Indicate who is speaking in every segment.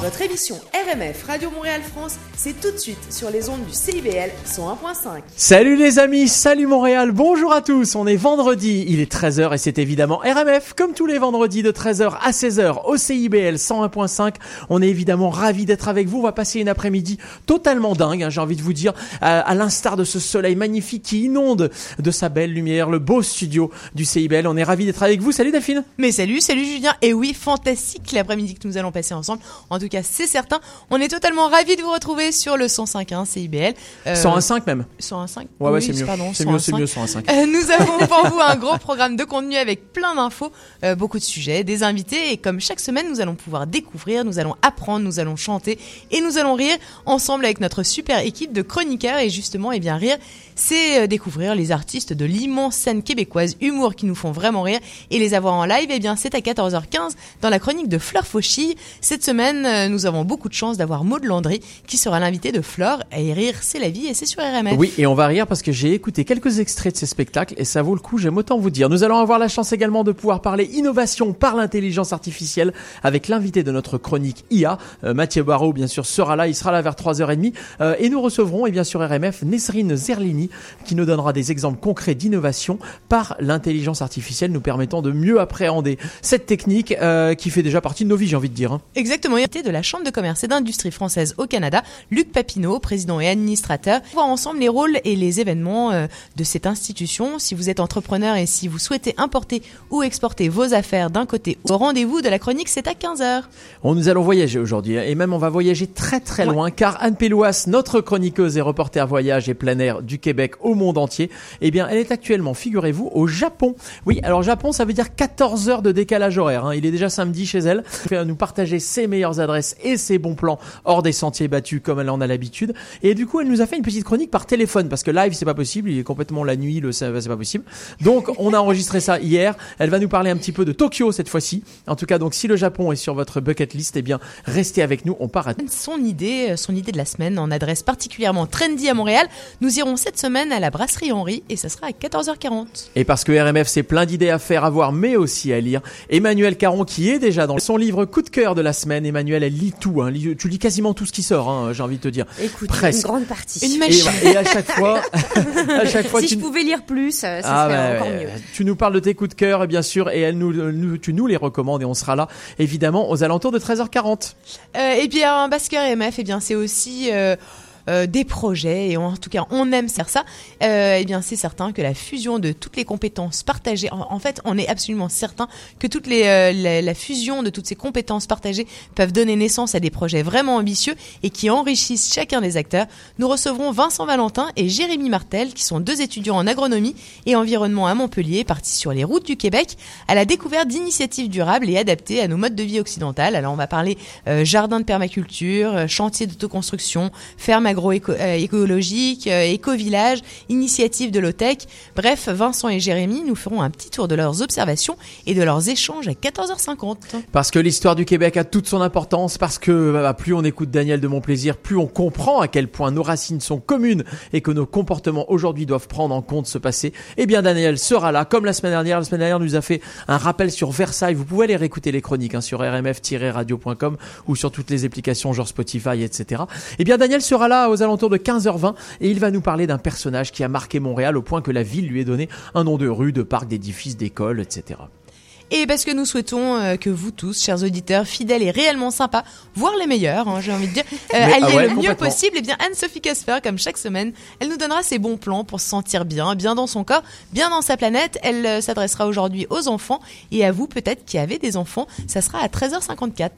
Speaker 1: Votre émission RMF Radio Montréal France, c'est tout de suite sur les ondes du CIBL 101.5.
Speaker 2: Salut les amis, salut Montréal, bonjour à tous. On est vendredi, il est 13h et c'est évidemment RMF comme tous les vendredis de 13h à 16h au CIBL 101.5. On est évidemment ravis d'être avec vous. On va passer une après-midi totalement dingue, hein, j'ai envie de vous dire, à, à l'instar de ce soleil magnifique qui inonde de sa belle lumière le beau studio du CIBL. On est ravis d'être avec vous. Salut Daphine.
Speaker 3: Mais salut, salut Julien. Et oui, fantastique l'après-midi que nous allons passer ensemble. En tout cas, c'est certain. On est totalement ravis de vous retrouver sur le 105.1 CIBL.
Speaker 2: Euh, 101.5 même.
Speaker 3: 101.5
Speaker 2: Ouais, ouais,
Speaker 3: Oui,
Speaker 2: c'est mieux. C'est mieux, c'est
Speaker 3: 101.5.
Speaker 2: mieux 101.5.
Speaker 3: Euh, nous avons pour vous un gros programme de contenu avec plein d'infos, euh, beaucoup de sujets, des invités et comme chaque semaine, nous allons pouvoir découvrir, nous allons apprendre, nous allons chanter et nous allons rire ensemble avec notre super équipe de chroniqueurs et justement, eh bien rire, c'est euh, découvrir les artistes de l'immense scène québécoise humour qui nous font vraiment rire et les avoir en live, eh bien c'est à 14h15 dans la chronique de Fleur Fauchille. Cette semaine, euh, nous avons beaucoup de chance d'avoir Maud Landry qui sera l'invité de Fleur et rire, c'est la vie et c'est sur RMF.
Speaker 2: Oui, et on va rire parce que j'ai écouté quelques extraits de ces spectacles et ça vaut le coup, j'aime autant vous dire. Nous allons avoir la chance également de pouvoir parler innovation par l'intelligence artificielle avec l'invité de notre chronique IA, euh, Mathieu Barraud, bien sûr, sera là, il sera là vers 3h30 euh, et nous recevrons, et bien sûr RMF, Nesrine Zerlini qui nous donnera des exemples concrets d'innovation par l'intelligence artificielle nous permettant de mieux appréhender cette technique euh, qui fait déjà partie de nos vies, j'ai envie de dire. hein.
Speaker 3: Exactement, il était de la Chambre de commerce et d'industrie française au Canada, Luc Papineau, président et administrateur, voir ensemble les rôles et les événements euh, de cette institution. Si vous êtes entrepreneur et si vous souhaitez importer ou exporter vos affaires d'un côté au rendez-vous de la chronique, c'est à 15h.
Speaker 2: On nous allons voyager aujourd'hui hein, et même on va voyager très très loin car Anne Péloas, notre chroniqueuse et reporter voyage et plein air du Québec au monde entier, eh bien elle est actuellement, figurez-vous, au Japon. Oui, alors Japon ça veut dire 14 heures de décalage horaire. hein. Il est déjà samedi chez elle. Elle va nous partager ses meilleures adresses et ses bons plans hors des sentiers battus comme elle en a l'habitude. Et du coup elle nous a fait une petite chronique par téléphone parce que live c'est pas possible, il est complètement la nuit, le c'est pas possible. Donc on a enregistré ça hier. Elle va nous parler un petit peu de Tokyo cette fois-ci. En tout cas donc si le Japon est sur votre bucket list, eh bien restez avec nous. On part à
Speaker 3: Son idée, euh, son idée de la semaine en adresse particulièrement trendy à Montréal. Nous irons cette semaine à la brasserie Henri et ça sera à 14h40.
Speaker 2: Et parce que RMF c'est plein d'idées à faire, à voir, mais aussi à lire. Emmanuel Caron qui est déjà dans son livre coup de cœur de la semaine. Emmanuel, elle lit tout. Hein. Tu lis quasiment tout ce qui sort. Hein, J'ai envie de te dire.
Speaker 4: Écoute,
Speaker 2: Presque.
Speaker 4: une grande partie.
Speaker 3: Une
Speaker 2: Et,
Speaker 3: machine.
Speaker 2: et à chaque fois, à chaque fois,
Speaker 4: si
Speaker 2: tu
Speaker 4: je pouvais lire plus, euh, ça
Speaker 2: Ah
Speaker 4: serait encore mieux.
Speaker 2: Tu nous parles de tes coups de cœur, bien sûr, et elle nous, nous- tu nous les recommandes et on sera là, évidemment, aux alentours de 13h40.
Speaker 3: Euh, et bien, Basker MF, eh bien, c'est aussi euh, euh, des projets, et en tout cas, on aime faire ça. Euh, eh bien, c'est certain que la fusion de toutes les compétences partagées, en, fait, on est absolument certain que toutes les, euh, la, fusion de toutes ces compétences partagées peuvent donner naissance à des projets vraiment ambitieux et qui enrichissent chacun des acteurs. Nous recevrons Vincent Valentin et Jérémy Martel, qui sont deux étudiants en agronomie et environnement à Montpellier, partis sur les routes du Québec à la découverte d'initiatives durables et adaptées à nos modes de vie occidentales. Alors on va parler euh, jardin de permaculture, chantier d'autoconstruction, ferme agroécologique, euh, éco-village, initiative de low-tech. Bref, Vincent et Jérémy nous feront un petit tour de leurs observations et de leurs échanges à 14h50.
Speaker 2: Parce que l'histoire du Québec a toute son importance, parce que bah, plus on écoute Daniel de Montplaisir, plus on comprend à quel point nos racines sont communes et que nos comportements aujourd'hui doivent prendre en compte ce passé. Eh bien, Daniel sera là, comme la semaine dernière. La semaine dernière, nous a fait un rappel sur Versailles. Vous pouvez aller réécouter les chroniques hein, sur rmf-radio.com ou sur toutes les applications genre Spotify, etc. Eh bien, Daniel sera là aux alentours de 15h20 et il va nous parler d'un personnage qui a marqué Montréal au point que la ville lui ait donné un nom de rue, de parc, d'édifice, d'école, etc.
Speaker 3: Et parce que nous souhaitons euh, que vous tous, chers auditeurs, fidèles et réellement sympas, voire les meilleurs, hein, j'ai envie de dire, euh, alliez
Speaker 2: ah ouais,
Speaker 3: le mieux possible, et bien Anne-Sophie Casper, comme chaque semaine, elle nous donnera ses bons plans pour se sentir bien, bien dans son corps, bien dans sa planète. Elle euh, s'adressera aujourd'hui aux enfants et à vous peut-être qui avez des enfants. Ça sera à 13h54.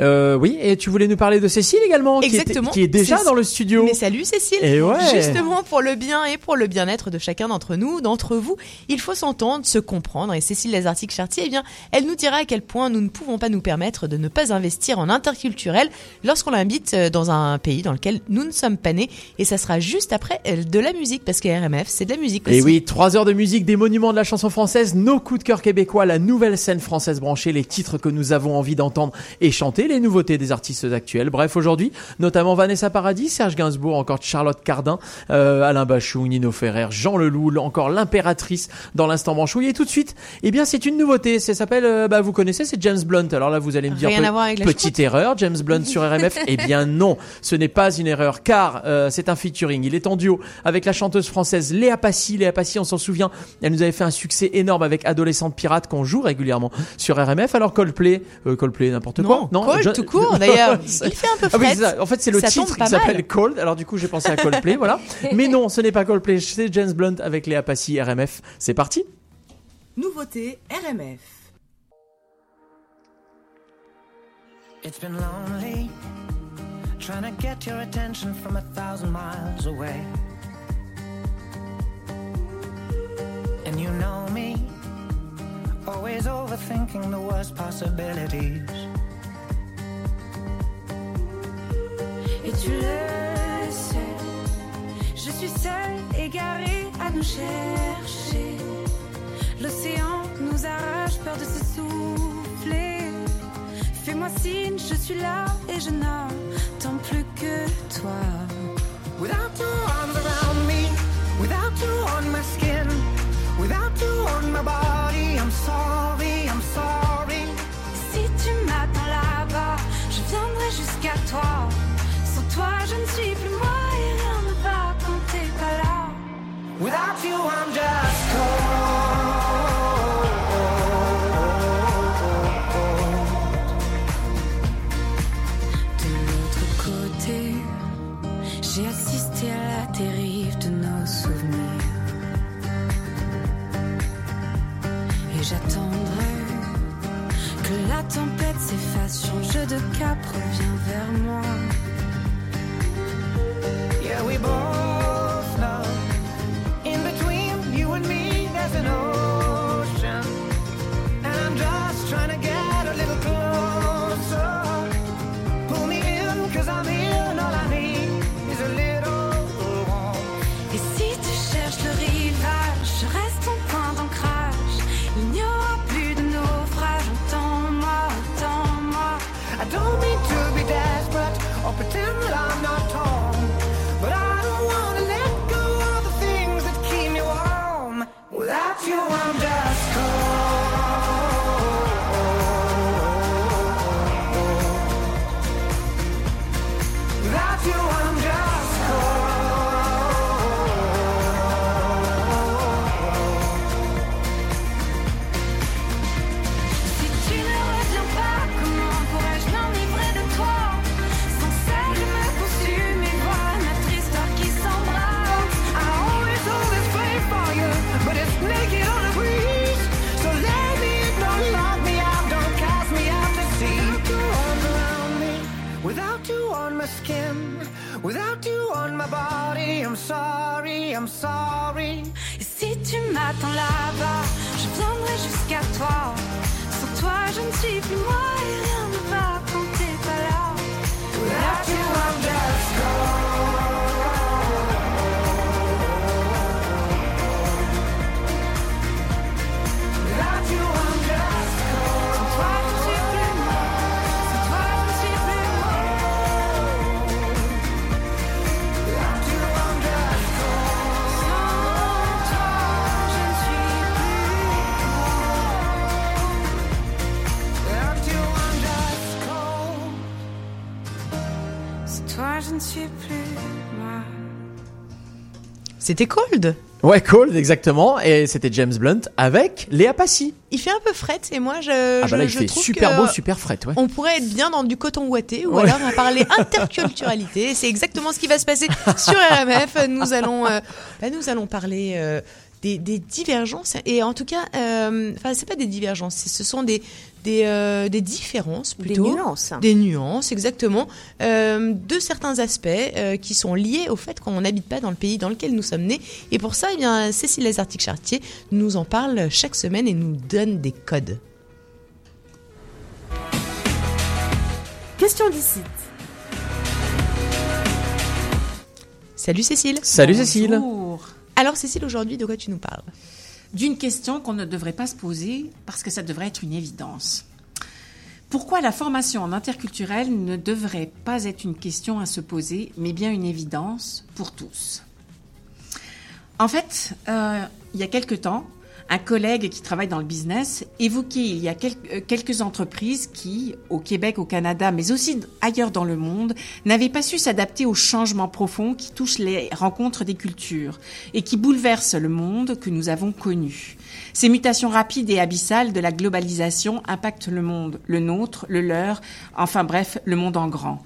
Speaker 2: Euh, oui, et tu voulais nous parler de Cécile également, qui, était-
Speaker 3: Exactement.
Speaker 2: qui est déjà
Speaker 3: Cécile-
Speaker 2: dans le studio.
Speaker 3: Mais salut Cécile
Speaker 2: Et ouais.
Speaker 3: Justement pour le bien et pour le bien-être de chacun d'entre nous, d'entre vous, il faut s'entendre, se comprendre et Cécile Lazartique-Chartier, eh bien, elle nous dira à quel point nous ne pouvons pas nous permettre de ne pas investir en interculturel lorsqu'on l'invite euh, dans un pays dans lequel nous ne sommes pas nés et ça sera juste après euh, de la musique parce que RMF c'est de la musique aussi.
Speaker 2: Et oui, trois heures de musique, des monuments de la chanson française, nos coups de cœur québécois, la nouvelle scène française branchée, les titres que nous avons envie d'entendre et et chanter les nouveautés des artistes actuels. Bref, aujourd'hui, notamment Vanessa Paradis, Serge Gainsbourg, encore Charlotte Cardin, euh, Alain Bachou, Nino Ferrer, Jean Leloup, encore l'impératrice dans l'instant manchouille. Et tout de suite, eh bien, c'est une nouveauté. Ça s'appelle, euh, bah, vous connaissez, c'est James Blunt. Alors là, vous allez me dire, pe- petite erreur, James Blunt sur RMF. eh bien non, ce n'est pas une erreur, car euh, c'est un featuring. Il est en duo avec la chanteuse française Léa Passy. Léa Passy, on s'en souvient, elle nous avait fait un succès énorme avec Adolescente Pirate qu'on joue régulièrement sur RMF. Alors Coldplay, euh, Coldplay, n'importe quoi.
Speaker 3: Non, Cold
Speaker 2: Je-
Speaker 3: tout court, d'ailleurs. Il fait un peu
Speaker 2: ah oui,
Speaker 3: fret.
Speaker 2: c'est ça. En fait, c'est le
Speaker 3: Ça
Speaker 2: titre qui s'appelle. Cold. Alors du coup, j'ai pensé à Coldplay, voilà. Mais non, ce n'est pas Coldplay, c'est James Blunt avec Léa Passy, RMF. C'est parti.
Speaker 1: Nouveauté RMF.
Speaker 4: It's been lonely trying to get your attention from a thousand miles away. And you know me, always overthinking the worst possibilities.
Speaker 5: Tu le sais, je suis seule, égarée à nous chercher. L'océan nous arrache, peur de s'essouffler. Fais-moi signe, je suis là et je n'attends plus que toi.
Speaker 4: Without your arms around me, without you on my skin, without you on my body, I'm sorry, I'm sorry.
Speaker 5: Si tu m'attends là-bas, je viendrai jusqu'à toi. Toi, je ne suis plus moi et rien ne va quand t'es pas là.
Speaker 4: Without you, I'm just cold.
Speaker 5: De l'autre côté, j'ai assisté à la dérive de nos souvenirs. Et j'attendrai que la tempête s'efface, change de cap, reviens vers moi. Je
Speaker 3: C'était Cold.
Speaker 2: Ouais, Cold, exactement. Et c'était James Blunt avec Léa Passy.
Speaker 3: Il fait un peu fret et moi je,
Speaker 2: Ah bah là, il
Speaker 3: je
Speaker 2: fait
Speaker 3: trouve
Speaker 2: super beau, super frais, ouais.
Speaker 3: On pourrait être bien dans du coton ouaté ou
Speaker 2: Ouais.
Speaker 3: alors à parler interculturalité. C'est exactement ce qui va se passer sur RMF. Nous allons, euh, bah, nous allons parler euh, des, des divergences et en tout cas, euh, enfin c'est pas des divergences, ce sont des des, euh, des différences
Speaker 6: Des
Speaker 3: plutôt.
Speaker 6: nuances.
Speaker 3: Des nuances, exactement, euh, de certains aspects euh, qui sont liés au fait qu'on n'habite pas dans le pays dans lequel nous sommes nés. Et pour ça, eh bien, Cécile Lazartic-Chartier nous en parle chaque semaine et nous donne des codes.
Speaker 1: Question d'ici.
Speaker 3: Salut Cécile.
Speaker 2: Salut Cécile.
Speaker 3: Alors Cécile, aujourd'hui, de quoi tu nous parles?
Speaker 6: D'une question qu'on ne devrait pas se poser parce que ça devrait être une évidence. Pourquoi la formation en interculturel ne devrait pas être une question à se poser, mais bien une évidence pour tous? En fait, euh, il y a quelque temps, un collègue qui travaille dans le business évoquait il y a euh, quelques entreprises qui, au Québec, au Canada, mais aussi ailleurs dans le monde, n'avaient pas su s'adapter aux changements profonds qui touchent les rencontres des cultures et qui bouleversent le monde que nous avons connu. Ces mutations rapides et abyssales de la globalisation impactent le monde, le nôtre, le leur, enfin bref, le monde en grand.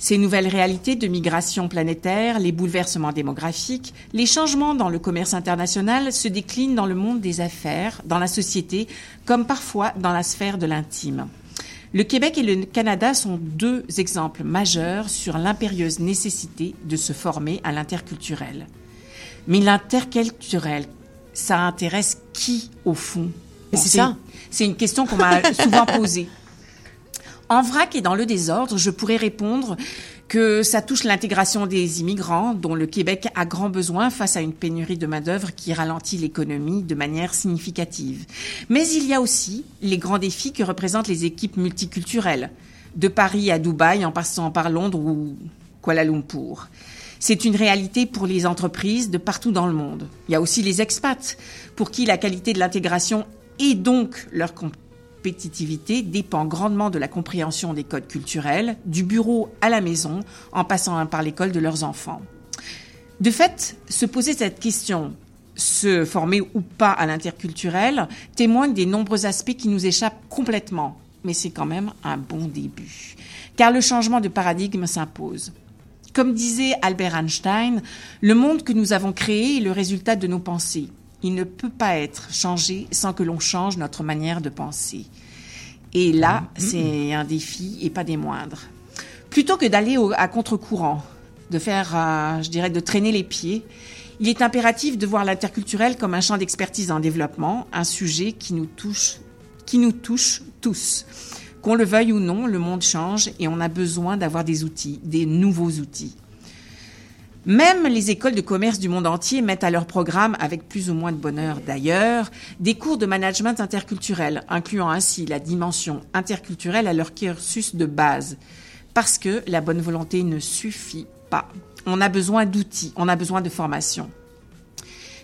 Speaker 6: Ces nouvelles réalités de migration planétaire, les bouleversements démographiques, les changements dans le commerce international se déclinent dans le monde des affaires, dans la société, comme parfois dans la sphère de l'intime. Le Québec et le Canada sont deux exemples majeurs sur l'impérieuse nécessité de se former à l'interculturel. Mais l'interculturel, ça intéresse qui au fond?
Speaker 3: C'est ça.
Speaker 6: C'est une question qu'on m'a souvent posée. En vrac et dans le désordre, je pourrais répondre que ça touche l'intégration des immigrants dont le Québec a grand besoin face à une pénurie de main-d'œuvre qui ralentit l'économie de manière significative. Mais il y a aussi les grands défis que représentent les équipes multiculturelles, de Paris à Dubaï en passant par Londres ou Kuala Lumpur. C'est une réalité pour les entreprises de partout dans le monde. Il y a aussi les expats, pour qui la qualité de l'intégration et donc leur compétitivité dépend grandement de la compréhension des codes culturels, du bureau à la maison, en passant par l'école de leurs enfants. De fait, se poser cette question, se former ou pas à l'interculturel, témoigne des nombreux aspects qui nous échappent complètement. Mais c'est quand même un bon début. Car le changement de paradigme s'impose. Comme disait Albert Einstein, le monde que nous avons créé est le résultat de nos pensées. Il ne peut pas être changé sans que l'on change notre manière de penser. Et là, c'est un défi et pas des moindres. Plutôt que d'aller à contre-courant, de faire, euh, je dirais, de traîner les pieds, il est impératif de voir l'interculturel comme un champ d'expertise en développement, un sujet qui nous touche, qui nous touche tous. Qu'on le veuille ou non, le monde change et on a besoin d'avoir des outils, des nouveaux outils. Même les écoles de commerce du monde entier mettent à leur programme, avec plus ou moins de bonheur d'ailleurs, des cours de management interculturel, incluant ainsi la dimension interculturelle à leur cursus de base. Parce que la bonne volonté ne suffit pas. On a besoin d'outils, on a besoin de formation.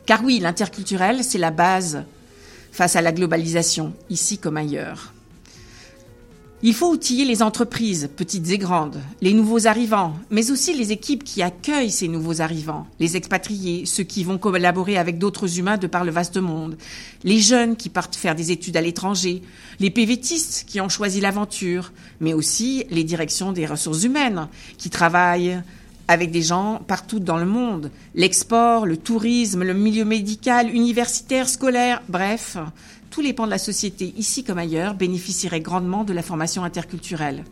Speaker 6: Car oui, l'interculturel, c'est la base face à la globalisation, ici comme ailleurs. Il faut outiller les entreprises, petites et grandes, les nouveaux arrivants, mais aussi les équipes qui accueillent ces nouveaux arrivants, les expatriés, ceux qui vont collaborer avec d'autres humains de par le vaste monde, les jeunes qui partent faire des études à l'étranger, les PVTistes qui ont choisi l'aventure, mais aussi les directions des ressources humaines qui travaillent avec des gens partout dans le monde, l'export, le tourisme, le milieu médical, universitaire, scolaire, bref, tous les pans de la société, ici comme ailleurs, bénéficieraient grandement de la formation interculturelle.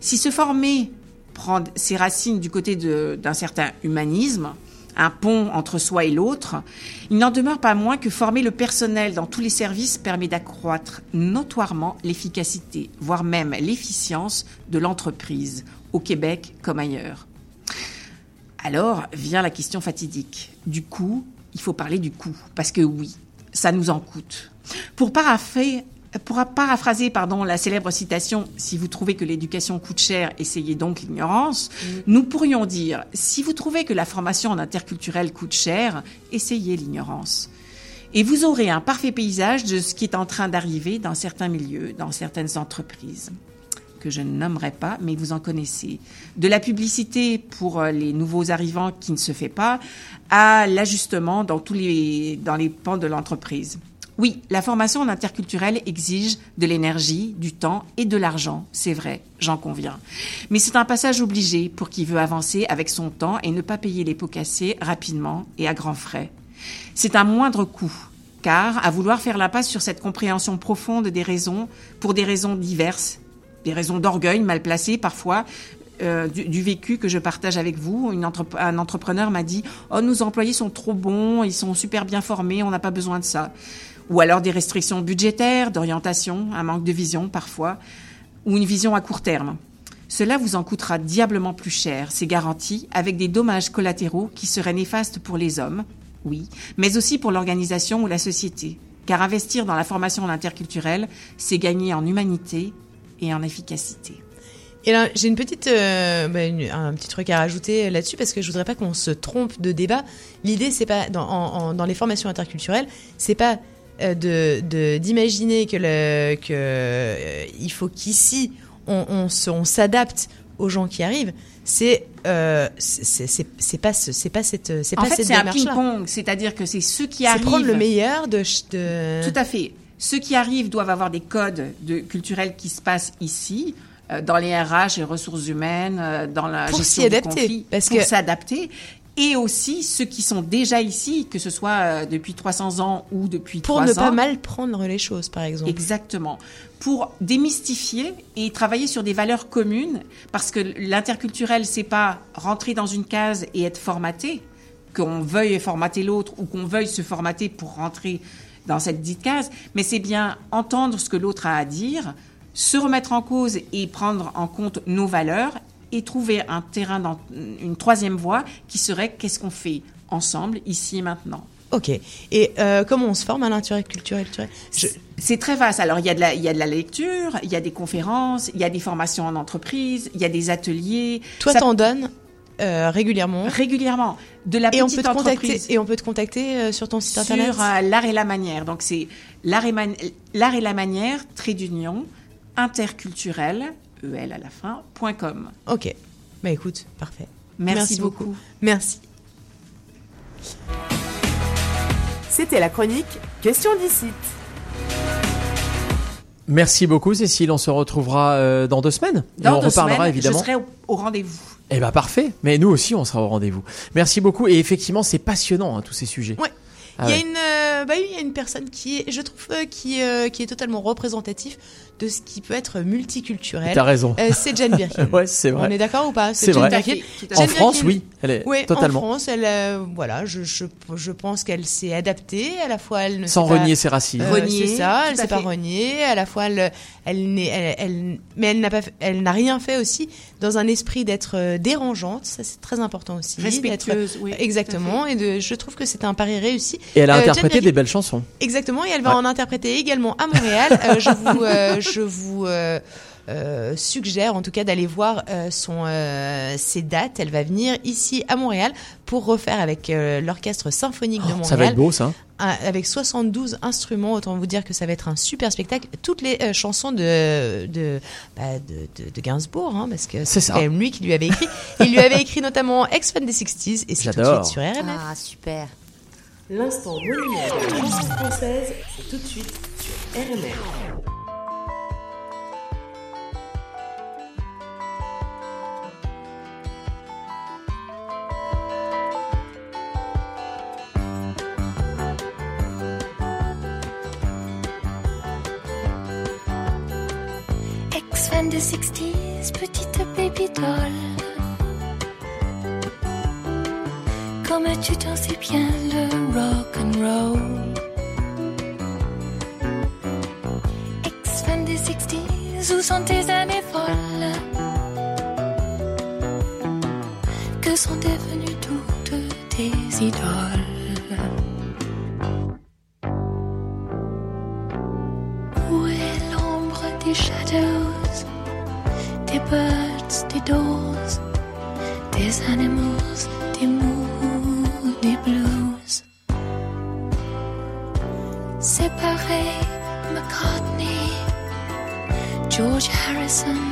Speaker 6: Si se former prend ses racines du côté d'un certain humanisme, un pont entre soi et l'autre, il n'en demeure pas moins que former le personnel dans tous les services permet d'accroître notoirement l'efficacité, voire même l'efficience de l'entreprise, au Québec comme ailleurs. Alors vient la question fatidique. Du coût, il faut parler du coût, parce que oui, ça nous en coûte. Pour paraphraser pardon, la célèbre citation Si vous trouvez que l'éducation coûte cher, essayez donc l'ignorance, nous pourrions dire Si vous trouvez que la formation en interculturel coûte cher, essayez l'ignorance. Et vous aurez un parfait paysage de ce qui est en train d'arriver dans certains milieux, dans certaines entreprises que je ne nommerai pas, mais vous en connaissez. De la publicité pour euh, les nouveaux arrivants qui ne se fait pas, à l'ajustement dans tous les, dans les pans de l'entreprise. Oui, la formation en interculturel exige de l'énergie, du temps et de l'argent, c'est vrai, j'en conviens. Mais c'est un passage obligé pour qui veut avancer avec son temps et ne pas payer les pots cassés rapidement et à grands frais. C'est un moindre coût, car à vouloir faire l'impasse sur cette compréhension profonde des raisons, pour des raisons diverses, des raisons d'orgueil mal placées parfois, euh, du, vécu que je partage avec vous. Un entrepreneur m'a dit Oh, nos employés sont trop bons, ils sont super bien formés, on n'a pas besoin de ça. Ou alors des restrictions budgétaires, d'orientation, un manque de vision parfois, ou une vision à court terme. Cela vous en coûtera diablement plus cher, c'est garanti, avec des dommages collatéraux qui seraient néfastes pour les hommes, oui, mais aussi pour l'organisation ou la société. Car investir dans la formation interculturelle, c'est gagner en humanité et en efficacité.
Speaker 3: Et là, j'ai une petite, euh, bah, un petit truc à rajouter là-dessus parce que je voudrais pas qu'on se trompe de débat. L'idée, c'est pas dans, les formations interculturelles, c'est pas de de- d'imaginer que le que euh, il faut qu'ici on, on se- on s'adapte aux gens qui arrivent. C'est euh, c'est pas ce- c'est pas cette c'est
Speaker 6: En
Speaker 3: pas
Speaker 6: fait,
Speaker 3: cette
Speaker 6: c'est un
Speaker 3: démarche-là.
Speaker 6: ping-pong, c'est-à-dire que c'est ceux qui arrivent.
Speaker 3: prendre le meilleur de
Speaker 6: Tout à fait. Ceux qui arrivent doivent avoir des codes de, culturels qui se passent ici, euh, dans les RH, les ressources humaines, euh, dans la
Speaker 3: Pour
Speaker 6: gestion
Speaker 3: s'y
Speaker 6: du
Speaker 3: adapter,
Speaker 6: conflit,
Speaker 3: parce
Speaker 6: pour s'adapter. Et aussi ceux qui sont déjà ici, que ce soit euh, depuis 300 ans ou depuis
Speaker 3: pour
Speaker 6: 3
Speaker 3: ne
Speaker 6: ans.
Speaker 3: pas mal prendre les choses, par exemple.
Speaker 6: Exactement. Pour démystifier et travailler sur des valeurs communes, parce que l'interculturel, c'est pas rentrer dans une case et être formaté, qu'on veuille formater l'autre ou qu'on veuille se formater pour rentrer dans cette dite case, mais c'est bien entendre ce que l'autre a à dire, se remettre en cause et prendre en compte nos valeurs et trouver un terrain dans une troisième voie qui serait qu'est-ce qu'on fait ensemble ici et maintenant.
Speaker 3: Ok. Et euh, comment on se forme à l'interculturel Je-
Speaker 6: C'est très vaste. Alors, il y, a de la, il y a de la lecture, il y a des conférences, il y a des formations en entreprise, il y a des ateliers.
Speaker 3: Toi,
Speaker 6: Ça-
Speaker 3: t'en donnes euh, régulièrement.
Speaker 6: régulièrement. De la
Speaker 3: Et on peut te contacter.
Speaker 6: entreprise
Speaker 3: Et on peut te contacter euh, sur ton site
Speaker 6: sur
Speaker 3: internet.
Speaker 6: euh, l'art et la manière. Donc, c'est l'art et, man- l'art et la manière, trait d'union, interculturel, EL à la fin, point .com.
Speaker 3: Ok. Bah écoute, parfait.
Speaker 6: Merci, beaucoup.
Speaker 3: Merci.
Speaker 7: C'était la chronique Question d'ici.
Speaker 2: Merci beaucoup Cécile, on se retrouvera euh, dans deux semaines. Et
Speaker 6: Dans
Speaker 2: on
Speaker 6: deux
Speaker 2: reparlera
Speaker 6: semaines,
Speaker 2: évidemment.
Speaker 6: je serai au, au rendez-vous.
Speaker 2: Eh ben parfait, mais nous aussi on sera au rendez-vous. Merci beaucoup et effectivement c'est passionnant hein, tous ces sujets.
Speaker 3: Ouais.
Speaker 2: Ah
Speaker 3: il y a
Speaker 2: ouais.
Speaker 3: une, euh, bah oui, il y a une personne qui est, je trouve, euh, qui, euh, qui est totalement représentatif de ce qui peut être multiculturel.
Speaker 2: T'as raison.
Speaker 3: Euh, c'est Jane Birkin.
Speaker 2: Ouais, c'est vrai.
Speaker 3: On est d'accord ou pas?
Speaker 2: C'est
Speaker 3: Jane
Speaker 2: vrai.
Speaker 3: Birkin.
Speaker 2: En
Speaker 3: Jane
Speaker 2: France,
Speaker 3: Birkin-
Speaker 2: oui, elle est
Speaker 3: Oui,
Speaker 2: totalement.
Speaker 3: en France, elle, euh, voilà, je, je, je pense qu'elle s'est adaptée. À la fois, elle ne
Speaker 2: Sans
Speaker 3: pas-
Speaker 2: renier ses racines.
Speaker 3: Euh,
Speaker 6: Renier,
Speaker 3: c'est ça, elle s'est pas reniée. À la fois, elle, elle, n'est- elle, elle- mais elle n'a pas, fait- elle n'a rien fait aussi dans un esprit d'être euh, dérangeante. Ça, c'est très important aussi. d'être-
Speaker 6: Respectueuse, oui.
Speaker 3: Exactement. Et de, je trouve que c'est un pari réussi.
Speaker 2: Et elle a
Speaker 3: Euh,
Speaker 2: interprété des belles chansons.
Speaker 3: Exactement. Et elle va
Speaker 2: Ouais.
Speaker 3: en interpréter également à Montréal. Euh, je vous, euh, je vous euh, euh, suggère en tout cas d'aller voir euh, son euh, ses dates. Elle va venir ici à Montréal pour refaire avec euh, l'orchestre symphonique de Montréal
Speaker 2: Oh, ça va être beau ça.
Speaker 3: un- avec 72 instruments, autant vous dire que ça va être un super spectacle. Toutes les euh, chansons de de, bah, de, de, de Gainsbourg, hein, parce que
Speaker 2: C'est
Speaker 3: quand même lui qui lui avait écrit. Il lui avait écrit notamment Ex-Fan des 60s et c'est tout de suite sur RMF.
Speaker 8: Ah, super.
Speaker 7: L'instant monument de la chanson française, c'est tout de suite sur RMR.
Speaker 9: Ex-fan des 60s, petite baby doll. Comme tu dansais bien le rock and roll. Ex-fan des 60s, où sont tes années folles? Que sont devenues toutes tes idoles? Birds, des doors, des animals, des moody blues? Séparé, McCartney, George Harrison,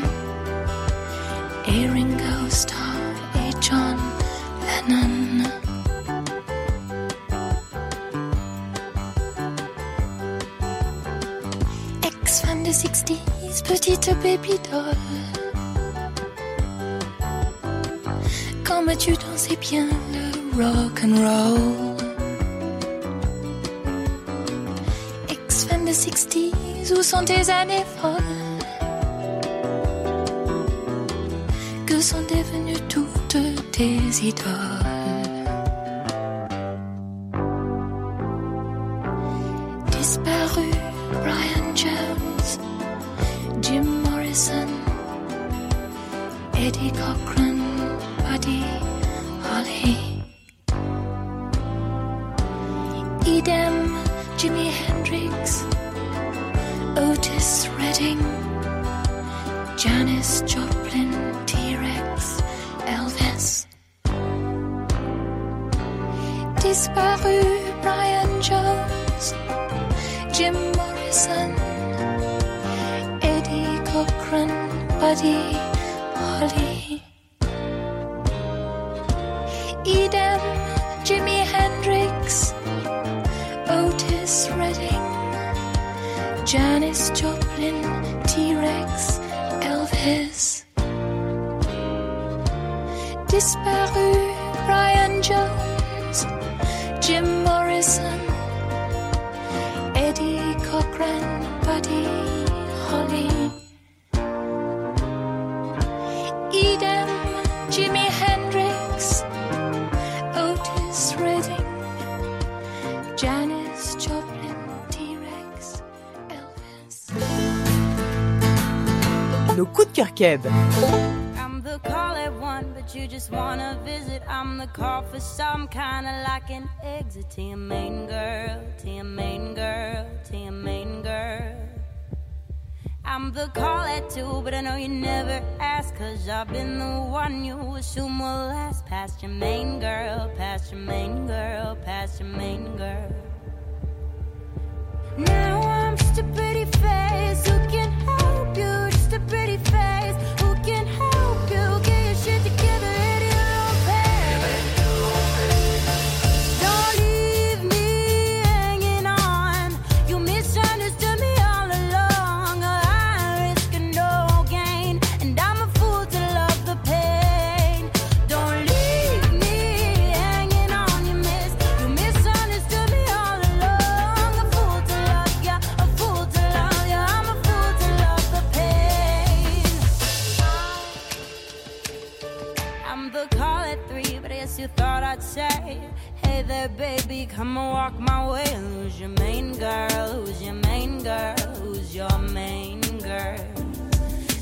Speaker 9: Comme tu dansais bien le rock and roll? Ex-fan des 60s, où sont tes années folles? Que sont devenues toutes tes idoles?
Speaker 10: Like an exit to your main girl, to your main girl, to your main girl. I'm the call at two, but I know you never ask, cause I've been the one you assume will last past your main girl, past your main girl, past your main girl. Now I'm just a pretty face who can help you. Just a pretty face There, baby, come and walk my way. Who's your main girl? Who's your main girl? Who's your main girl?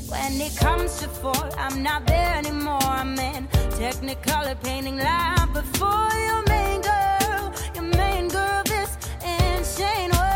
Speaker 10: When it comes to fall, I'm not there anymore. I'm in Technicolor painting line before your main girl, your main girl, this insane world.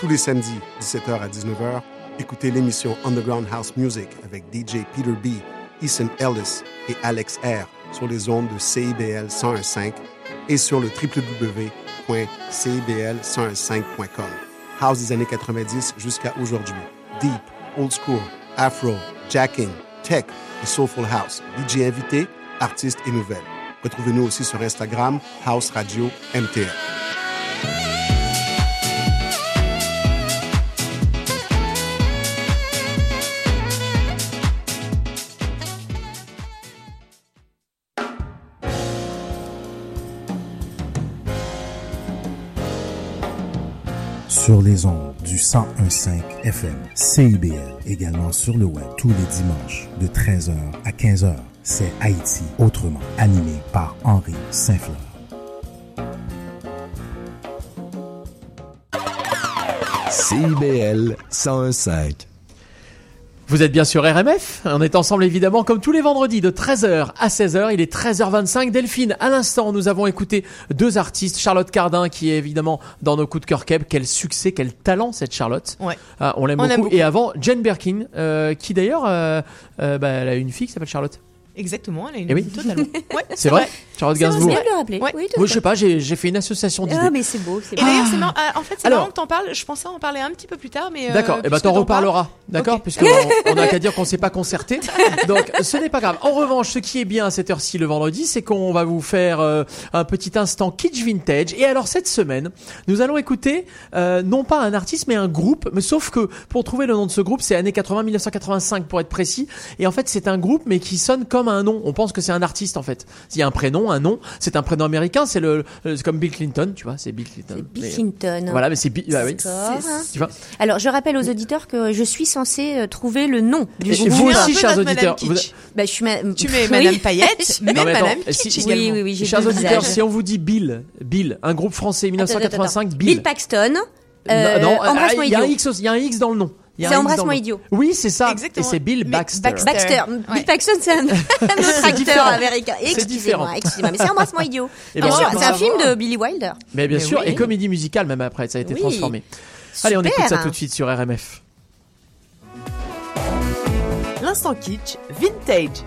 Speaker 11: Tous les samedis, 17h à 19h, écoutez l'émission Underground House Music avec DJ Peter B, Ethan Ellis et Alex R sur les ondes de CIBL 1015 et sur le www.cibl1015.com. House des années 90 jusqu'à aujourd'hui. Deep, old school, afro, jacking, tech et soulful house. DJ invité, artistes et nouvelles. Retrouvez-nous aussi sur Instagram, House Radio MTL.
Speaker 12: sur les ondes du 1015 FM, CIBL, également sur le web tous les dimanches de 13h à 15h. C'est Haïti autrement, animé par Henri Saint-Fleur.
Speaker 13: CIBL 1015.
Speaker 2: Vous êtes bien sur RMF, on est ensemble évidemment comme tous les vendredis de 13h à 16h, il est 13h25. Delphine, à l'instant nous avons écouté deux artistes, Charlotte Cardin qui est évidemment dans nos coups de cœur Keb, quel succès, quel talent cette Charlotte.
Speaker 3: Ouais.
Speaker 2: Ah, on l'aime beaucoup. Et avant Jane Birkin, euh, qui d'ailleurs, euh, euh, bah, elle a une fille qui s'appelle Charlotte.
Speaker 3: Exactement, elle a une
Speaker 2: Eh oui.
Speaker 3: vie totalement. Ouais,
Speaker 2: C'est vrai, Charlotte
Speaker 8: C'est
Speaker 2: Gainsbourg.
Speaker 8: bien de le rappeler.
Speaker 3: Ouais.
Speaker 8: Oui, tout à
Speaker 2: Moi je sais pas, j'ai j'ai fait une association d'idées.
Speaker 8: Ah, mais c'est beau, c'est
Speaker 3: Et d'ailleurs, c'est marrant. ah, en fait, c'est marrant que t'en parles. Je pensais en parler un petit peu plus tard, mais. euh,
Speaker 2: D'accord, et ben
Speaker 3: puisque
Speaker 2: t'en reparleras, d'accord, puisque on, on a qu'à dire qu'on s'est pas concerté. Donc ce n'est pas grave. En revanche, ce qui est bien à cette heure-ci le vendredi, c'est qu'on va vous faire euh, un petit instant kitsch vintage. Et alors cette semaine, nous allons écouter euh, non pas un artiste mais un groupe, mais sauf que pour trouver le nom de ce groupe, c'est années 80, 1985 pour être précis. Et en fait, c'est un groupe mais qui sonne comme un nom. On pense que c'est un artiste en fait. Il y a un prénom, un nom. C'est un prénom américain. C'est le, le- c'est comme Bill Clinton, tu vois, c'est Bill Clinton.
Speaker 8: Bill
Speaker 2: Mais-
Speaker 8: Clinton.
Speaker 2: Voilà, mais c'est Bill. bah oui. Tu vois.
Speaker 8: Alors, je rappelle aux auditeurs que je suis censée euh, trouver le nom du
Speaker 2: Et
Speaker 8: groupe.
Speaker 2: vous aussi, chers auditeurs,
Speaker 3: Kitsch.
Speaker 8: Bah, je suis ma-
Speaker 3: Tu mets
Speaker 8: Oui.
Speaker 3: Madame Paillette, mais
Speaker 2: Non, mais attends,
Speaker 3: Madame
Speaker 2: si-
Speaker 3: Kitsch
Speaker 2: oui,
Speaker 8: oui, oui,
Speaker 2: Chers auditeurs, si on vous dit Bill, Bill, un groupe français
Speaker 8: Attends,
Speaker 2: 1985,
Speaker 8: attends, attends.
Speaker 2: Bill.
Speaker 8: Bill Paxton. Euh,
Speaker 2: non, ah,
Speaker 8: Embrasse-moi
Speaker 2: il y a un
Speaker 8: idiot.
Speaker 2: X, aussi- il y a un X dans le nom.
Speaker 8: C'est
Speaker 2: nom.
Speaker 8: idiot.
Speaker 2: Oui, c'est ça.
Speaker 3: Exactement.
Speaker 2: Et c'est Bill Baxter.
Speaker 3: Baxter.
Speaker 8: Baxter.
Speaker 3: Ouais.
Speaker 8: Bill Paxton, c'est un, un autre acteur américain.
Speaker 2: C'est différent.
Speaker 8: Excusez-moi, excusez-moi. Mais c'est Embrasse-moi idiot.
Speaker 2: Eh
Speaker 8: Bien sûr,
Speaker 2: va
Speaker 8: c'est un film de Billy Wilder.
Speaker 2: Mais bien
Speaker 3: Mais
Speaker 2: sûr,
Speaker 3: oui.
Speaker 2: et comédie musicale même après, ça a été
Speaker 8: Oui.
Speaker 2: transformé. Allez, on écoute ça
Speaker 8: Super.
Speaker 2: tout de suite sur RMF.
Speaker 14: L'instant kitsch vintage.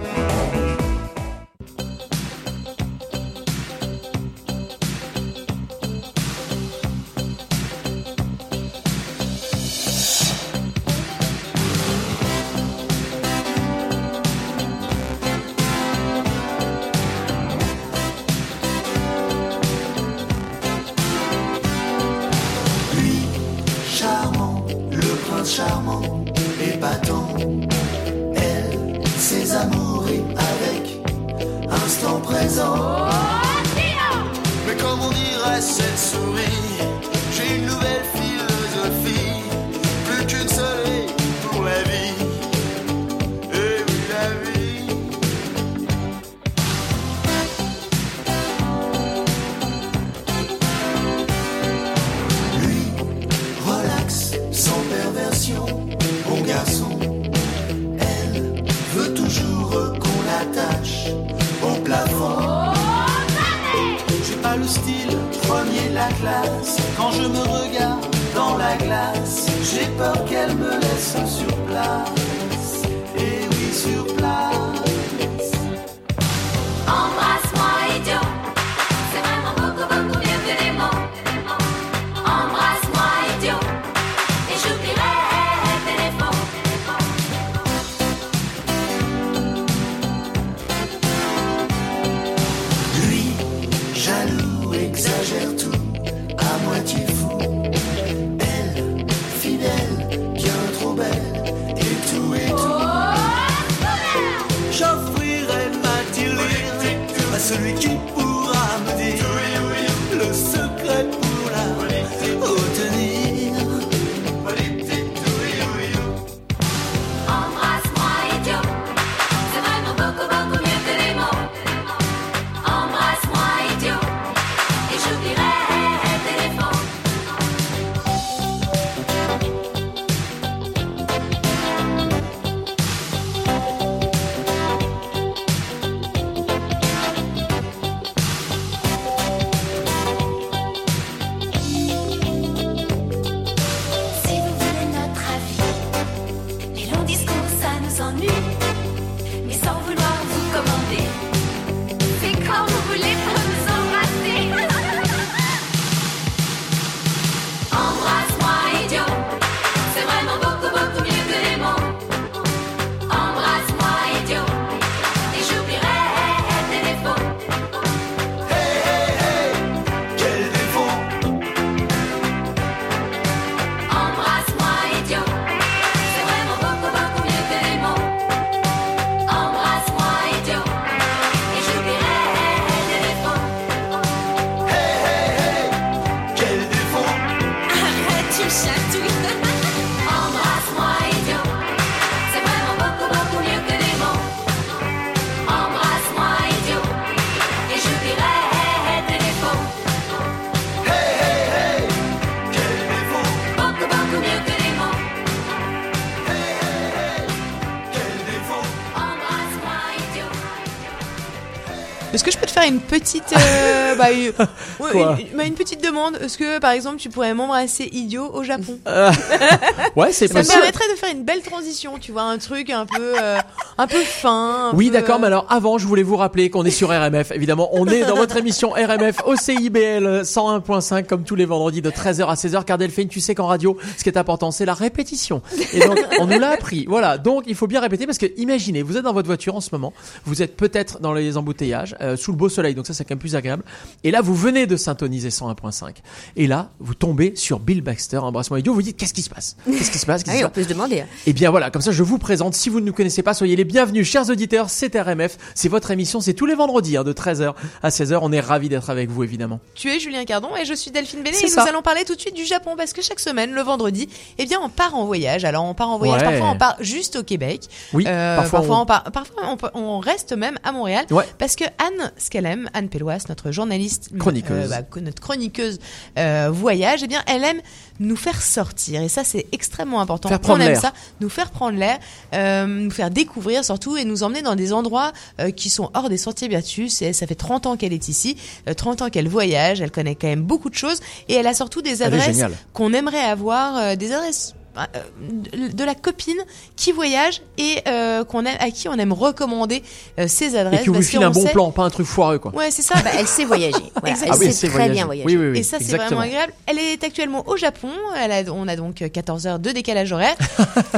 Speaker 3: Petite, euh, bah, une, une- bah, une petite demande. Est-ce que par exemple tu pourrais m'embrasser idiot au Japon?
Speaker 2: Ouais, c'est
Speaker 3: Ça me permettrait de faire une belle transition, tu vois, un truc un peu, euh, un peu fin. un
Speaker 2: Oui,
Speaker 3: peu,
Speaker 2: d'accord,
Speaker 3: euh,
Speaker 2: mais alors avant, je voulais vous rappeler qu'on est sur RMF. Évidemment, on est dans votre émission RMF au CIBL 101.5 comme tous les vendredis de 13h à 16h. Car Delphine, tu sais qu'en radio, ce qui est important, c'est la répétition. Et donc, on nous l'a appris. Voilà. Donc, il faut bien répéter parce que imaginez, vous êtes dans votre voiture en ce moment, vous êtes peut-être dans les embouteillages, euh, sous le beau soleil, donc ça, c'est quand même plus agréable. Et là, vous venez de syntoniser 101.5. Et là, vous tombez sur Bill Baxter, embrassement idiot, vous dites, qu'est-ce qui se passe? Qu'est-ce qui se passe?
Speaker 8: Ah
Speaker 2: qui
Speaker 8: on peut se demander.
Speaker 2: et bien voilà, comme ça je vous présente. Si vous ne nous connaissez pas, soyez les bienvenus, chers auditeurs. C'est RMF, c'est votre émission, c'est tous les vendredis hein, de 13h à 16h. On est ravis d'être avec vous évidemment.
Speaker 3: Tu es Julien Cardon et je suis Delphine Bénet et
Speaker 2: ça.
Speaker 3: nous allons parler tout de suite du Japon parce que chaque semaine, le vendredi, eh bien, on part en voyage. Alors, on part en voyage,
Speaker 2: Ouais.
Speaker 3: parfois on part juste au Québec.
Speaker 2: Oui,
Speaker 3: Euh,
Speaker 2: parfois
Speaker 3: parfois,
Speaker 2: on-
Speaker 3: on... part- parfois on, reste même à Montréal.
Speaker 2: Ouais.
Speaker 3: Parce que Anne, ce qu'elle aime, Anne Pelloas, notre journaliste,
Speaker 2: Chroniqueuse.
Speaker 3: euh, bah, notre chroniqueuse euh, voyage, eh bien, elle aime nous faire sortir. Et ça c'est extrêmement important.
Speaker 2: Faire prendre
Speaker 3: on aime ça, nous faire prendre l'air, euh, nous faire découvrir surtout et nous emmener dans des endroits euh, qui sont hors des sentiers battus. Et ça fait 30 ans qu'elle est ici, euh, 30 ans qu'elle voyage, elle connaît quand même beaucoup de choses. Et elle a surtout des adresses qu'on aimerait avoir, euh, des adresses de de la copine qui voyage et euh, qu'on aime, à qui on aime recommander euh, ses
Speaker 2: Et
Speaker 3: adresses.
Speaker 2: qui vous file un bon
Speaker 3: sait-
Speaker 2: plan, pas un truc foireux quoi.
Speaker 3: Ouais, c'est ça.
Speaker 8: Bah, elle sait voyager. Voilà, elle
Speaker 2: Ah oui,
Speaker 8: sait très
Speaker 2: voyager.
Speaker 8: bien voyager.
Speaker 2: Oui, oui, oui.
Speaker 3: Et ça, c'est vraiment agréable. Elle est actuellement au Japon. Elle a, on a donc 14 heures de décalage horaire.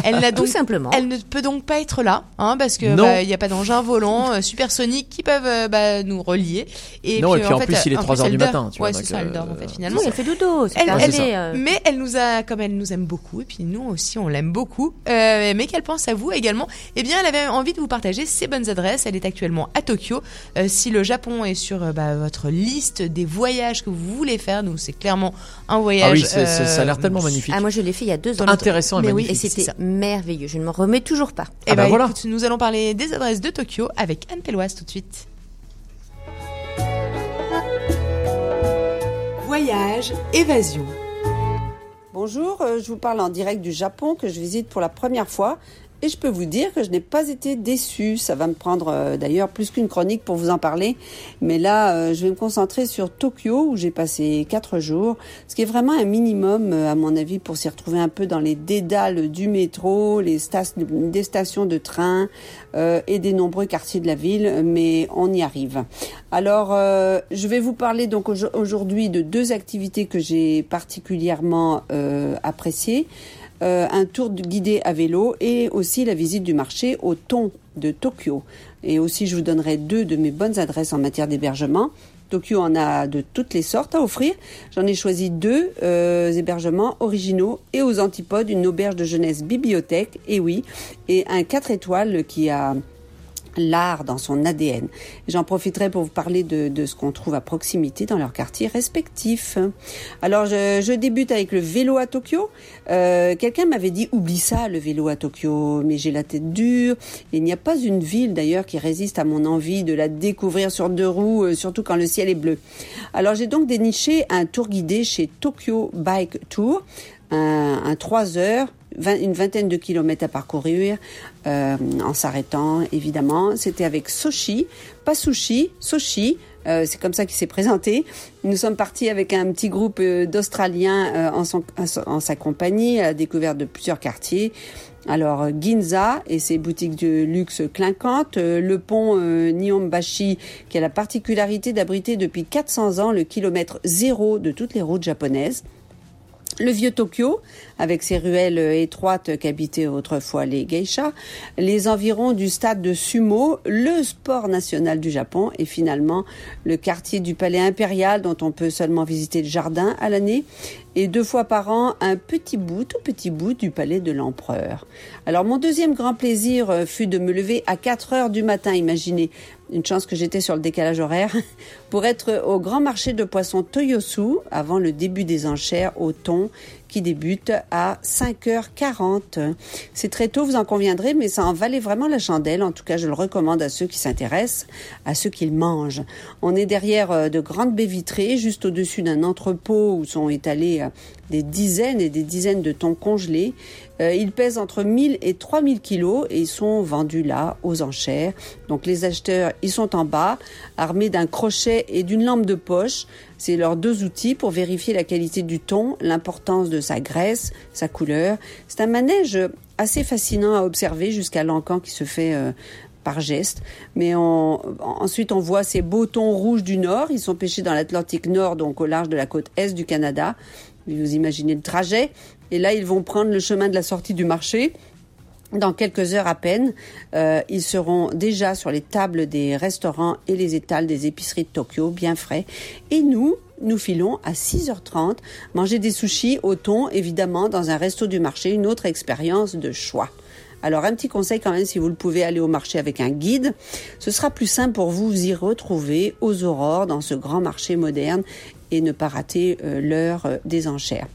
Speaker 3: Elle n'a donc,
Speaker 8: Tout simplement.
Speaker 3: Elle ne peut donc pas être là, hein, parce que bah, il n'y a pas d'engin volant euh, supersonique qui peuvent euh, bah, nous relier. Et
Speaker 2: Non, et puis en
Speaker 3: fait,
Speaker 2: plus, il est
Speaker 3: en
Speaker 2: 3 heures
Speaker 3: elle
Speaker 2: du
Speaker 3: dort.
Speaker 2: matin, tu
Speaker 3: ouais, c'est ça, elle dort en
Speaker 2: euh,
Speaker 3: fait finalement.
Speaker 8: Oui, elle fait dodo.
Speaker 3: Elle, elle mais elle nous a, comme elle nous aime beaucoup, et puis nous aussi on l'aime beaucoup, euh, mais qu'elle pense à vous également. Eh bien, elle avait envie de vous partager ses bonnes adresses. Elle est actuellement à Tokyo. Euh, si le Japon est sur euh, bah, votre liste des voyages que vous voulez faire, nous c'est clairement un voyage.
Speaker 2: Ah oui, ça a l'air tellement magnifique.
Speaker 8: Ah, moi, je l'ai fait il y a deux ans.
Speaker 2: Intéressant et
Speaker 3: Mais oui,
Speaker 8: Et
Speaker 2: magnifique.
Speaker 3: c'est
Speaker 8: c'était merveilleux. Je ne m'en remets toujours pas.
Speaker 3: Eh
Speaker 2: Ah bah
Speaker 3: ben,
Speaker 2: voilà.
Speaker 3: écoute, nous allons parler des adresses de Tokyo avec Anne Pelloise tout de suite. Voyage, évasion.
Speaker 15: Bonjour, euh, je vous parle en direct du Japon que je visite pour la première fois et je peux vous dire que je n'ai pas été déçue. Ça va me prendre euh, d'ailleurs plus qu'une chronique pour vous en parler, mais là euh, je vais me concentrer sur Tokyo où j'ai passé quatre jours, ce qui est vraiment un minimum euh, à mon avis pour s'y retrouver un peu dans les dédales du métro, les des stations de train et des nombreux quartiers de la ville, mais on y arrive. Alors, je vais vous parler donc aujo- aujourd'hui de deux activités que j'ai particulièrement appréciées. Euh, un tour guidé à vélo et aussi la visite du marché au thon de Tokyo. Et aussi, je vous donnerai deux de mes bonnes adresses en matière d'hébergement. Tokyo en a de toutes les sortes à offrir. J'en ai choisi deux euh, hébergements originaux et aux antipodes une auberge de jeunesse bibliothèque, et oui, et un 4 étoiles qui a l'art dans son ADN. J'en profiterai pour vous parler de, de ce qu'on trouve à proximité dans leurs quartiers respectifs. Alors, je, je débute avec le vélo à Tokyo. Euh, Quelqu'un m'avait dit, oublie ça, le vélo à Tokyo, mais j'ai la tête dure. Il n'y a pas une ville d'ailleurs qui résiste à mon envie de la découvrir sur deux roues, euh, surtout quand le ciel est bleu. Alors, j'ai donc déniché un tour guidé chez Tokyo Bike Tour, un, un 3 heures, une vingtaine de kilomètres à parcourir euh, en s'arrêtant évidemment. C'était avec Soshi, pas Sushi, Soshi. euh, c'est comme ça qu'il s'est présenté. Nous sommes partis avec un petit groupe euh, d'Australiens euh, en, en sa compagnie à la découverte de plusieurs quartiers. Alors euh, Ginza et ses boutiques de luxe clinquantes, le pont euh, Nihonbashi qui a la particularité d'abriter depuis 400 ans le kilomètre zéro de toutes les routes japonaises. Le vieux Tokyo, avec ses ruelles étroites qu'habitaient autrefois les geishas, les environs du stade de sumo, le sport national du Japon et finalement le quartier du palais impérial dont on peut seulement visiter le jardin à l'année et deux fois par an un petit bout, tout petit bout du palais de l'empereur. Alors mon deuxième grand plaisir euh, fut de me lever à 4 heures du matin, imaginez, une chance que j'étais sur le décalage horaire, pour être au grand marché de poissons Toyosu avant le début des enchères au thon qui débute à 5h40. C'est très tôt, vous en conviendrez, mais ça en valait vraiment la chandelle. En tout cas, je le recommande à ceux qui s'intéressent, à ceux qui le mangent. On est derrière euh, de grandes baies vitrées, juste au-dessus d'un entrepôt où sont étalés euh, des dizaines et des dizaines de thons congelés. Euh, ils pèsent entre 1000 et 3000 kilos et ils sont vendus là aux enchères. Donc les acheteurs, ils sont en bas, armés d'un crochet et d'une lampe de poche. C'est leurs deux outils pour vérifier la qualité du thon, l'importance de sa graisse, sa couleur. C'est un manège assez fascinant à observer jusqu'à l'encan qui se fait euh, par geste. Mais on- ensuite, on voit ces beaux thons rouges du Nord. Ils sont pêchés dans l'Atlantique Nord, donc au large de la côte est du Canada. Vous imaginez le trajet. Et là, ils vont prendre le chemin de la sortie du marché. Dans quelques heures à peine, euh, ils seront déjà sur les tables des restaurants et les étals des épiceries de Tokyo, bien frais. Et nous, nous filons à 6h30 manger des sushis au thon, évidemment, dans un resto du marché, une autre expérience de choix. Alors un petit conseil quand même, si vous le pouvez aller au marché avec un guide, ce sera plus simple pour vous y retrouver aux aurores dans ce grand marché moderne et ne pas rater euh, l'heure euh, des enchères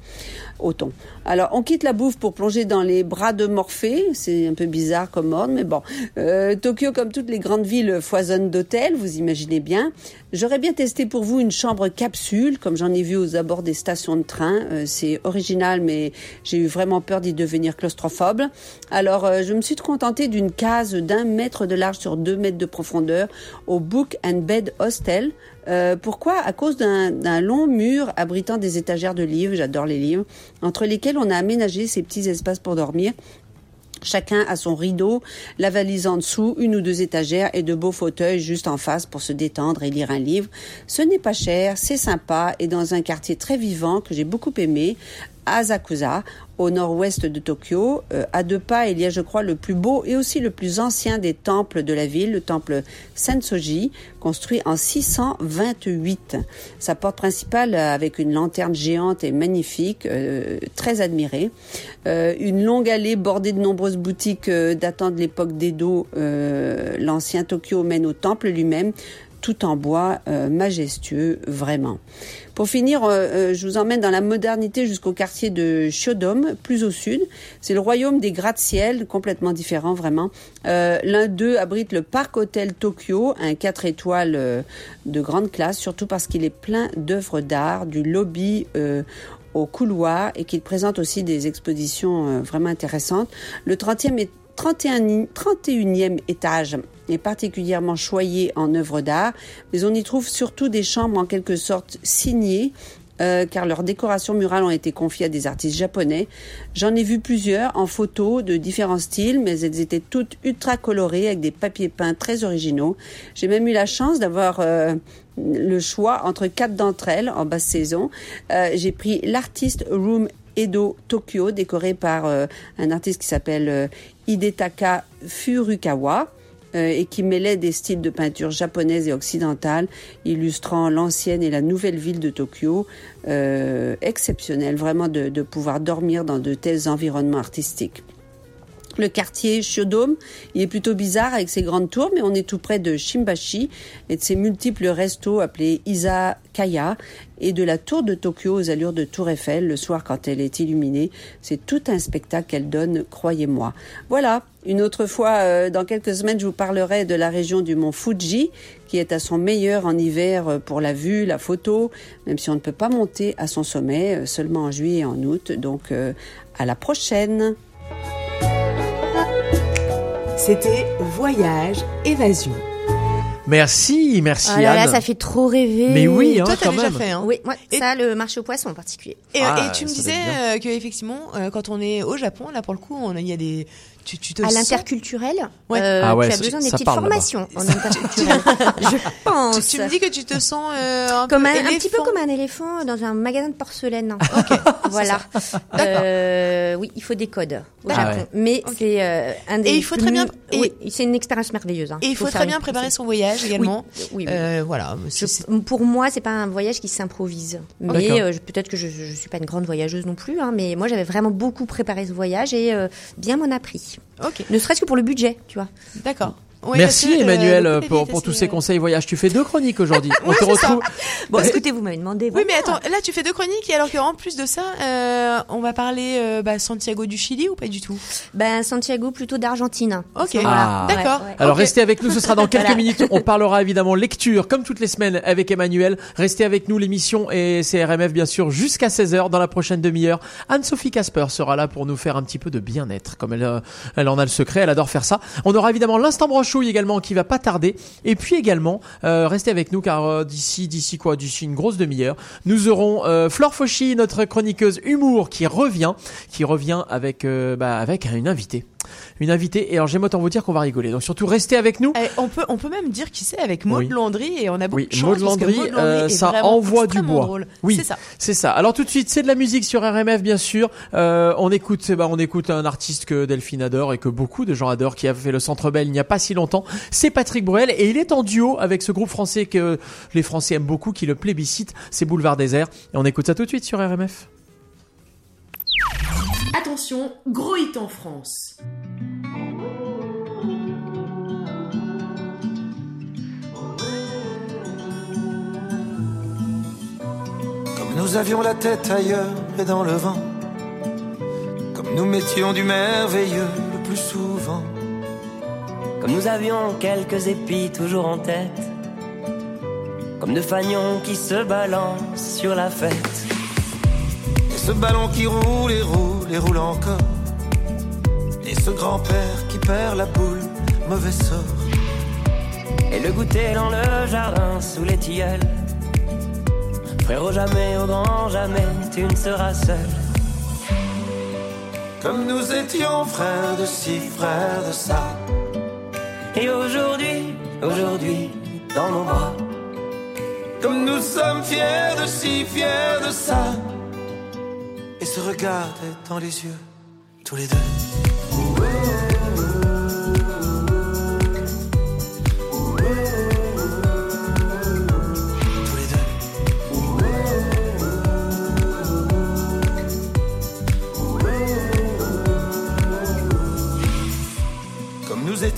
Speaker 15: Alors, on quitte la bouffe pour plonger dans les bras de Morphée. C'est un peu bizarre comme ordre, mais bon. Euh, Tokyo, comme toutes les grandes villes, foisonne d'hôtels, vous imaginez bien. J'aurais bien testé pour vous une chambre capsule, comme j'en ai vu aux abords des stations de train. Euh, c'est original, mais j'ai eu vraiment peur d'y devenir claustrophobe. Alors, euh, je me suis contentée d'une case d'un mètre de large sur deux mètres de profondeur au Book and Bed Hostel. Euh, pourquoi? À cause d'un d'un long mur abritant des étagères de livres, j'adore les livres, entre lesquels on a aménagé ces petits espaces pour dormir. Chacun a son rideau, la valise en dessous, une ou deux étagères et de beaux fauteuils juste en face pour se détendre et lire un livre. Ce n'est pas cher, c'est sympa et dans un quartier très vivant que j'ai beaucoup aimé, Asakusa, au nord-ouest de Tokyo. Euh, à deux pas, il y a, je crois, le plus beau et aussi le plus ancien des temples de la ville, le temple Sensoji, construit en 628. Sa porte principale, euh, avec une lanterne géante et magnifique, euh, très admirée. Euh, une longue allée bordée de nombreuses boutiques euh, datant de l'époque d'Edo. Euh, L'ancien Tokyo mène au temple lui-même tout en bois, majestueux, vraiment. Pour finir, euh, euh, je vous emmène dans la modernité jusqu'au quartier de Shodom, plus au sud. C'est le royaume des gratte-ciel, complètement différent, vraiment. Euh, L'un d'eux abrite le Parc Hôtel Tokyo, un 4 étoiles de grande classe, surtout parce qu'il est plein d'œuvres d'art, du lobby au couloir et qu'il présente aussi des expositions vraiment intéressantes. Le 30e et 31, 31e étage est particulièrement choyé en œuvres d'art, mais on y trouve surtout des chambres en quelque sorte signées, euh, car leurs décorations murales ont été confiées à des artistes japonais. J'en ai vu plusieurs en photo de différents styles, mais elles étaient toutes ultra colorées avec des papiers peints très originaux. J'ai même eu la chance d'avoir euh, le choix entre quatre d'entre elles en basse saison. Euh, J'ai pris l'artiste Room Edo Tokyo, décoré par euh, un artiste qui s'appelle euh, Hidetaka Furukawa. euh, et qui mêlait des styles de peinture japonaise et occidentale, illustrant l'ancienne et la nouvelle ville de Tokyo. Euh, exceptionnel, vraiment, de, de pouvoir dormir dans de tels environnements artistiques. Le quartier Shodome, il est plutôt bizarre avec ses grandes tours, mais on est tout près de Shimbashi et de ses multiples restos appelés Izakaya et de la tour de Tokyo aux allures de Tour Eiffel le soir quand elle est illuminée. C'est tout un spectacle qu'elle donne, croyez-moi. Voilà. Une autre fois, euh, dans quelques semaines, je vous parlerai de la région du mont Fuji, qui est à son meilleur en hiver euh, pour la vue, la photo, même si on ne peut pas monter à son sommet, euh, seulement en juillet et en août. Donc, euh, à la prochaine.
Speaker 1: C'était Voyage Évasion.
Speaker 2: Merci, merci
Speaker 8: Ah là là,
Speaker 2: Anne.
Speaker 8: ça fait trop rêver.
Speaker 2: Mais oui, hein,
Speaker 3: Toi, t'as déjà
Speaker 2: même.
Speaker 3: fait, hein.
Speaker 8: Oui, moi, ça, le marché aux poissons en particulier.
Speaker 3: Et,
Speaker 2: Ah,
Speaker 3: et tu me disais euh, que effectivement, euh, quand on est au Japon, là pour le coup, on- il y a des, tu, tu te
Speaker 8: À
Speaker 3: sens-
Speaker 8: l'interculturel,
Speaker 3: Ouais.
Speaker 8: euh,
Speaker 2: Ah ouais,
Speaker 8: tu as besoin des petites formations en interculturel. je pense.
Speaker 3: Tu, tu me dis que tu te sens euh, un
Speaker 8: comme
Speaker 3: peu
Speaker 8: un, un petit peu comme un éléphant dans un magasin de porcelaine. voilà. Euh, oui, il faut des codes au
Speaker 2: Ah
Speaker 8: Japon.
Speaker 2: ouais.
Speaker 8: Mais c'est euh, un des
Speaker 3: Et il faut très bien-
Speaker 8: Oui, c'est une expérience merveilleuse. hein.
Speaker 3: Et il faut, très bien
Speaker 8: une-
Speaker 3: préparer son voyage également.
Speaker 8: Oui, oui, oui.
Speaker 3: Euh, voilà.
Speaker 8: Je- pour moi, c'est pas un voyage qui s'improvise. Mais euh, peut-être que je, je suis pas une grande voyageuse non plus, hein, mais moi j'avais vraiment beaucoup préparé ce voyage et euh, bien m'en a pris.
Speaker 3: Ok,
Speaker 8: Ne serait-ce que pour le budget, tu vois.
Speaker 3: d'accord. Ouais,
Speaker 2: Merci
Speaker 3: que, euh,
Speaker 2: Emmanuel pour, tous ces
Speaker 3: euh,
Speaker 2: conseils voyage. Tu fais deux chroniques aujourd'hui. On
Speaker 3: Ouais,
Speaker 2: te
Speaker 3: ça.
Speaker 2: retrouve.
Speaker 8: Bon, écoutez, vous m'avez demandé.
Speaker 3: Oui, mais attends, là tu fais deux chroniques et alors qu'en plus de ça, euh, on va parler euh, bah, Santiago du Chili ou pas du tout?
Speaker 8: Ben, Santiago plutôt d'Argentine.
Speaker 3: Ok,
Speaker 2: Ah.
Speaker 3: d'accord.
Speaker 8: Ouais, ouais.
Speaker 2: Alors restez avec nous, ce sera dans quelques
Speaker 8: Voilà.
Speaker 2: minutes. On parlera évidemment lecture comme toutes les semaines avec Emmanuel. Restez avec nous, l'émission et c'est RMF bien sûr jusqu'à 16h dans la prochaine demi-heure. Anne-Sophie Casper sera là pour nous faire un petit peu de bien-être comme elle, euh, elle en a le secret, elle adore faire ça. On aura évidemment l'instant branchouille également qui va pas tarder et puis également euh, restez avec nous car euh, d'ici d'ici quoi d'ici une grosse demi-heure, nous aurons euh, Flore Fauchy, notre chroniqueuse humour qui revient qui revient avec bah, avec une invitée. Une invitée et alors j'aime autant vous dire qu'on va rigoler. Donc surtout restez avec nous.
Speaker 3: Eh, on peut, on peut même dire qui c'est avec Maud
Speaker 2: Oui.
Speaker 3: Landry et on a beaucoup
Speaker 2: Oui,
Speaker 3: de chance.
Speaker 2: Maud
Speaker 3: parce que
Speaker 2: Landry,
Speaker 3: Maud Landry
Speaker 2: euh, ça envoie du bois.
Speaker 3: drôle.
Speaker 2: Oui,
Speaker 3: c'est ça.
Speaker 2: C'est ça. Alors tout de suite, c'est de la musique sur RMF, bien sûr. Euh, on écoute, bah, on écoute un artiste que Delphine adore et que beaucoup de gens adorent, qui a fait le Centre Bell il n'y a pas si longtemps. C'est Patrick Bruel et il est en duo avec ce groupe français que les Français aiment beaucoup, qui le plébiscite. C'est Boulevard Désert. Et on écoute ça tout de suite sur RMF.
Speaker 16: Attention, gros hit en France.
Speaker 17: Comme nous avions la tête ailleurs et dans le vent. Comme nous mettions du merveilleux le plus souvent.
Speaker 18: Comme nous avions quelques épis toujours en tête. Comme deux fagnons qui se balancent sur la fête.
Speaker 17: Et ce ballon qui roule et roule et roule encore. Et ce grand-père qui perd la boule, mauvais sort.
Speaker 18: Et le goûter dans le jardin sous les tilleuls. Frérot, jamais au grand jamais, tu ne seras seul.
Speaker 17: Comme nous étions frères de ci, frères de ça.
Speaker 18: Et aujourd'hui, aujourd'hui, dans nos bras.
Speaker 17: Comme nous sommes fiers de ci, fiers de ça. Et se regarder dans les yeux, tous les deux.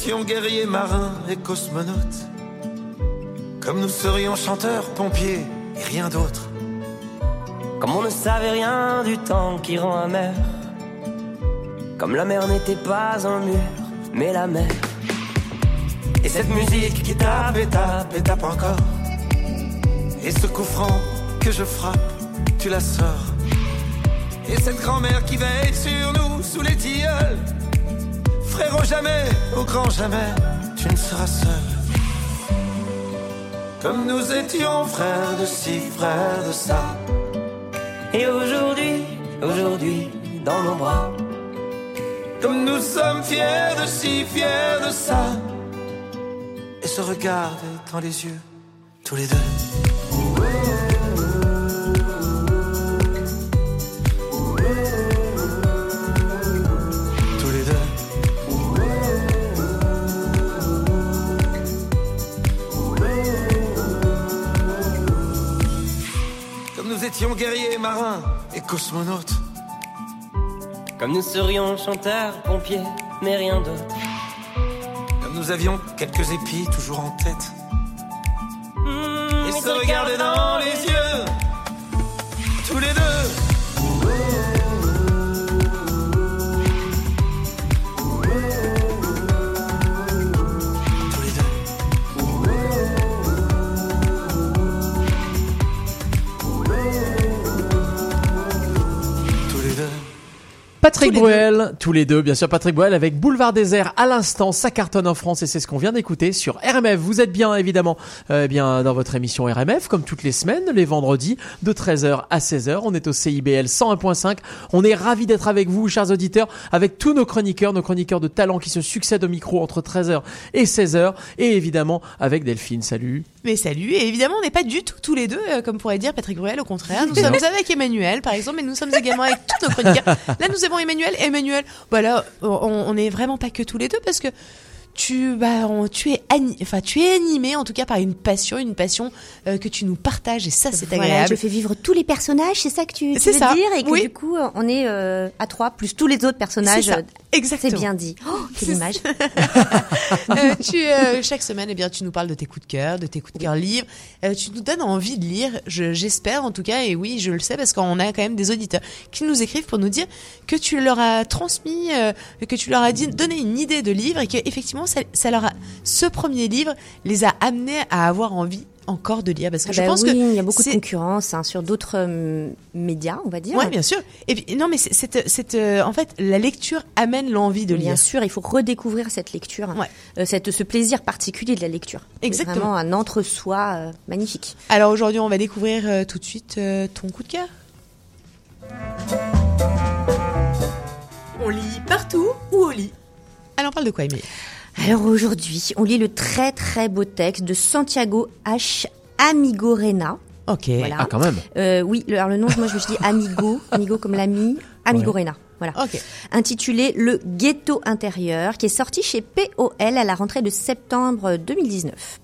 Speaker 17: Étions guerriers, marins et cosmonautes. Comme nous serions chanteurs, pompiers et rien d'autre.
Speaker 18: Comme on ne savait rien du temps qui rend amer. Comme la mer n'était pas un mur, mais la mer.
Speaker 17: Et cette musique qui tape et tape et tape encore. Et ce coup franc que je frappe, tu la sors. Et cette grand-mère qui veille sur nous sous les tilleuls. Frérot, jamais, au grand jamais, tu ne seras seul. Comme nous étions frères de ci, frères de ça.
Speaker 18: Et aujourd'hui, aujourd'hui, dans nos bras.
Speaker 17: Comme nous sommes fiers de ci, fiers de ça. Et se regarder dans les yeux, tous les deux. Étions guerriers, marins et cosmonautes.
Speaker 18: Comme nous serions chanteurs, pompiers, mais rien d'autre.
Speaker 17: Comme nous avions quelques épis toujours en tête.
Speaker 18: Mmh,
Speaker 17: Et se regarder dans les yeux, tous les deux.
Speaker 2: Patrick
Speaker 3: Tous
Speaker 2: Bruel, tous les deux, bien sûr, Patrick Bruel avec Boulevard Désert à l'instant, ça cartonne en France et c'est ce qu'on vient d'écouter sur RMF. Vous êtes bien évidemment euh, bien dans votre émission RMF comme toutes les semaines, les vendredis de 13h à 16h. On est au CIBL 101.5. On est ravis d'être avec vous, chers auditeurs, avec tous nos chroniqueurs, nos chroniqueurs de talent qui se succèdent au micro entre 13h et 16h et évidemment avec Delphine. Salut.
Speaker 3: Mais salut, et évidemment, on n'est pas du tout tous les deux, euh, comme pourrait dire Patrick Bruel, au contraire. Nous sommes avec Emmanuel, par exemple, mais nous sommes également avec tous nos chroniqueurs. Là, nous avons Emmanuel. Emmanuel, voilà, on, on est vraiment pas que tous les deux parce que tu, bah, on- tu es, ani- enfin, tu es animé, en tout cas, par une passion, une passion euh, que tu nous partages, et ça, c'est
Speaker 8: Voilà,
Speaker 3: agréable.
Speaker 8: je fais vivre tous les personnages, c'est ça que tu, tu veux
Speaker 3: ça,
Speaker 8: dire Et que
Speaker 3: oui.
Speaker 8: du coup, on est euh, à trois, plus tous les autres personnages
Speaker 3: Exactement.
Speaker 8: C'est bien dit. Oh, quelle image.
Speaker 3: Euh, tu, euh, chaque semaine, eh bien, tu nous parles de tes coups de cœur, de tes coups de cœur livres. Euh, tu nous donnes envie de lire, je- j'espère en tout cas, et oui, je le sais parce qu'on a quand même des auditeurs qui nous écrivent pour nous dire que tu leur as transmis, euh, que tu leur as dit, donné une idée de livre et que effectivement, ça, ça leur a, ce premier livre les a amenés à avoir envie encore de lire parce que
Speaker 8: Ah
Speaker 3: je
Speaker 8: bah
Speaker 3: pense
Speaker 8: oui,
Speaker 3: que
Speaker 8: il y a beaucoup de concurrence hein, sur d'autres euh, médias, on va dire.
Speaker 3: Ouais, bien sûr. Et puis, non, mais c'est, c'est, c'est, euh, en fait, la lecture amène l'envie de
Speaker 8: Bien
Speaker 3: lire.
Speaker 8: sûr, il faut redécouvrir cette lecture, euh, cette, ce plaisir particulier de la lecture. C'est
Speaker 3: Exactement.
Speaker 8: Vraiment un entre-soi euh, magnifique.
Speaker 3: Alors aujourd'hui, on va découvrir euh, tout de suite euh, ton coup de cœur. On lit partout ou au lit? Alors on parle de quoi, Emilie
Speaker 8: Alors aujourd'hui, on lit le très très beau texte de Santiago H. Amigorena.
Speaker 3: Ok.
Speaker 8: Voilà.
Speaker 2: Ah, quand même.
Speaker 8: Euh, oui, le, alors le nom, moi je me suis dit Amigo, Amigo comme l'ami, Amigorena. Voilà. Intitulé Le ghetto intérieur, qui est sorti chez POL à la rentrée de septembre 2019.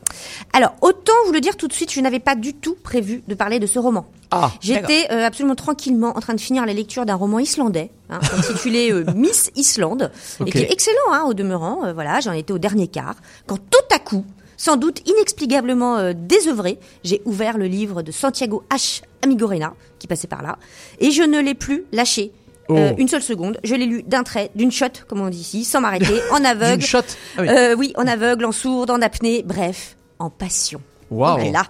Speaker 8: Alors, autant vous le dire tout de suite, je n'avais pas du tout prévu de parler de ce roman.
Speaker 2: Ah,
Speaker 8: J'étais euh, absolument tranquillement en train de finir la lecture d'un roman islandais, hein, intitulé euh, Miss Islande, et qui est excellent hein, au demeurant. Euh, voilà, j'en étais au dernier quart, quand tout à coup, sans doute inexplicablement désœuvré, j'ai ouvert le livre de Santiago H. Amigorena, qui passait par là, et je ne l'ai plus lâché. Euh,
Speaker 2: Oh.
Speaker 8: une seule seconde, je l'ai lu d'un trait, d'une shot, comme on dit ici, sans m'arrêter, en aveugle.
Speaker 2: D'une shot Ah oui.
Speaker 8: Euh, oui, en aveugle, en sourde, en apnée, bref, en passion.
Speaker 2: Waouh.
Speaker 8: Voilà.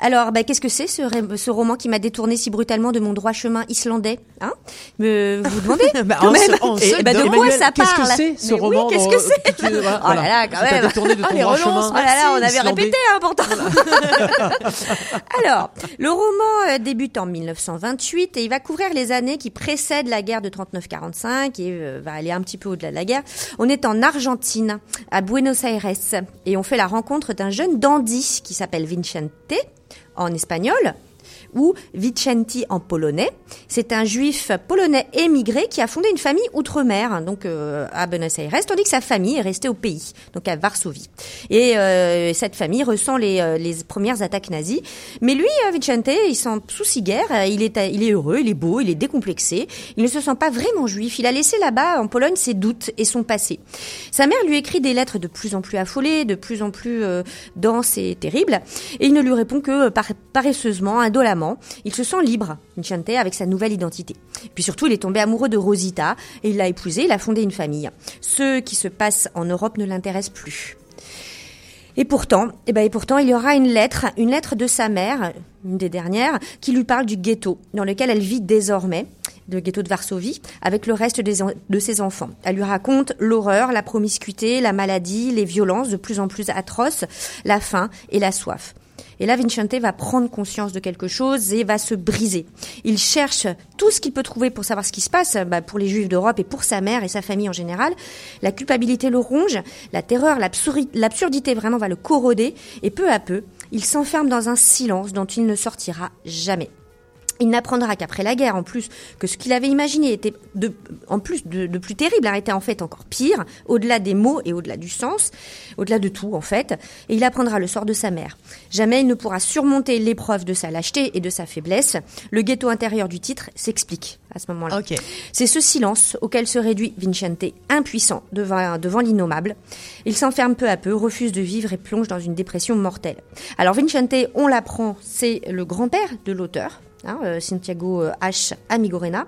Speaker 8: Alors, bah, qu'est-ce que c'est ce, roman qui m'a détourné si brutalement de mon droit chemin islandais hein? Me vous demandez
Speaker 3: Bah,
Speaker 8: quand
Speaker 3: on
Speaker 8: même.
Speaker 3: se- on se
Speaker 8: ben, de quoi ça
Speaker 2: qu'est-ce
Speaker 8: parle?
Speaker 2: que c'est, ce
Speaker 8: Mais
Speaker 2: roman
Speaker 8: oui, qu'est-ce que c'est?
Speaker 2: tu- voilà,
Speaker 8: Oh là là, quand même.
Speaker 2: détourné de
Speaker 8: Ah,
Speaker 2: ton
Speaker 8: les
Speaker 2: droit chemin
Speaker 8: Oh là là, on avait répété, hein, pourtant. Alors, le roman euh, débute en 1928 et il va couvrir les années qui précèdent la guerre de 39-45 et euh, va aller un petit peu au-delà de la guerre. On est en Argentine, à Buenos Aires, et on fait la rencontre d'un jeune dandy qui s'appelle Vincente en espagnol ou Vicenti en polonais. C'est un juif polonais émigré qui a fondé une famille outre-mer, donc euh, à Buenos Aires, tandis que sa famille est restée au pays, donc à Varsovie. Et euh, cette famille ressent les, euh, les premières attaques nazies. Mais lui, Vicente, il s'en soucie guère. Il est, il est heureux, il est beau, il est décomplexé. Il ne se sent pas vraiment juif. Il a laissé là-bas, en Pologne, ses doutes et son passé. Sa mère lui écrit des lettres de plus en plus affolées, de plus en plus denses et terribles. Et il ne lui répond que par- paresseusement, indolemment. Il se sent libre, Vicente, avec sa nouvelle identité. Puis surtout, il est tombé amoureux de Rosita et il l'a épousée, il a fondé une famille. Ce qui se passe en Europe ne l'intéresse plus. Et pourtant, eh ben, et pourtant, il y aura une lettre, une lettre de sa mère, une des dernières, qui lui parle du ghetto dans lequel elle vit désormais, le ghetto de Varsovie, avec le reste de ses enfants. Elle lui raconte l'horreur, la promiscuité, la maladie, les violences de plus en plus atroces, la faim et la soif. Et là, Vincente va prendre conscience de quelque chose et va se briser. Il cherche tout ce qu'il peut trouver pour savoir ce qui se passe bah, pour les Juifs d'Europe et pour sa mère et sa famille en général. La culpabilité le ronge, la terreur, l'absurdité vraiment va le corroder et peu à peu, il s'enferme dans un silence dont il ne sortira jamais. Il n'apprendra qu'après la guerre, en plus, que ce qu'il avait imaginé était de, en plus de, de plus terrible, hein, était en fait encore pire, au-delà des mots et au-delà du sens, au-delà de tout, en fait. Et il apprendra le sort de sa mère. Jamais il ne pourra surmonter l'épreuve de sa lâcheté et de sa faiblesse. Le ghetto intérieur du titre s'explique à ce moment-là. C'est ce silence auquel se réduit Vincente, impuissant devant, devant l'innommable. Il s'enferme peu à peu, refuse de vivre et plonge dans une dépression mortelle. Alors Vincente, on l'apprend, c'est le grand-père de l'auteur, hein, euh, Santiago euh, H. Amigorena.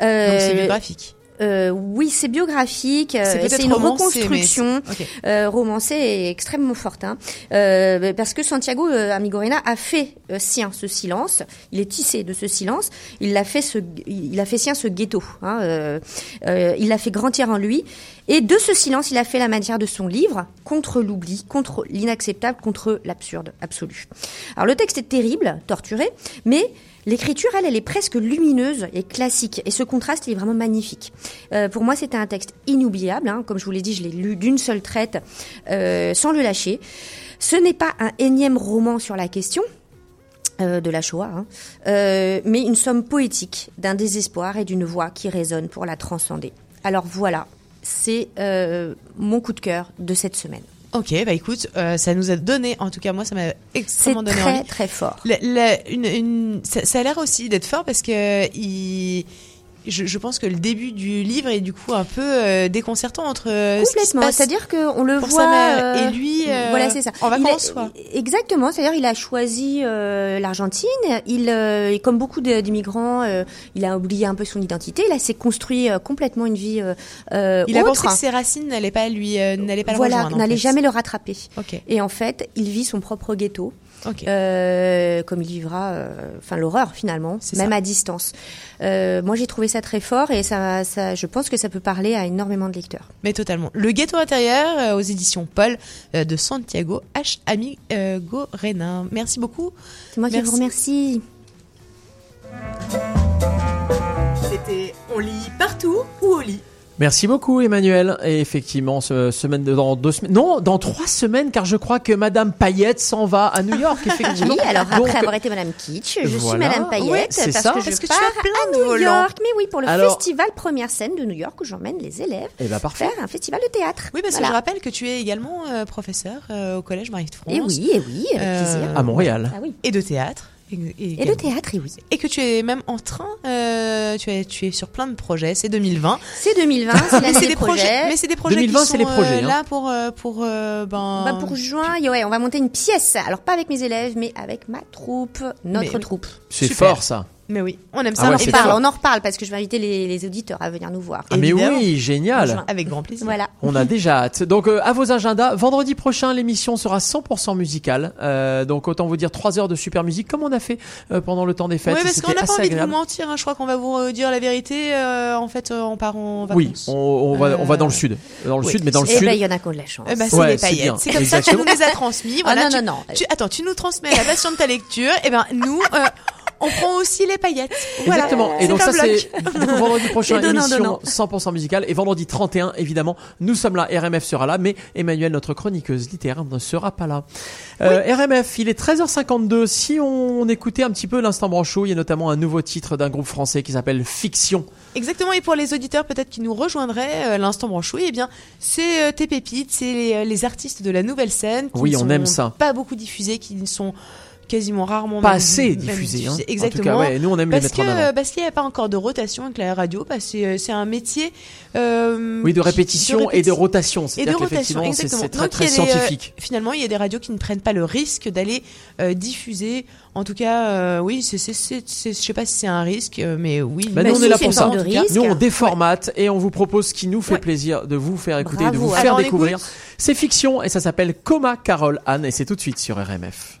Speaker 8: Euh,
Speaker 3: Donc c'est biographique.
Speaker 8: euh, oui, c'est biographique. euh,
Speaker 3: C'est
Speaker 8: une
Speaker 3: romancé,
Speaker 8: reconstruction euh, romancée et extrêmement forte. hein. Euh, parce que Santiago euh, Amigorena a fait euh, sien ce silence. Il est tissé de ce silence. Il l'a fait ce, il a fait sien ce ghetto. hein, euh, euh, il l'a fait grandir en lui. Et de ce silence, il a fait la matière de son livre contre l'oubli, contre l'inacceptable, contre l'absurde absolu. Alors le texte est terrible, torturé, mais L'écriture, elle, elle est presque lumineuse et classique. Et ce contraste, il est vraiment magnifique. Euh, pour moi, c'était un texte inoubliable. hein. Comme je vous l'ai dit, je l'ai lu d'une seule traite, euh, sans le lâcher. Ce n'est pas un énième roman sur la question. euh, de la Shoah, hein, mais une somme poétique d'un désespoir et d'une voix qui résonne pour la transcender. Alors voilà, c'est mon coup de cœur de cette semaine.
Speaker 3: Ok, bah écoute, euh, ça nous a donné, en tout cas moi, ça m'a extrêmement donné
Speaker 8: très,
Speaker 3: envie.
Speaker 8: très fort.
Speaker 3: La- la- une, une- ça, ça a l'air aussi d'être fort parce que il, je, je pense que le début du livre est du coup un peu euh, déconcertant entre euh,
Speaker 8: Complètement. C'est-à-dire qu'on le
Speaker 3: pour
Speaker 8: voit.
Speaker 3: sa mère
Speaker 8: euh,
Speaker 3: et lui.
Speaker 8: voilà, c'est ça.
Speaker 3: En
Speaker 8: Il a-
Speaker 3: vacances, quoi.
Speaker 8: Exactement. C'est-à-dire, il a choisi l'Argentine. Il, et comme beaucoup d'immigrants, il a oublié un peu son identité. Là, s'est construit complètement une vie euh,
Speaker 3: Il a
Speaker 8: autre.
Speaker 3: pensé que ses racines n'allaient pas lui, n'allaient pas le
Speaker 8: voilà,
Speaker 3: rejoindre. en
Speaker 8: n'allait jamais le rattraper.
Speaker 3: Ok.
Speaker 8: Et en fait, il vit son propre ghetto. Euh, comme il vivra, euh, enfin l'horreur finalement, même
Speaker 3: ça.
Speaker 8: à distance. Euh, moi, j'ai trouvé ça très fort et ça, ça, je pense que ça peut parler à énormément de lecteurs.
Speaker 3: Mais totalement. Le ghetto intérieur euh, aux éditions Paul euh, de Santiago H. Amigo Renin. Merci beaucoup.
Speaker 8: C'est moi qui vous remercie.
Speaker 3: C'était On lit partout ou au lit
Speaker 2: Merci beaucoup Emmanuel. Et effectivement, ce, semaine de- dans deux semaines, non, dans trois semaines, car je crois que Madame Payette s'en va à New York. Effectivement.
Speaker 8: Oui, alors après
Speaker 2: Donc,
Speaker 8: avoir été Madame Kitsch, je suis. Madame Payette
Speaker 2: Ouais,
Speaker 8: parce
Speaker 2: ça.
Speaker 8: que je
Speaker 3: Parce que tu
Speaker 8: pars
Speaker 3: as plein
Speaker 8: à
Speaker 3: de
Speaker 8: New
Speaker 3: volants.
Speaker 8: York? Mais oui, pour le
Speaker 2: Alors-
Speaker 8: festival Première Scène de New York où j'emmène les élèves
Speaker 2: Eh ben parfait.
Speaker 8: faire un festival de théâtre.
Speaker 3: Oui, parce que je rappelle que tu es également euh, professeur euh, au Collège Marie de France.
Speaker 8: Et oui, et oui, avec
Speaker 3: Euh,
Speaker 8: plaisir.
Speaker 2: À Montréal.
Speaker 8: Ah oui.
Speaker 3: Et de théâtre. Et, et
Speaker 8: Et
Speaker 3: également.
Speaker 8: le théâtre, et oui.
Speaker 3: Et que tu es même en train, euh, tu, es, tu es sur plein de projets, c'est 2020.
Speaker 8: C'est 2020, c'est
Speaker 3: Mais
Speaker 8: l'année
Speaker 3: c'est
Speaker 8: des
Speaker 3: des projets,
Speaker 8: projets.
Speaker 3: mais c'est des projets
Speaker 2: 2020,
Speaker 3: qui
Speaker 2: c'est
Speaker 3: sont
Speaker 2: les projets,
Speaker 3: euh,
Speaker 2: hein.
Speaker 3: là pour euh, pour euh, ben
Speaker 8: Bah, pour juin, ouais, on va monter une pièce. Alors pas avec mes élèves, mais avec ma troupe, notre
Speaker 3: Mais-
Speaker 8: troupe.
Speaker 2: C'est fort ça.
Speaker 3: Mais oui, on aime
Speaker 2: Ah
Speaker 3: ça.
Speaker 2: ouais,
Speaker 8: on, parle, on en reparle parce que je vais inviter les, les auditeurs à venir nous voir.
Speaker 2: Ah, mais oui, génial.
Speaker 3: Avec grand plaisir.
Speaker 8: Voilà.
Speaker 2: On a déjà hâte. Donc euh, à vos agendas, vendredi prochain, l'émission sera 100% musicale. Euh, donc autant vous dire 3 heures de super musique comme on a fait euh, pendant le temps des fêtes.
Speaker 3: Oui, parce qu'on n'a pas envie de vous mentir. hein. Je crois qu'on va vous euh, dire la vérité. euh, en fait, euh, on part en vacances.
Speaker 2: Oui, on, on va, on va dans le sud. Dans le
Speaker 3: oui.
Speaker 2: sud, mais dans le
Speaker 8: Eh
Speaker 2: sud.
Speaker 8: ben, il y en a qui ont de la chance.
Speaker 3: Eh ben, c'est
Speaker 2: Ouais,
Speaker 3: paillettes. comme ça que tu nous les as transmis. Voilà,
Speaker 8: Ah non,
Speaker 3: tu-
Speaker 8: non, non.
Speaker 3: tu- attends, tu nous transmets la passion de ta lecture. Et ben nous, on prend aussi les paillettes. Voilà.
Speaker 2: Exactement. Et donc ça c'est vendredi prochain
Speaker 8: donnant,
Speaker 2: émission
Speaker 8: donnant.
Speaker 2: 100% musicale et vendredi 31 évidemment nous sommes là RMF sera là mais Emmanuel notre chroniqueuse littéraire ne sera pas là. Euh, RMF il est 13h52 si on écoutait un petit peu l'instant branchot il y a notamment un nouveau titre d'un groupe français qui s'appelle Fiction.
Speaker 3: Exactement. Et pour les auditeurs peut-être qui nous rejoindraient, euh, l'instant branchouille, eh bien, c'est euh, tes pépites, c'est les, euh, les artistes de la nouvelle scène. Qui
Speaker 2: Oui,
Speaker 3: ne
Speaker 2: on
Speaker 3: sont
Speaker 2: aime ça.
Speaker 3: Pas beaucoup diffusés, qui ne sont quasiment rarement
Speaker 2: Pas
Speaker 3: même-
Speaker 2: assez
Speaker 3: même
Speaker 2: diffusés, hein. En tout cas,
Speaker 3: Exactement.
Speaker 2: ouais, nous, on aime les
Speaker 3: parce
Speaker 2: mettre
Speaker 3: que,
Speaker 2: en avant.
Speaker 3: euh, Parce qu'il n'y a pas encore de rotation avec la radio, parce que c'est- c'est un métier. euh,
Speaker 2: Oui de
Speaker 3: qui-
Speaker 2: répétition et de rotation
Speaker 3: Et de
Speaker 2: c'est-à-dire
Speaker 3: rotation,
Speaker 2: qu'effectivement c'est
Speaker 3: exactement.
Speaker 2: c'est très
Speaker 3: Donc,
Speaker 2: très
Speaker 3: des, euh,
Speaker 2: scientifique.
Speaker 3: finalement, il y a des radios qui ne prennent pas le risque d'aller euh, diffuser. En tout cas, euh, oui, c'est, c'est, c'est, c'est- je sais pas si c'est un risque, euh, mais oui.
Speaker 2: Bah,
Speaker 8: Bah,
Speaker 2: nous on est là
Speaker 8: c'est
Speaker 2: pour ça. Nous on déformate et on vous propose ce qui nous fait
Speaker 3: Ouais.
Speaker 2: plaisir de vous faire écouter, de vous faire découvrir. C'est fiction et ça s'appelle Coma Carole Anne et c'est tout de suite sur RMF.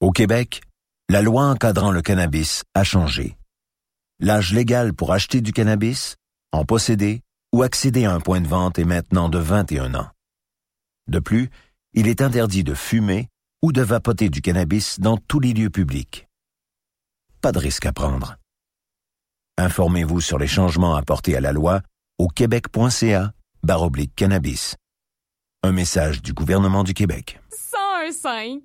Speaker 19: Au Québec, la loi encadrant le cannabis a changé. L'âge légal pour acheter du cannabis, en posséder ou accéder à un point de vente est maintenant de 21 ans. De plus, il est interdit de fumer ou de vapoter du cannabis dans tous les lieux publics. Pas de risque à prendre. Informez-vous sur les changements apportés à la loi au québec.ca baroblique cannabis. Un message du gouvernement du Québec.
Speaker 20: sign.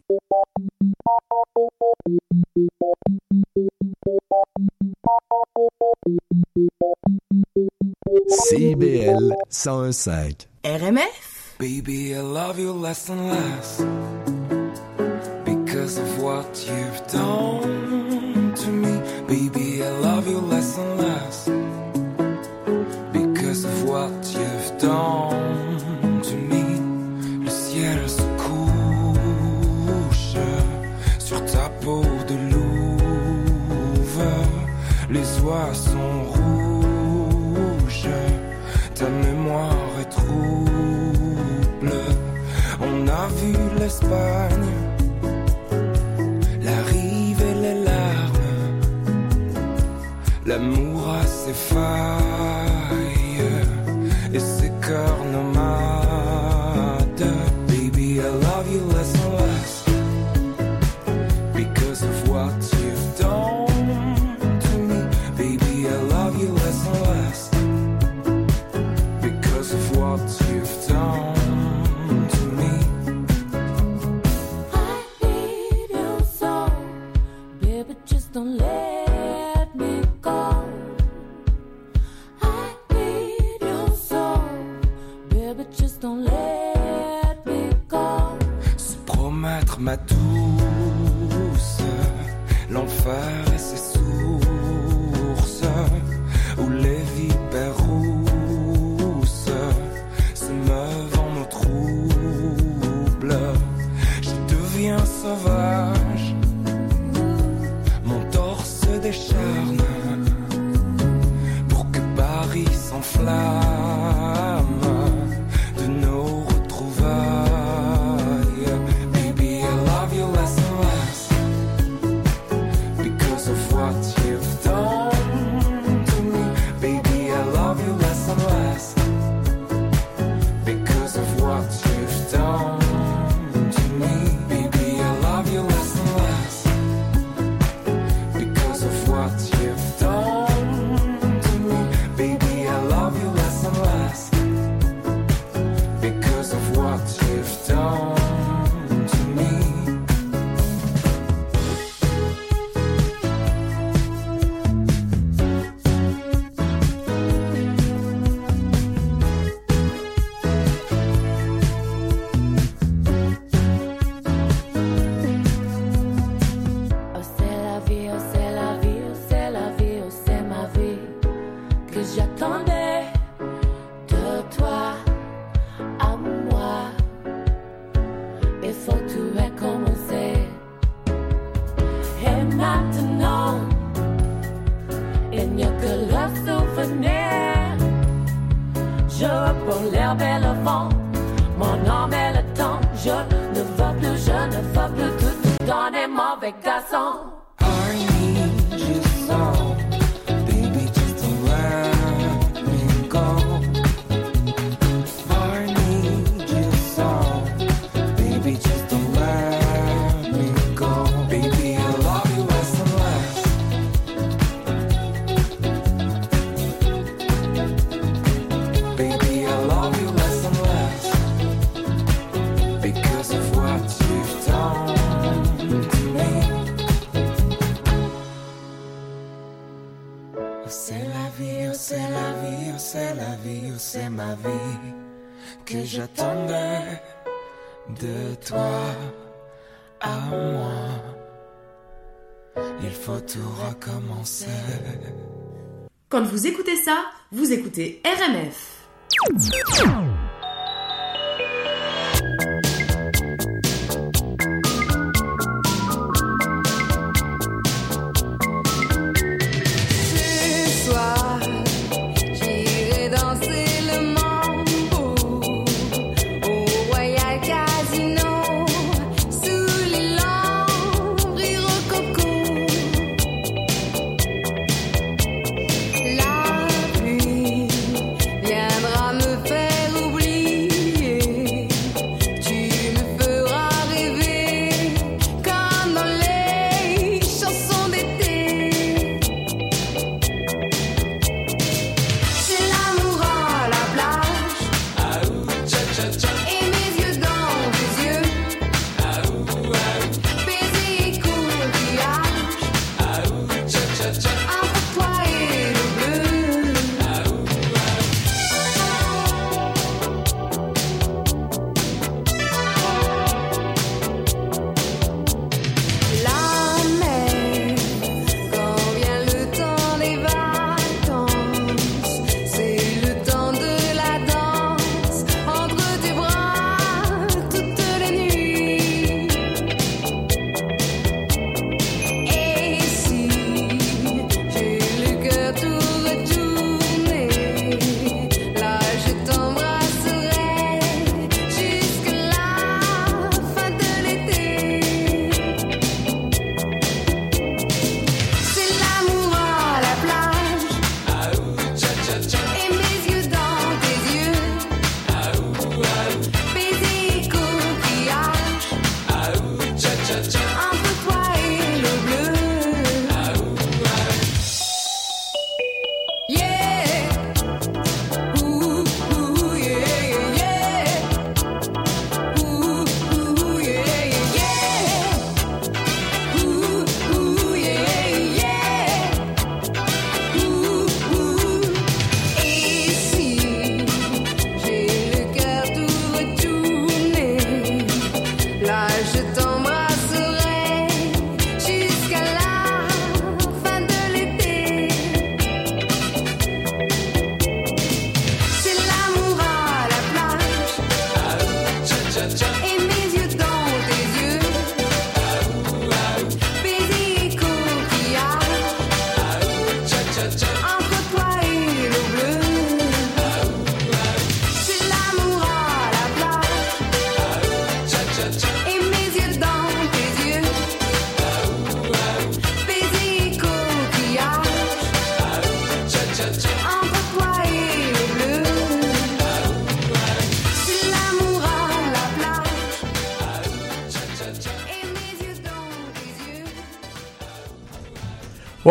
Speaker 12: CBL 101.5
Speaker 1: RMF Baby, I love you less and less Because of what you've done to me. Baby, I love you less and less Because of what you've done. la rive et les larmes, l'amour
Speaker 21: à
Speaker 22: ses femmes.
Speaker 1: Quand vous écoutez ça, vous écoutez RMF.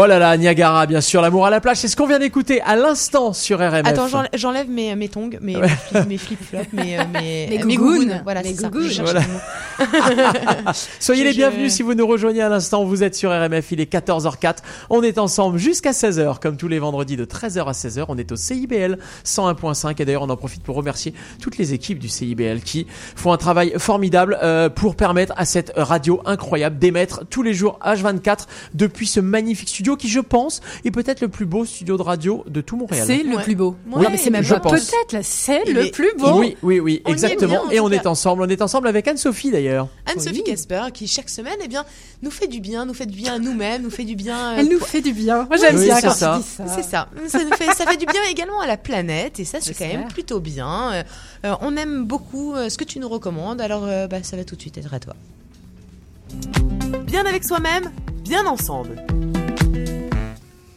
Speaker 2: Oh là là, Niagara, bien sûr, l'amour à la plage, c'est ce qu'on vient d'écouter à l'instant sur RMF.
Speaker 3: Attends, j'enlève- mes, mes tongs, mes, flip-flops, mes, euh, mes,
Speaker 8: Mes
Speaker 3: mes
Speaker 8: gougounes.
Speaker 3: gougounes. Voilà,
Speaker 8: Mes gougounes.
Speaker 2: Voilà. Soyez les
Speaker 3: Je-
Speaker 2: bienvenus si vous nous rejoignez à l'instant. Vous êtes sur RMF, il est 14h04. On est ensemble jusqu'à 16h, comme tous les vendredis de 13h à 16h. On est au CIBL 101.5 et d'ailleurs on en profite pour remercier toutes les équipes du CIBL qui font un travail formidable euh, pour permettre à cette radio incroyable d'émettre tous les jours H24 depuis ce magnifique studio qui, je pense, est peut-être le plus beau studio de radio de tout Montréal.
Speaker 23: C'est le
Speaker 3: Ouais.
Speaker 23: plus beau.
Speaker 3: Ouais,
Speaker 23: mais c'est même
Speaker 2: je
Speaker 23: pas
Speaker 2: pense.
Speaker 23: peut-être, c'est le
Speaker 3: est-
Speaker 23: plus beau.
Speaker 2: Oui, oui, oui,
Speaker 3: On
Speaker 2: exactement.
Speaker 3: bien,
Speaker 2: et on est ensemble. On est ensemble avec Anne-Sophie d'ailleurs.
Speaker 3: Anne-Sophie
Speaker 23: Oui.
Speaker 3: Casper, qui chaque semaine, eh bien, nous fait du bien, nous fait du bien à nous-mêmes, nous fait du bien. euh,
Speaker 23: Elle nous fait du bien. Moi, j'aime
Speaker 2: Oui,
Speaker 23: bien quand
Speaker 2: ça.
Speaker 23: tu dis ça.
Speaker 3: C'est ça. Ça, nous fait, ça fait du bien également à la planète et ça, c'est quand même plutôt bien. Euh, euh, on aime beaucoup ce que tu nous recommandes, alors euh, bah, ça va tout de suite être à toi. Bien avec soi-même, bien ensemble.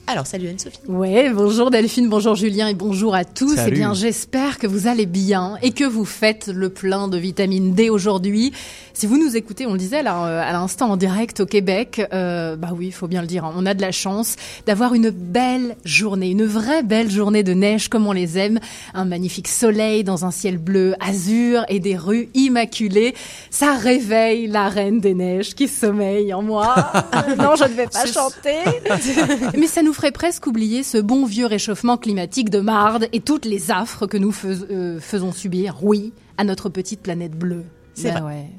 Speaker 3: Alors, salut Anne-Sophie.
Speaker 23: Ouais, bonjour Delphine, bonjour Julien et bonjour à tous.
Speaker 2: Salut.
Speaker 23: Eh bien, j'espère que vous allez bien et que vous faites le plein de vitamine D aujourd'hui. Si vous nous écoutez, on le disait là euh, à l'instant en direct au Québec, euh, bah oui, il faut bien le dire, hein, on a de la chance d'avoir une belle journée, une vraie belle journée de neige comme on les aime, un magnifique soleil dans un ciel bleu azur et des rues immaculées. Ça réveille la reine des neiges qui sommeille en moi. non, je ne vais pas chanter. Mais ça nous ferait presque oublier ce bon vieux réchauffement climatique de marde et toutes les affres que nous euh, faisons subir, oui, à notre petite planète bleue.
Speaker 3: C'est vrai.
Speaker 23: ouais.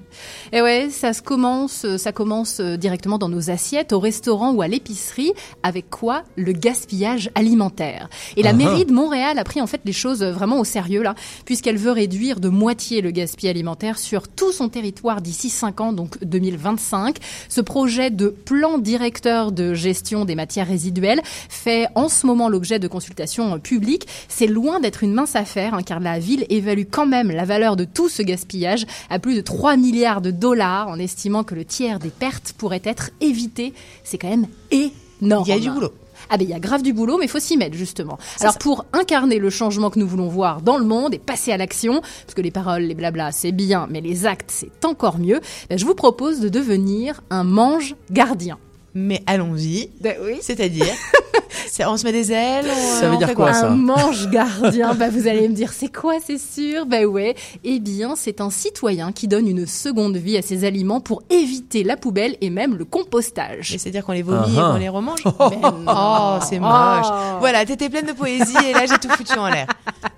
Speaker 23: Et ouais, ça se commence, euh, ça commence euh, directement dans nos assiettes, au restaurant ou à l'épicerie. Avec quoi Le gaspillage alimentaire. Et la
Speaker 24: Ah
Speaker 23: mairie de Montréal a pris en fait les choses euh, vraiment au sérieux là, puisqu'elle veut réduire de moitié le gaspillage alimentaire sur tout son territoire d'ici 5 ans, donc 2025. Ce projet de plan directeur de gestion des matières résiduelles fait en ce moment l'objet de consultations publiques. C'est loin d'être une mince affaire, hein, car la ville évalue quand même la valeur de tout ce gaspillage à plus de 3 milliards de dollars, en estimant que le tiers des pertes pourrait être évité. C'est quand même énorme.
Speaker 3: Il y a du boulot.
Speaker 23: Ah ben il y a grave du boulot, mais il faut s'y mettre justement. Alors pour incarner le changement que nous voulons voir dans le monde et passer à l'action, parce que les paroles, les blablas, c'est bien, mais les actes, c'est encore mieux, ben, je vous propose de devenir un mange gardien.
Speaker 3: Mais allons-y.
Speaker 23: oui.
Speaker 3: C'est-à-dire C'est- On se met des ailes on-
Speaker 2: Ça veut
Speaker 3: on
Speaker 2: dire
Speaker 3: fait
Speaker 2: quoi, ça
Speaker 23: Un mange gardien, bah vous allez me dire c'est quoi, c'est sûr? Ben ouais. Eh bien, c'est un citoyen qui donne une seconde vie à ses aliments pour éviter la poubelle et même le compostage.
Speaker 3: Et c'est-à-dire qu'on les vomit et
Speaker 23: Ah ah.
Speaker 3: qu'on les remange? Oh, c'est moche.
Speaker 23: Oh.
Speaker 3: Voilà, t'étais pleine de poésie et là j'ai tout foutu en l'air.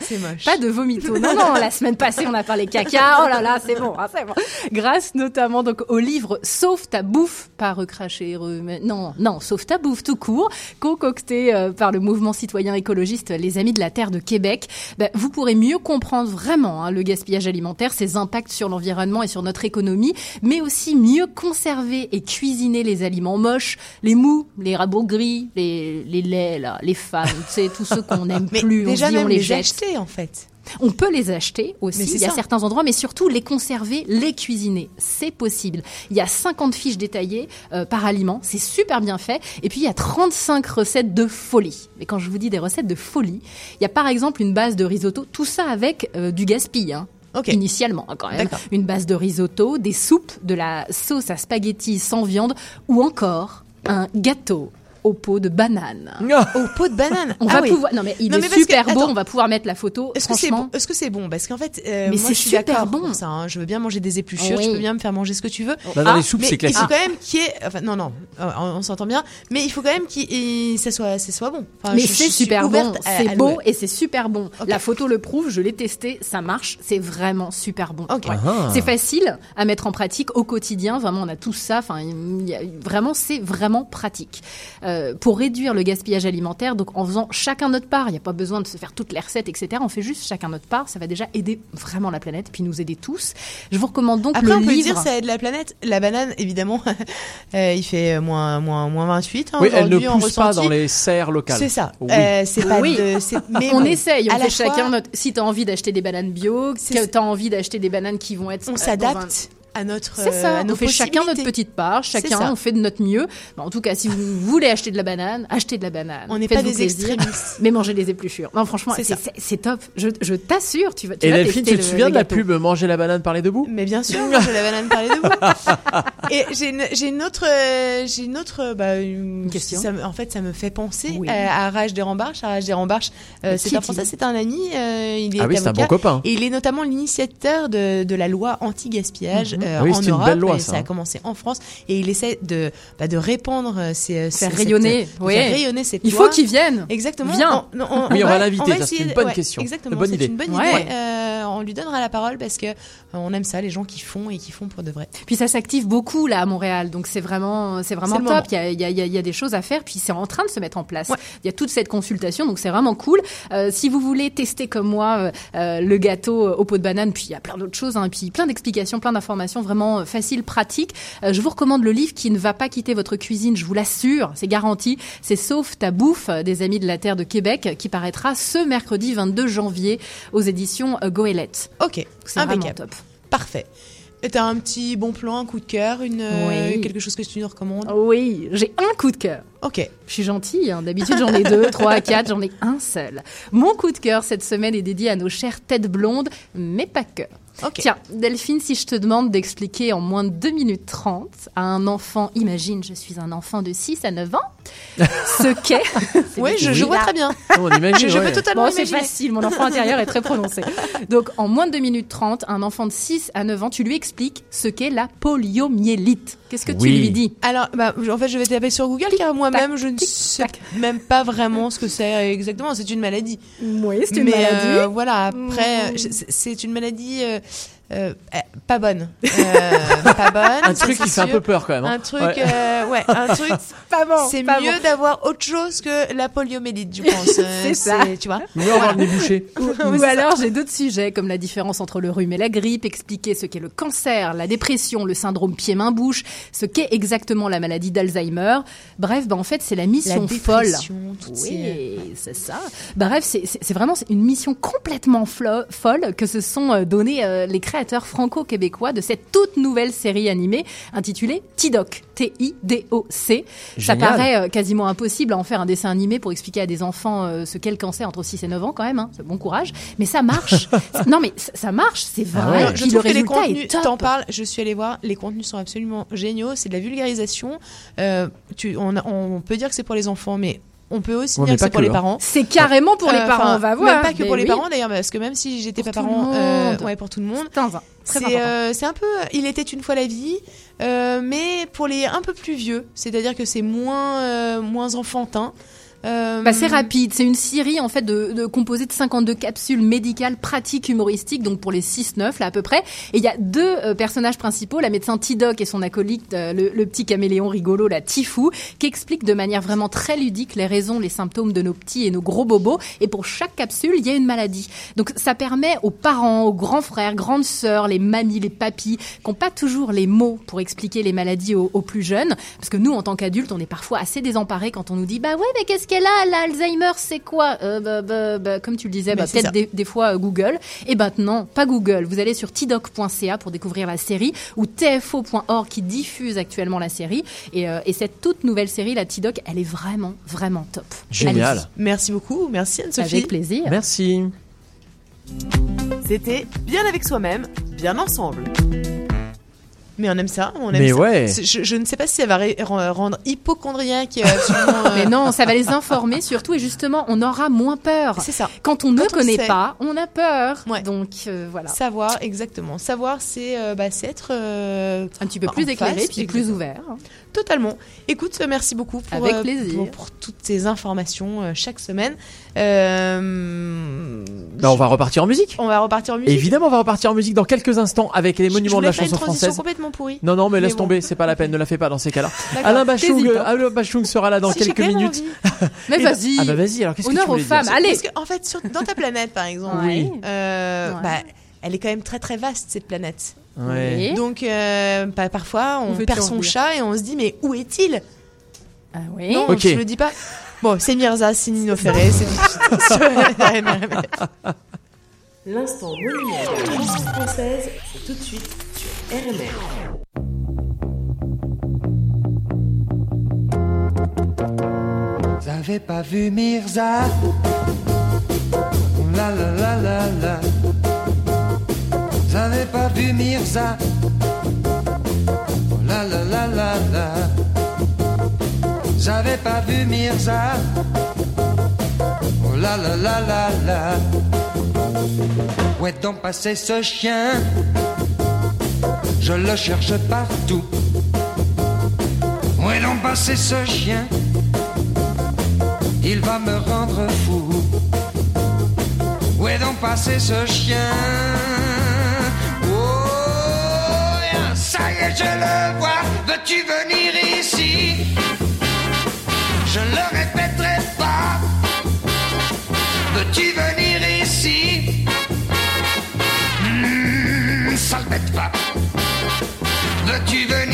Speaker 3: C'est moche.
Speaker 23: Pas de vomito. Non, non, la semaine passée, on a parlé caca. Oh là là, c'est bon, hein, c'est bon. Grâce notamment donc au livre Sauve ta bouffe, pas recracher, re- mais- non, non, Sauve ta bouffe tout court, concocté euh, par le mouvement citoyen écologiste Les Amis de la Terre de Québec. Ben, vous pourrez mieux comprendre vraiment hein, le gaspillage alimentaire, ses impacts sur l'environnement et sur notre économie, mais aussi mieux conserver et cuisiner les aliments moches, les mous, les rabots gris, les, les laits, là, les femmes, tu sais, tous ceux qu'on n'aime
Speaker 3: Mais
Speaker 23: plus,
Speaker 3: déjà
Speaker 23: on se dit
Speaker 3: même
Speaker 23: on les,
Speaker 3: les
Speaker 23: jette.
Speaker 3: acheter en fait.
Speaker 23: On peut les acheter aussi, il y a
Speaker 3: ça.
Speaker 23: certains endroits, mais surtout les conserver, les cuisiner. C'est possible. Il y a 50 fiches détaillées euh, par aliment, c'est super bien fait. Et puis il y a 35 recettes de folie. Mais quand je vous dis des recettes de folie, il y a par exemple une base de risotto, tout ça avec euh, du gaspille. Hein. Initialement, hein, quand même. Une base de risotto, des soupes, de la sauce à spaghetti sans viande, ou encore un gâteau au pot de banane.
Speaker 3: Au pot de banane.
Speaker 23: On
Speaker 3: Ah
Speaker 23: va
Speaker 3: oui.
Speaker 23: pouvoir. Non mais il
Speaker 3: Non,
Speaker 23: est
Speaker 3: mais parce que-
Speaker 23: super beau.
Speaker 3: attends.
Speaker 23: On va pouvoir mettre la photo.
Speaker 3: Est-ce que c'est bon Est-ce que c'est bon? Parce qu'en fait, euh,
Speaker 23: Mais
Speaker 3: moi
Speaker 23: c'est
Speaker 3: je suis
Speaker 23: super
Speaker 3: d'accord
Speaker 23: bon.
Speaker 3: pour ça. hein. Je veux bien manger des épluchures,
Speaker 23: Oui.
Speaker 3: je peux bien me faire manger ce que tu veux.
Speaker 2: Bah, dans les soupes,
Speaker 3: mais
Speaker 2: c'est
Speaker 3: Il
Speaker 2: classique.
Speaker 3: faut quand même qu'il y ait. Enfin, non, non, euh, on, on s'entend bien. Mais il faut quand même qu'il ça soit, ça soit bon. Enfin,
Speaker 23: mais c'est super bon, c'est beau et c'est super bon. La photo le prouve, je l'ai testé, ça marche, c'est vraiment super bon. Ouais.
Speaker 2: Ah.
Speaker 23: C'est facile à mettre en pratique au quotidien, vraiment on a tous ça, enfin il y a- vraiment c'est vraiment pratique. Euh, pour réduire le gaspillage alimentaire, donc en faisant chacun notre part, il n'y a pas besoin de se faire toutes les recettes, etc. On fait juste chacun notre part, ça va déjà aider vraiment la planète, puis nous aider tous. Je vous recommande donc
Speaker 3: Après,
Speaker 23: le
Speaker 3: on peut
Speaker 23: livre.
Speaker 3: dire ça aide la planète. La banane, évidemment, euh, il fait euh, moins, moins, moins 28. hein,
Speaker 2: Oui, elle ne
Speaker 3: en
Speaker 2: pousse pas dans les serres locales.
Speaker 3: C'est ça.
Speaker 2: Oui.
Speaker 3: Euh, c'est pas
Speaker 23: Oui.
Speaker 3: de. c'est- Mais
Speaker 23: on
Speaker 3: bon,
Speaker 23: essaye, on
Speaker 3: à la
Speaker 23: fait
Speaker 3: fois,
Speaker 23: chacun notre. Si t'as envie d'acheter des bananes bio, que t'as envie d'acheter des bananes qui vont être.
Speaker 3: On
Speaker 23: euh,
Speaker 3: s'adapte à notre.
Speaker 23: C'est
Speaker 3: euh,
Speaker 23: ça,
Speaker 3: à nos
Speaker 23: on fait chacun notre petite part, chacun
Speaker 3: ça.
Speaker 23: on fait de notre mieux. Bah, en tout cas, si vous voulez acheter de la banane, achetez de la banane.
Speaker 3: On n'est pas des
Speaker 23: plaisir,
Speaker 3: extrémistes.
Speaker 23: Mais mangez des épluchures. Non, franchement,
Speaker 3: C'est ça.
Speaker 23: top. Je, je t'assure, tu vas. Tu
Speaker 2: Et
Speaker 23: vas
Speaker 2: Delphine, tu te souviens de la pub Manger la banane, parler debout
Speaker 3: Mais bien sûr, je la banane parler debout. Et j'ai une, j'ai une autre, euh, j'ai une autre, bah, une
Speaker 23: question.
Speaker 3: ça en fait, ça me fait penser
Speaker 23: Oui.
Speaker 3: euh, à Rage des Rembarches. Rage des Rembarches, euh, c'est un Français, c'est un ami. euh, il est
Speaker 2: Ah oui, c'est un bon copain.
Speaker 3: Et il est notamment l'initiateur de, de la loi anti-gaspillage
Speaker 23: Mhm.
Speaker 2: Oui,
Speaker 3: en
Speaker 2: c'est une
Speaker 3: Europe.
Speaker 2: belle loi,
Speaker 3: et
Speaker 2: ça,
Speaker 3: ça a commencé en France. Et il essaie de, bah, de répandre euh, ces, euh,
Speaker 23: Faire
Speaker 3: cette-
Speaker 23: rayonner,
Speaker 3: de
Speaker 23: oui.
Speaker 3: faire rayonner cette
Speaker 23: Il
Speaker 3: loi.
Speaker 23: faut qu'il vienne.
Speaker 3: Exactement.
Speaker 23: Viens.
Speaker 3: On- on-
Speaker 2: Oui, on va
Speaker 3: va-
Speaker 2: l'inviter, c'est une bonne
Speaker 3: ouais,
Speaker 2: question.
Speaker 3: Exactement.
Speaker 2: Une bonne
Speaker 3: c'est
Speaker 2: idée.
Speaker 3: une bonne
Speaker 23: Ouais.
Speaker 3: idée. Euh, on lui donnera la parole parce que euh, on aime ça, les gens qui font et qui font pour de vrai.
Speaker 23: Puis ça s'active beaucoup là à Montréal, donc c'est vraiment, c'est vraiment top. Il y a, il y, a, il y a- il y a des choses à faire, puis c'est en train de se mettre en place. Il y a toute cette consultation, donc c'est vraiment cool. Euh, si vous voulez tester comme moi euh, euh, le gâteau au pot de banane, puis il y a plein d'autres choses, hein, puis plein d'explications, plein d'informations vraiment euh, faciles, pratiques. Euh, je vous recommande le livre qui ne va pas quitter votre cuisine, je vous l'assure, c'est garanti. C'est Sauf ta bouffe euh, des Amis de la Terre de Québec, qui paraîtra ce mercredi 22 janvier aux éditions Goélette.
Speaker 3: Ok,
Speaker 23: C'est vraiment top.
Speaker 3: Parfait. Et T'as un petit bon plan, un coup de cœur, une euh, quelque chose que tu nous recommandes?
Speaker 23: Oui, j'ai un coup de cœur.
Speaker 3: Ok.
Speaker 23: Je suis gentille, hein. d'habitude j'en ai deux, trois, quatre, j'en ai un seul. Mon coup de cœur cette semaine est dédié à nos chères têtes blondes, mais pas que. Tiens, Delphine, si je te demande d'expliquer en moins de 2 minutes 30 à un enfant, imagine, je suis un enfant de 6 à 9 ans, ce qu'est.
Speaker 3: Oui, je, je vois très bien.
Speaker 2: On imagine,
Speaker 3: Je, je
Speaker 2: ouais.
Speaker 3: peux totalement
Speaker 23: Bon, c'est facile, mon enfant intérieur est très prononcé. Donc, en moins de 2 minutes 30, un enfant de 6 à 9 ans, tu lui expliques ce qu'est la poliomyélite. Qu'est-ce que tu lui dis
Speaker 3: Alors, bah, en fait, je vais taper sur Google car moi-même, je ne sais même pas vraiment ce que c'est exactement. C'est une maladie.
Speaker 23: Oui, c'est une
Speaker 3: Mais,
Speaker 23: maladie.
Speaker 3: euh, voilà, après,
Speaker 23: Mm.
Speaker 3: c'est une maladie euh, euh, eh, pas bonne. Euh, pas bonne.
Speaker 2: Un truc qui fait un peu peur quand même. hein.
Speaker 3: Un truc,
Speaker 2: Ouais.
Speaker 3: euh, ouais, un truc.
Speaker 23: pas bon.
Speaker 3: C'est
Speaker 23: pas
Speaker 3: mieux
Speaker 23: bon.
Speaker 3: d'avoir autre chose que la poliomyélite, je pense.
Speaker 23: C'est ça.
Speaker 3: Tu vois.
Speaker 2: Mieux avoir le bouché.
Speaker 23: Ou, alors j'ai d'autres sujets comme la différence entre le rhume et la grippe, expliquer ce qu'est le cancer, la dépression, le syndrome pied-main-bouche, ce qu'est exactement la maladie d'Alzheimer. Bref, bah en fait c'est la mission
Speaker 3: La
Speaker 23: folle. Oui, c'est ça. Bref, c'est- vraiment une mission complètement folle que se sont donnés euh, les créateurs franco-québécois de cette toute nouvelle série animée intitulée T-Doc. T-I-D-O-C. Ça paraît euh, quasiment impossible à en faire un dessin animé pour expliquer à des enfants euh, ce qu'est le cancer entre 6 et 9 ans quand même. Hein. C'est bon courage. Mais ça marche. non mais ça, marche, c'est vrai.
Speaker 2: Ah ouais.
Speaker 3: Je trouve
Speaker 23: le
Speaker 3: que les contenus, t'en parles, je suis allée voir, les contenus sont absolument géniaux, c'est de la vulgarisation. Euh, tu, on, a- on peut dire que c'est pour les enfants, mais on peut aussi
Speaker 2: Ouais,
Speaker 3: dire que c'est pour
Speaker 2: que,
Speaker 3: les
Speaker 2: hein.
Speaker 3: parents.
Speaker 23: C'est carrément pour les
Speaker 3: Euh,
Speaker 23: parents, on va voir.
Speaker 3: Même pas que
Speaker 23: Mais
Speaker 3: pour les
Speaker 23: oui.
Speaker 3: parents d'ailleurs, parce que même si j'étais pas parent, euh, ouais, pour tout le monde. C'est euh, c'est un peu, il était une fois la vie, euh, mais pour les un peu plus vieux, c'est-à-dire que c'est moins euh, moins enfantin. Euh,
Speaker 23: Bah, c'est rapide, c'est une série en fait de, de composée de 52 capsules médicales pratiques humoristiques donc pour les 6-9 là à peu près. Et il y a deux euh, personnages principaux, la médecin T-Doc et son acolyte euh, le, le petit caméléon rigolo la Tifou qui expliquent de manière vraiment très ludique les raisons, les symptômes de nos petits et nos gros bobos. Et pour chaque capsule, il y a une maladie. Donc ça permet aux parents, aux grands frères, grandes sœurs, les mamies, les papis qui n'ont pas toujours les mots pour expliquer les maladies aux, aux plus jeunes parce que nous en tant qu'adultes, on est parfois assez désemparés quand on nous dit bah ouais mais qu'est-ce qu'elle a l'Alzheimer c'est quoi? Euh, bah, bah, bah, comme tu le disais bah, peut-être des, des fois euh, Google et maintenant pas Google vous allez sur tdoc.ca pour découvrir la série ou tfo.org qui diffuse actuellement la série et, euh, et cette toute nouvelle série la T-Doc elle est vraiment vraiment top
Speaker 2: Génial.
Speaker 3: Merci beaucoup, merci Anne-Sophie.
Speaker 23: avec plaisir
Speaker 2: Merci.
Speaker 1: C'était Bien avec soi-même, bien ensemble.
Speaker 3: Mais on aime ça, on aime
Speaker 2: Mais
Speaker 3: ça.
Speaker 2: ouais.
Speaker 3: Je, je ne sais pas si ça va rendre hypochondriaque. euh, absolument, euh,
Speaker 23: Mais non, ça va les informer surtout et justement, on aura moins peur.
Speaker 3: C'est ça.
Speaker 23: Quand on ne
Speaker 3: on
Speaker 23: connaît
Speaker 3: sait.
Speaker 23: pas, on a peur.
Speaker 3: Ouais.
Speaker 23: Donc euh, voilà.
Speaker 3: Savoir, exactement. Savoir, c'est euh, bah, c'est être euh,
Speaker 23: Un petit peu
Speaker 3: en
Speaker 23: plus éclairé,
Speaker 3: face,
Speaker 23: puis plus ouvert. hein.
Speaker 3: Totalement. Écoute, merci beaucoup pour,
Speaker 23: Avec
Speaker 3: euh,
Speaker 23: plaisir.
Speaker 3: pour, pour toutes ces informations euh, chaque semaine. Euh,
Speaker 2: Bah, on va repartir en musique.
Speaker 3: on va repartir en musique.
Speaker 2: Évidemment, on va repartir en musique dans quelques instants avec les monuments
Speaker 3: je
Speaker 2: de la chanson française.
Speaker 3: complètement pourrie.
Speaker 2: Non, non, mais laisse
Speaker 3: bon.
Speaker 2: tomber, c'est pas la peine, ne la fais pas dans ces cas-là. Alain Bachung,
Speaker 23: hein.
Speaker 2: Alain Bachung sera là dans
Speaker 3: Si,
Speaker 2: quelques minutes.
Speaker 3: envie.
Speaker 23: Mais
Speaker 2: Et-
Speaker 23: vas-y.
Speaker 2: Ah bah vas-y, alors qu'est-ce que
Speaker 23: Honneur
Speaker 2: tu
Speaker 23: aux
Speaker 2: dire
Speaker 23: femmes, allez.
Speaker 3: Parce qu'en fait, sur- dans ta planète, par exemple,
Speaker 2: Oui.
Speaker 3: euh,
Speaker 23: Ouais.
Speaker 3: bah, elle est quand même très très vaste cette planète.
Speaker 2: Ouais.
Speaker 23: Et
Speaker 3: Donc euh, bah, parfois on perd son chat et on se dit mais où est-il?
Speaker 23: Ah oui.
Speaker 3: Non,
Speaker 2: Ok.
Speaker 3: je le dis pas. Bon, c'est Mirza, c'est Nino Ferré, c'est.
Speaker 1: L'instant monument de la chanson française, c'est tout de suite sur RMR.
Speaker 22: Vous avez pas vu Mirza? Oh La la la la la Vous avez pas vu Mirza. Oh La la la la la avez pas vu Mirza. Oh la la la la la Où est donc passé ce chien? Je le cherche partout. Où est donc passé ce chien? Il va me rendre fou. Où est donc passé ce chien? Ça y est, je le vois. Veux-tu venir ici? Je le répéterai pas. Veux-tu venir ici? Hmm, Sale bête pas. Veux-tu venir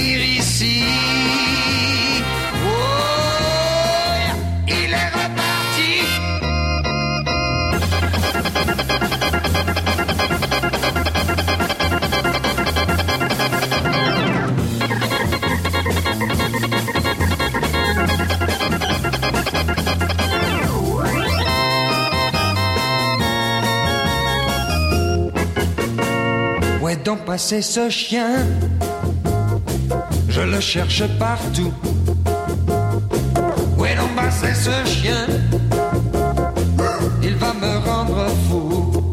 Speaker 24: donc passé ce chien Je le cherche partout. Où est donc passé ce chien? Il va me rendre fou.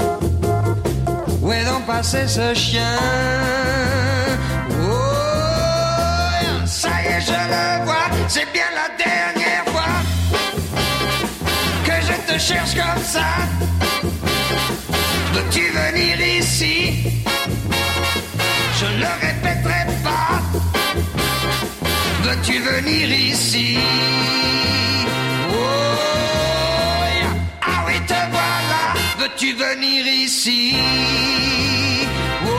Speaker 24: Où est donc passé ce chien? Oh, ça y est, je le vois. C'est bien la dernière fois que je te cherche comme ça. Veux-tu venir Je le répéterai pas. Veux-tu venir ici? Oh. Ah oui, te voilà. Veux-tu venir ici? Oh.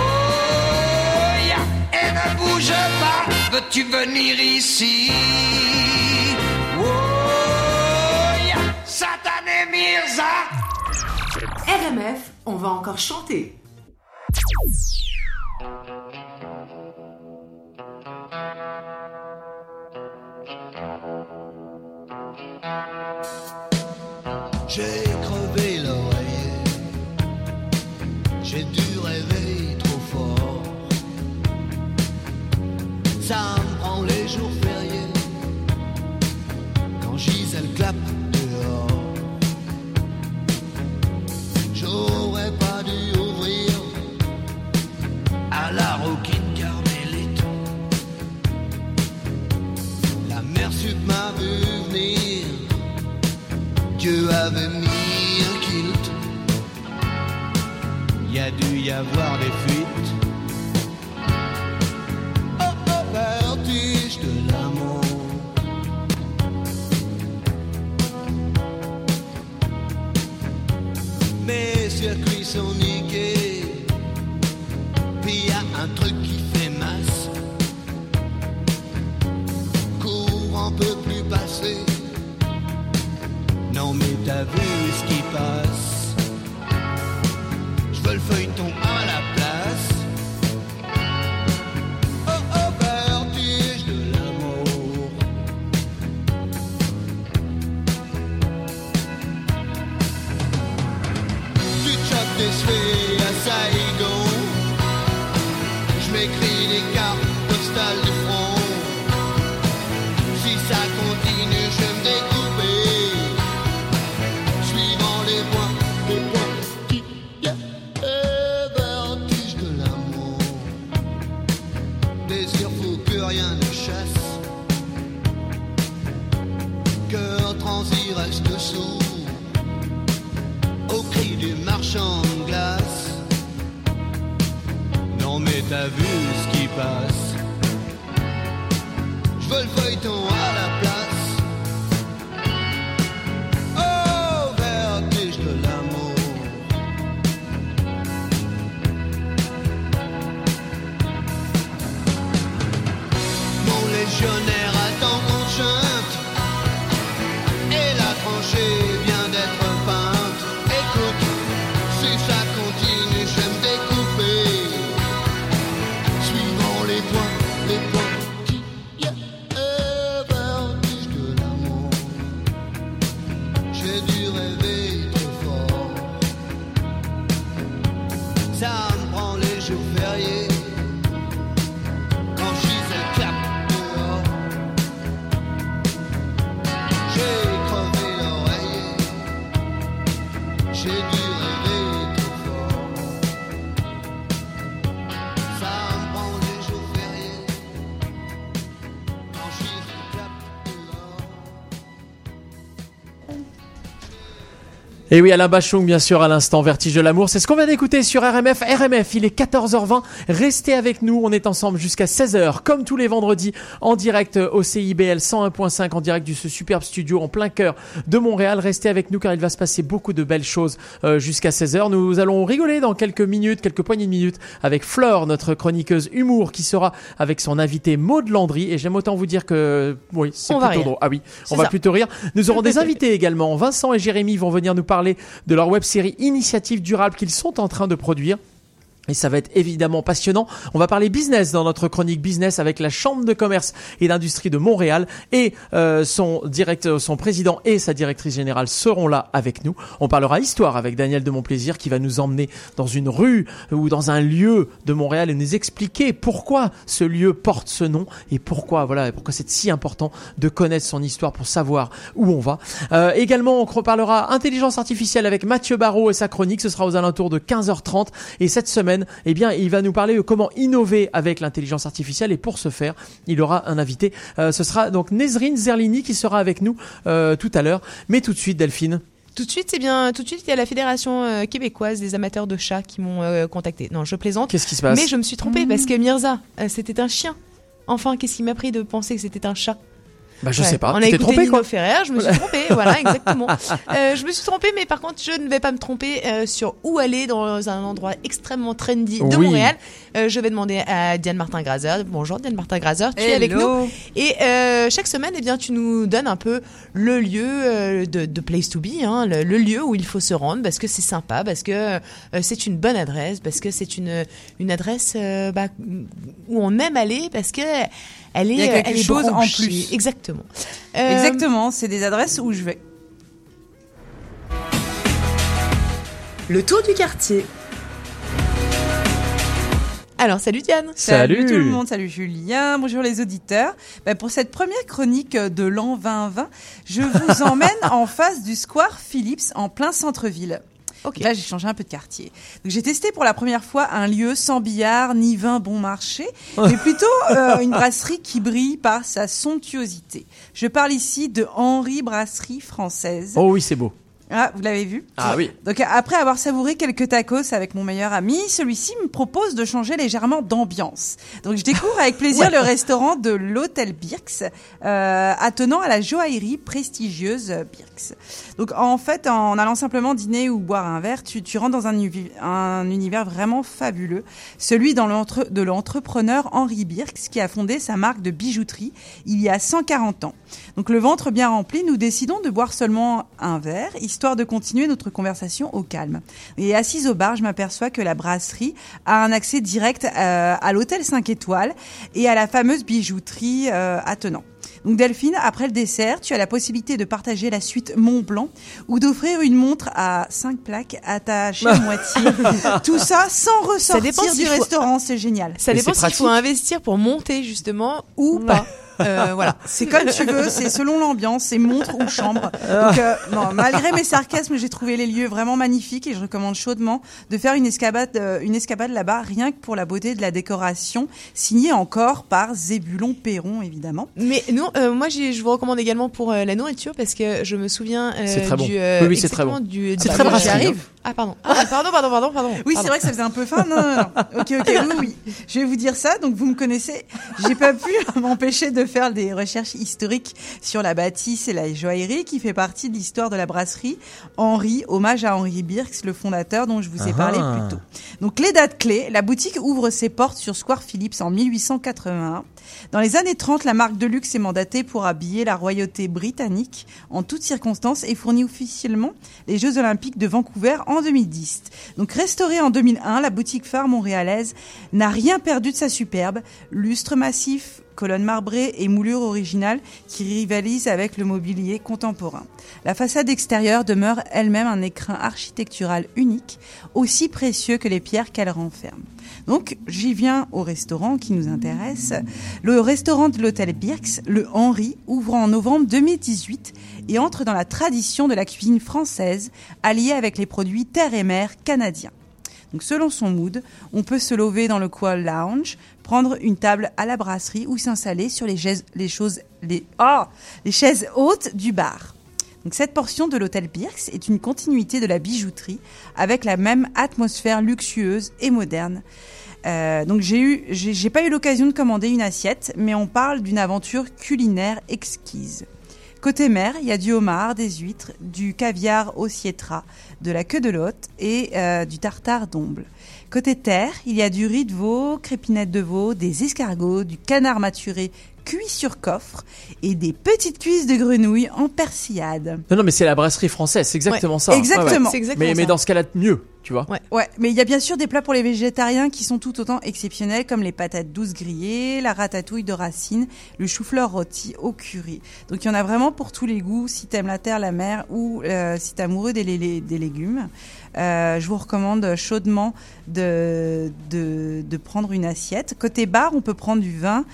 Speaker 24: Et ne bouge pas. Veux-tu venir ici? Oh, yeah. Satané Mirza
Speaker 25: RMF, on va encore chanter.
Speaker 26: Et
Speaker 2: oui, Alain Bachung, bien sûr, à l'instant, Vertige de l'amour. C'est ce qu'on vient d'écouter sur RMF. RMF, il est 14h20. Restez avec nous. On est ensemble jusqu'à 16h, comme tous les vendredis, en direct au CIBL 101.5, en direct du ce superbe studio en plein cœur de Montréal. Restez avec nous car il va se passer beaucoup de belles choses euh, jusqu'à 16h. Nous allons rigoler dans quelques minutes, quelques poignées de minutes avec Flore, notre chroniqueuse humour, qui sera avec son invité Maud Landry. Et j'aime autant vous dire que, oui, c'est plutôt drôle. Ah oui, on va plutôt rire. Nous aurons des invités également. Vincent et Jérémy vont venir nous parler de leur web série Initiative Durable qu'ils sont en train de produire. Et ça va être évidemment passionnant. On va parler business dans notre chronique business avec la Chambre de commerce et d'industrie de Montréal et euh, son directeur, son président et sa directrice générale seront là avec nous. On parlera histoire avec Daniel de Montplaisir qui va nous emmener dans une rue ou dans un lieu de Montréal et nous expliquer pourquoi ce lieu porte ce nom et pourquoi voilà pourquoi c'est si important de connaître son histoire pour savoir où on va. Euh, également, on reparlera intelligence artificielle avec Mathieu Barrault et sa chronique. Ce sera aux alentours de 15h30 et cette semaine eh bien, il va nous parler de comment innover avec l'intelligence artificielle. Et pour ce faire, il aura un invité. Euh, ce sera donc Nezrine Zerlini qui sera avec nous euh, tout à l'heure. Mais tout de suite, Delphine.
Speaker 3: Tout de suite, c'est bien. Tout de suite, il y a la fédération euh, québécoise des amateurs de chats qui m'ont euh, contacté. Non, je plaisante.
Speaker 2: Qu'est-ce qui se passe?
Speaker 3: Mais je me suis trompée parce que Mirza, euh, c'était un chien. Enfin, qu'est-ce qui m'a pris de penser que c'était un chat?
Speaker 2: Bah, je
Speaker 3: Ouais.
Speaker 2: sais pas.
Speaker 3: On a écouté
Speaker 2: trompé,
Speaker 3: Nino
Speaker 2: quoi.
Speaker 3: Ferrer, je me suis trompée, voilà, exactement. Euh, je me suis trompée, mais par contre, je ne vais pas me tromper euh, sur où aller dans un endroit extrêmement trendy de
Speaker 2: Oui.
Speaker 3: Montréal. Euh, je vais demander à Diane Martin-Grazer. Bonjour Diane Martin-Grazer, tu es avec nous. Et euh, chaque semaine, eh bien, tu nous donnes un peu le lieu euh, de, de place to be, hein, le, le lieu où il faut se rendre, parce que c'est sympa, parce que euh, c'est une bonne adresse, parce que c'est une, une adresse euh, bah, où on aime aller, parce que elle est,
Speaker 27: Il y a quelque
Speaker 3: elle est
Speaker 27: chose en plus.
Speaker 3: Exactement. Euh,
Speaker 27: Exactement, c'est des adresses où je vais.
Speaker 1: Le tour du quartier.
Speaker 3: Alors, salut Diane.
Speaker 27: Salut tout le monde, salut Julien, bonjour les auditeurs. Ben, pour cette première chronique de l'an 2020, je vous emmène en face du Square Phillips en plein centre-ville. Là, j'ai changé un peu de quartier. Donc, j'ai testé pour la première fois un lieu sans billard ni vin bon marché, mais plutôt euh, une brasserie qui brille par sa somptuosité. Je parle ici de Henri Brasserie Française.
Speaker 2: Oh oui, c'est beau.
Speaker 27: Ah, vous l'avez vu
Speaker 2: Ah oui.
Speaker 27: Donc après avoir savouré quelques tacos avec mon meilleur ami, celui-ci me propose de changer légèrement d'ambiance. Donc je découvre avec plaisir
Speaker 2: Ouais.
Speaker 27: le restaurant de l'hôtel Birks, euh, attenant à la joaillerie prestigieuse Birks. Donc en fait, en allant simplement dîner ou boire un verre, tu, tu rentres dans un, un univers vraiment fabuleux, celui dans l'entre- de l'entrepreneur Henri Birks qui a fondé sa marque de bijouterie il y a 140 ans. Donc le ventre bien rempli, nous décidons de boire seulement un verre, histoire de continuer notre conversation au calme. Et assise au bar, je m'aperçois que la brasserie a un accès direct euh, à l'hôtel 5 étoiles et à la fameuse bijouterie euh, attenant. Donc Delphine, après le dessert, tu as la possibilité de partager la suite Mont Blanc ou d'offrir une montre à 5 plaques attachées à moitié. Tout ça sans
Speaker 3: Ça dépend
Speaker 27: ressortir du
Speaker 3: faut-
Speaker 27: restaurant, c'est génial.
Speaker 3: Ça dépend s'il faut investir pour monter justement ou pas. Euh, voilà.
Speaker 27: C'est comme tu veux, c'est selon l'ambiance, c'est montre ou chambre. Donc, euh, non, malgré mes sarcasmes, j'ai trouvé les lieux vraiment magnifiques et je recommande chaudement de faire une escapade, euh, une escapade là-bas, rien que pour la beauté de la décoration, signée encore par Zébulon Perron, évidemment.
Speaker 3: Mais non, euh, moi j'ai- je vous recommande également pour euh, la nourriture parce que je me souviens euh,
Speaker 27: C'est très bon.
Speaker 3: du euh,
Speaker 27: Oui, oui, c'est très bon.
Speaker 3: du
Speaker 27: C'est
Speaker 3: du-
Speaker 27: très
Speaker 3: du- arrive. Ah pardon. Ah, pardon, pardon, pardon, pardon.
Speaker 27: Oui, c'est vrai que ça faisait un peu fin. Non, non, non. Ok, ok, oui, oui. Je vais vous dire ça. Donc, vous me connaissez. J'ai pas pu m'empêcher de faire des recherches historiques sur la bâtisse et la joaillerie qui fait partie de l'histoire de la brasserie Henri, hommage à Henri Birks, le fondateur dont je vous ai parlé
Speaker 2: Ah.
Speaker 27: plus tôt. Donc, les dates clés. La boutique ouvre ses portes sur Square Phillips en 1881. Dans les années 30, la marque de luxe est mandatée pour habiller la royauté britannique en toutes circonstances et fournit officiellement les Jeux Olympiques de Vancouver en 2010. Donc restaurée en 2001, la boutique phare montréalaise n'a rien perdu de sa superbe, lustre massif, colonnes marbrées et moulures originales qui rivalisent avec le mobilier contemporain. La façade extérieure demeure elle-même un écrin architectural unique, aussi précieux que les pierres qu'elle renferme. Donc, j'y viens au restaurant qui nous intéresse. Le restaurant de l'hôtel Birks, le Henri, ouvre en novembre 2018 et entre dans la tradition de la cuisine française, alliée avec les produits terre et mer canadiens. Donc, selon son mood, on peut se lever dans le coin lounge, prendre une table à la brasserie ou s'installer sur les chaises, les choses, les, ah, les chaises hautes du bar. Cette portion de l'hôtel Birks est une continuité de la bijouterie avec la même atmosphère luxueuse et moderne. Euh, donc j'ai eu, j'ai pas eu l'occasion de commander une assiette, mais on parle d'une aventure culinaire exquise. Côté mer, il y a du homard, des huîtres, du caviar au sietra, de la queue de lotte et euh, du tartare d'omble. Côté terre, il y a du riz de veau, crépinette de veau, des escargots, du canard maturé cuits sur coffre et des petites cuisses de grenouilles en persillade.
Speaker 2: Non, non, mais c'est la brasserie française, c'est exactement
Speaker 27: Ouais,
Speaker 2: ça.
Speaker 27: exactement.
Speaker 2: Ouais,
Speaker 27: exactement
Speaker 2: mais, dans ce cas-là, mieux, tu vois.
Speaker 27: Ouais, mais il y a bien sûr des plats pour les végétariens qui sont tout autant exceptionnels comme les patates douces grillées, la ratatouille de racines, le chou-fleur rôti au curry. Donc il y en a vraiment pour tous les goûts si t'aimes la terre, la mer ou euh, si t'es amoureux des, lé- des légumes. Euh, je vous recommande chaudement de, de, de prendre une assiette. Côté bar, on peut prendre du vin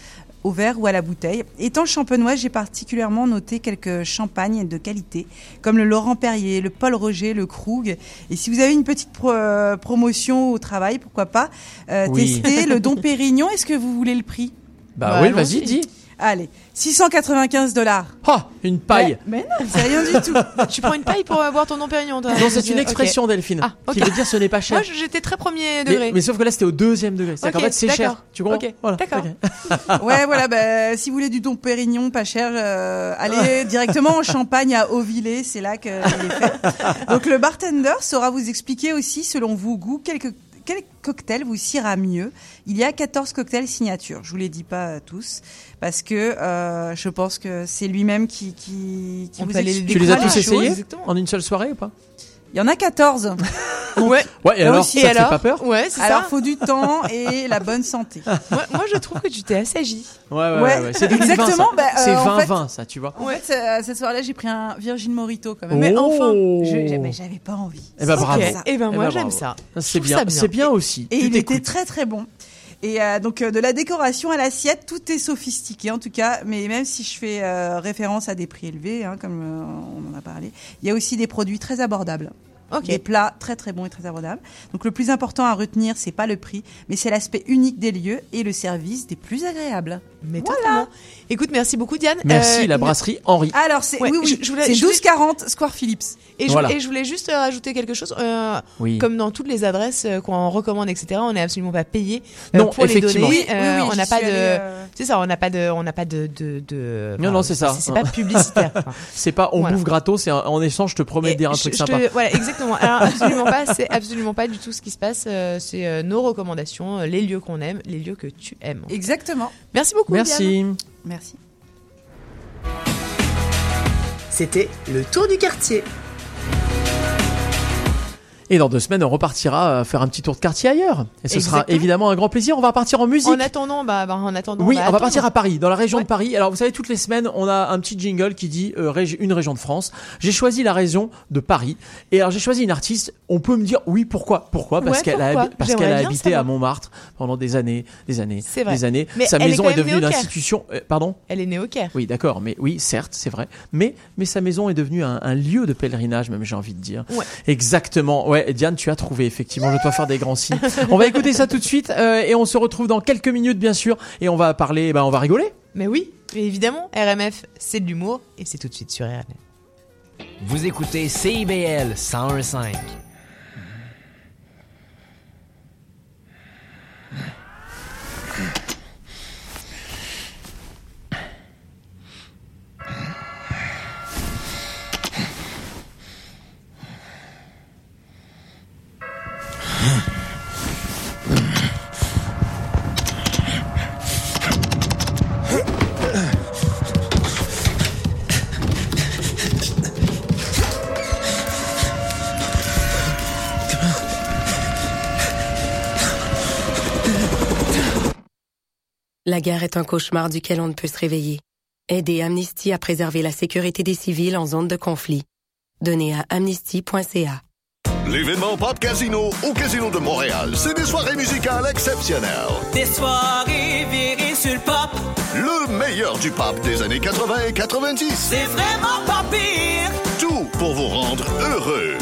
Speaker 27: au verre ou à la bouteille. Étant champenoise, j'ai particulièrement noté quelques champagnes de qualité, comme le Laurent Perrier, le Paul Roger, le Krug. Et si vous avez une petite pro- euh, promotion au travail, pourquoi pas euh,
Speaker 2: Oui.
Speaker 27: tester le Don Pérignon. Est-ce que vous voulez le prix?
Speaker 2: Bah oui, vas-y, dis.
Speaker 27: Allez, 695 dollars.
Speaker 2: Ah, une paille.
Speaker 27: Mais, mais non, c'est rien du tout.
Speaker 3: Tu prends une paille pour boire ton nom Pérignon toi
Speaker 2: Non, c'est une expression, Delphine,
Speaker 3: Ah,
Speaker 2: qui veut dire ce n'est pas cher.
Speaker 3: Moi, j'étais très premier degré.
Speaker 2: Mais, mais sauf que là, c'était au deuxième degré. C'est-à-dire
Speaker 3: Ok,
Speaker 2: qu'en fait, c'est cher. Tu comprends Voilà.
Speaker 3: d'accord.
Speaker 27: Ouais, voilà, bah, si vous voulez du Don Pérignon pas cher, euh, allez directement en Champagne à Auvillers, c'est là que il est fait. Donc le bartender saura vous expliquer aussi, selon vos goûts, quelques quel cocktail vous ira mieux. Il y a 14 cocktails signature. Je vous les dis pas euh, tous parce que euh, je pense que c'est lui-même qui qui, qui
Speaker 3: On
Speaker 27: vous
Speaker 3: aller les
Speaker 27: explique
Speaker 2: Tu les as tous essayés en une seule soirée ou pas?
Speaker 27: Il y en a 14.
Speaker 3: Ouais.
Speaker 2: Ouais, et alors,
Speaker 27: aussi,
Speaker 2: ça te
Speaker 27: alors
Speaker 2: fait pas peur
Speaker 3: Ouais, c'est
Speaker 27: Alors
Speaker 3: ça.
Speaker 27: faut du temps et la bonne santé.
Speaker 3: moi, moi, je trouve que tu t'es assagi.
Speaker 2: Ouais, ouais, ouais.
Speaker 27: Ouais,
Speaker 2: ouais. C'est 2020,
Speaker 27: exactement, bah, euh,
Speaker 2: c'est
Speaker 27: en
Speaker 2: 2020,
Speaker 27: fait-
Speaker 2: ça, tu vois.
Speaker 27: En fait, euh, cette soirée-là, j'ai pris un Virgin Morito quand même.
Speaker 2: Oh.
Speaker 27: Mais enfin, je- mais j'avais pas envie.
Speaker 2: Eh ben,
Speaker 27: C'est
Speaker 2: bravo.
Speaker 27: ça.
Speaker 3: Eh ben,
Speaker 2: Eh
Speaker 3: moi,
Speaker 2: ben,
Speaker 3: j'aime ça.
Speaker 2: C'est bien,
Speaker 3: ça bien.
Speaker 2: c'est bien aussi.
Speaker 27: Et
Speaker 2: tu
Speaker 27: il était très très bon. Et euh, donc euh, de la décoration à l'assiette, tout est sophistiqué en tout cas. Mais même si je fais euh, référence à des prix élevés, hein, comme on en a parlé, il y a aussi des produits très abordables.
Speaker 3: Ok.
Speaker 27: Des plats très très bons et très abordables. Donc le plus important à retenir, c'est pas le prix, mais c'est l'aspect unique des lieux et le service des plus agréables.
Speaker 3: Mais
Speaker 27: Voilà.
Speaker 3: Écoute, merci beaucoup Diane.
Speaker 2: Merci,
Speaker 3: Euh,
Speaker 2: la brasserie Henri.
Speaker 27: Alors c'est
Speaker 3: Ouais,
Speaker 27: oui oui,
Speaker 3: je- je voulais-
Speaker 27: c'est
Speaker 3: je voulais-
Speaker 27: 1240 Square Phillips.
Speaker 3: Et je,
Speaker 2: Voilà.
Speaker 3: et je voulais juste euh, rajouter quelque chose. euh,
Speaker 2: Oui.
Speaker 3: Comme dans toutes les adresses qu'on recommande, etc., on n'est absolument pas payé euh,
Speaker 2: Non,
Speaker 3: pour les donner.
Speaker 27: Oui, oui,
Speaker 3: Euh,
Speaker 27: oui,
Speaker 3: on n'a pas
Speaker 27: allée,
Speaker 3: C'est ça, on n'a pas de, on n'a pas de, de, de-
Speaker 2: Non,
Speaker 3: enfin,
Speaker 2: non, c'est ça.
Speaker 3: C'est pas publicitaire.
Speaker 2: C'est pas on
Speaker 3: Voilà.
Speaker 2: bouffe gratos, c'est en- échange, je te promets de dire un
Speaker 3: je-
Speaker 2: truc sympa.
Speaker 3: te- voilà, exactement. Alors absolument pas. C'est absolument pas du tout ce qui se passe. euh, c'est euh, nos recommandations, euh, les lieux qu'on aime, les lieux que tu aimes.
Speaker 27: Exactement.
Speaker 3: Merci beaucoup. Diane.
Speaker 2: Merci.
Speaker 27: Merci.
Speaker 1: C'était le tour du quartier.
Speaker 2: Et dans deux semaines, on repartira euh, faire un petit tour de quartier ailleurs. Et ce sera évidemment un grand plaisir. On va partir en musique.
Speaker 3: En attendant, bah, bah, en attendant.
Speaker 2: Oui,
Speaker 3: bah,
Speaker 2: on va partir à Paris, dans la région
Speaker 3: Ouais.
Speaker 2: de Paris. Alors, vous savez, toutes les semaines, on a un petit jingle qui dit euh, une région de France. J'ai choisi la région de Paris. Et alors, j'ai choisi une artiste. On peut me dire oui, pourquoi? Pourquoi? Parce
Speaker 3: Ouais,
Speaker 2: qu'elle a, parce qu'elle habité à. Montmartre pendant des années, des années,
Speaker 3: C'est vrai.
Speaker 2: des années.
Speaker 3: Mais
Speaker 2: Sa
Speaker 3: est
Speaker 2: maison est, devenue une institution. euh, pardon?
Speaker 3: Elle est née au Caire.
Speaker 2: oui, d'accord, mais oui, certes, c'est vrai. Mais, mais sa maison est devenue un, un lieu de pèlerinage, même j'ai envie de dire.
Speaker 3: Ouais.
Speaker 2: Exactement. Ouais, Diane, tu as trouvé, effectivement. Je dois faire des grands signes. on va écouter ça tout de suite euh, et on se retrouve dans quelques minutes, bien sûr. Et on va parler, ben, on va rigoler.
Speaker 3: Mais oui, mais évidemment, RMF, c'est de l'humour et c'est tout de suite sur RMF.
Speaker 28: Vous écoutez CIBL 101.5.
Speaker 29: La guerre est un cauchemar duquel on ne peut se réveiller. Aidez Amnesty à préserver la sécurité des civils en zone de conflit. Donnez à amnesty.ca.
Speaker 30: L'événement Pop Casino au Casino de Montréal, c'est des soirées musicales exceptionnelles.
Speaker 31: Des soirées virées sur le pop,
Speaker 30: Le meilleur du pop des années 80 et 90.
Speaker 31: c'est vraiment pas pire.
Speaker 30: Tout pour vous rendre heureux.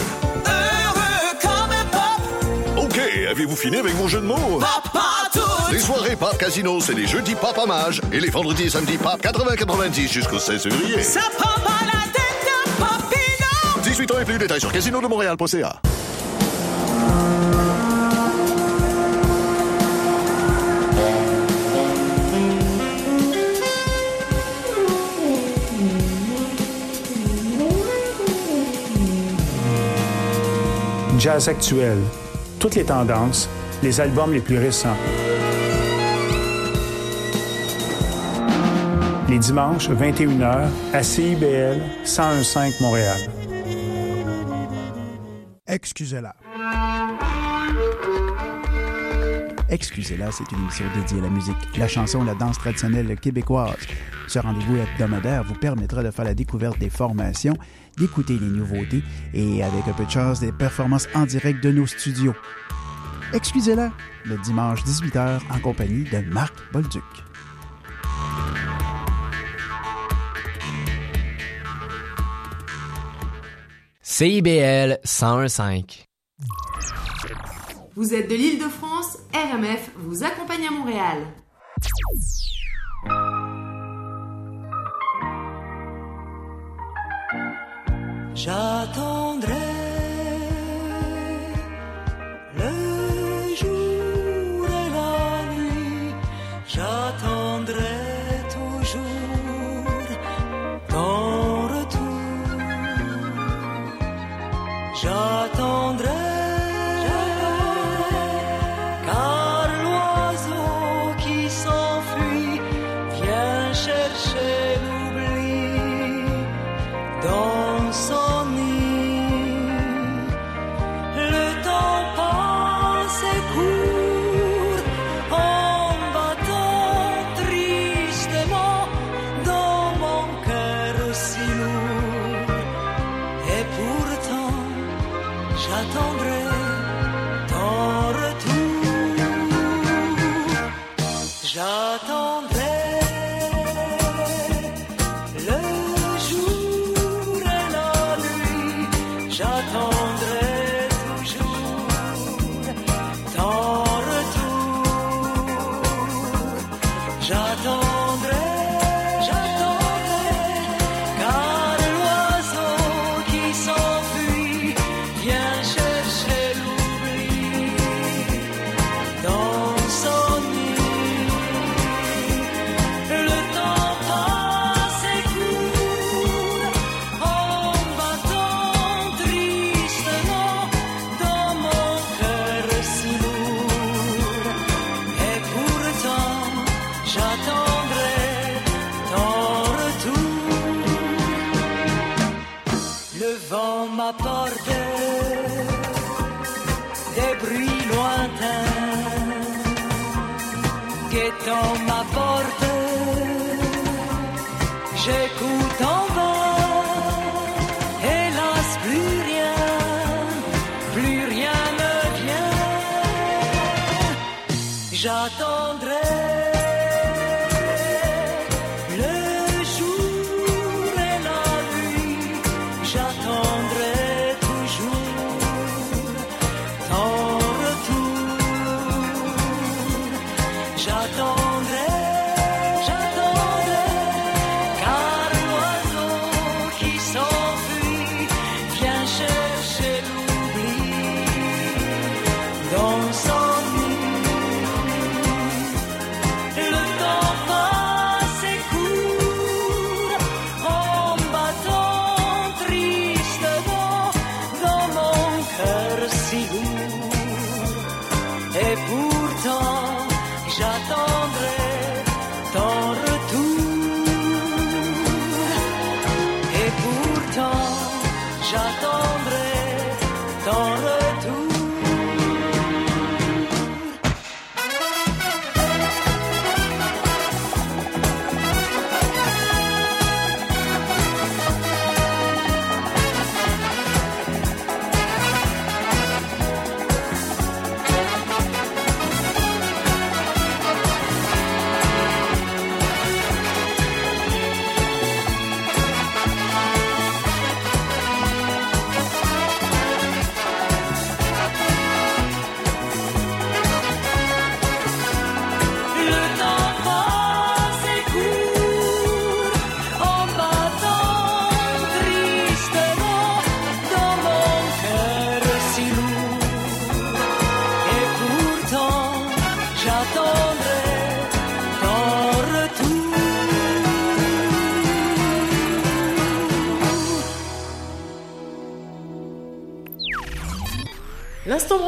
Speaker 31: Heureux comme un pop,
Speaker 30: OK, avez-vous fini avec vos jeux de mots?
Speaker 31: papa tout.
Speaker 30: Les soirées Pop Casino, c'est les jeudis Pop Hommage et les vendredis et samedis Pop 80-90 jusqu'au 16 février.
Speaker 31: Ça prend pas la.
Speaker 30: 18 ans et plus, détails sur casinodemontréal.ca.
Speaker 32: Jazz actuel, toutes les tendances, les albums les plus récents.
Speaker 33: Les dimanches, 21h, à CIBL 1015 Montréal.
Speaker 34: Excusez-la. Excusez-la, c'est une émission dédiée à la musique, la chanson, la danse traditionnelle québécoise. Ce rendez-vous hebdomadaire vous permettra de faire la découverte des formations, d'écouter les nouveautés et, avec un peu de chance, des performances en direct de nos studios. Excusez-la, le dimanche 18h en compagnie de Marc Bolduc.
Speaker 35: CIBL 101.5.
Speaker 17: Vous êtes de l'île de France, RMF vous accompagne à Montréal. J'attends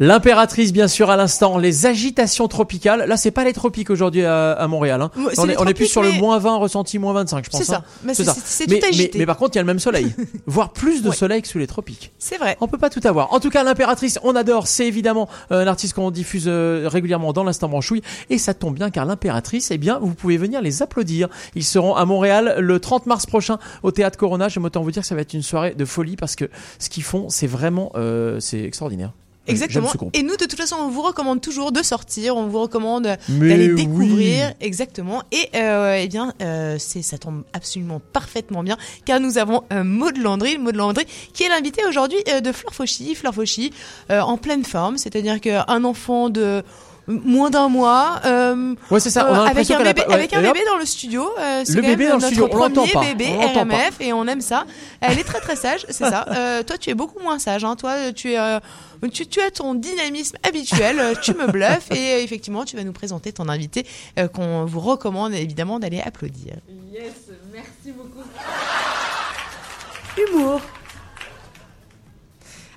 Speaker 2: L'impératrice, bien sûr, à l'instant. Les agitations tropicales. Là, c'est pas les tropiques aujourd'hui à, à Montréal. Hein. On, est, on est plus sur le moins 20 ressenti, moins 25, je pense.
Speaker 3: C'est ça.
Speaker 2: hein.
Speaker 3: Mais c'est-
Speaker 2: ça. mais- mais par contre, il y a le même soleil. Voire plus de soleil que sous les tropiques.
Speaker 3: C'est vrai.
Speaker 2: On peut pas tout avoir. En tout cas, l'impératrice, on adore. C'est évidemment euh, un artiste qu'on diffuse euh, régulièrement dans l'instant branchouille. Et ça tombe bien car l'impératrice, eh bien, vous pouvez venir les applaudir. Ils seront à Montréal le 30 mars prochain au Théâtre Corona. J'aime autant vous dire que ça va être une soirée de folie parce que ce qu'ils font, c'est vraiment, euh, c'est extraordinaire.
Speaker 3: Exactement. Et nous, de toute façon, on vous recommande toujours de sortir, on vous recommande d'aller
Speaker 2: oui.
Speaker 3: découvrir. Exactement. Et euh, eh bien, euh, c'est ça tombe absolument parfaitement bien, car nous avons euh, Maud Landry, Maud Landry, qui est l'invité aujourd'hui euh, de Fleur Fauchy, Fleur Fauchy, euh, en pleine forme, c'est-à-dire qu'un enfant de moins d'un mois, euh,
Speaker 2: Ouais, c'est ça. On a
Speaker 3: euh, avec un
Speaker 2: a
Speaker 3: bébé,
Speaker 2: pas- ouais,
Speaker 3: avec un
Speaker 2: hop.
Speaker 3: bébé dans le studio. euh,
Speaker 2: Le
Speaker 3: quand
Speaker 2: bébé
Speaker 3: même
Speaker 2: dans le
Speaker 3: notre
Speaker 2: studio, on l'entend
Speaker 3: premier
Speaker 2: pas.
Speaker 3: bébé
Speaker 2: On pas.
Speaker 3: RMF et on aime ça. Elle est très très sage, c'est ça. Euh, toi, tu es beaucoup moins sage. Hein. Toi, tu es, euh, tu, tu as ton dynamisme habituel. euh, tu me bluffes et euh, effectivement, tu vas nous présenter ton invité euh, qu'on vous recommande évidemment d'aller applaudir.
Speaker 23: Yes, merci beaucoup.
Speaker 20: Humour.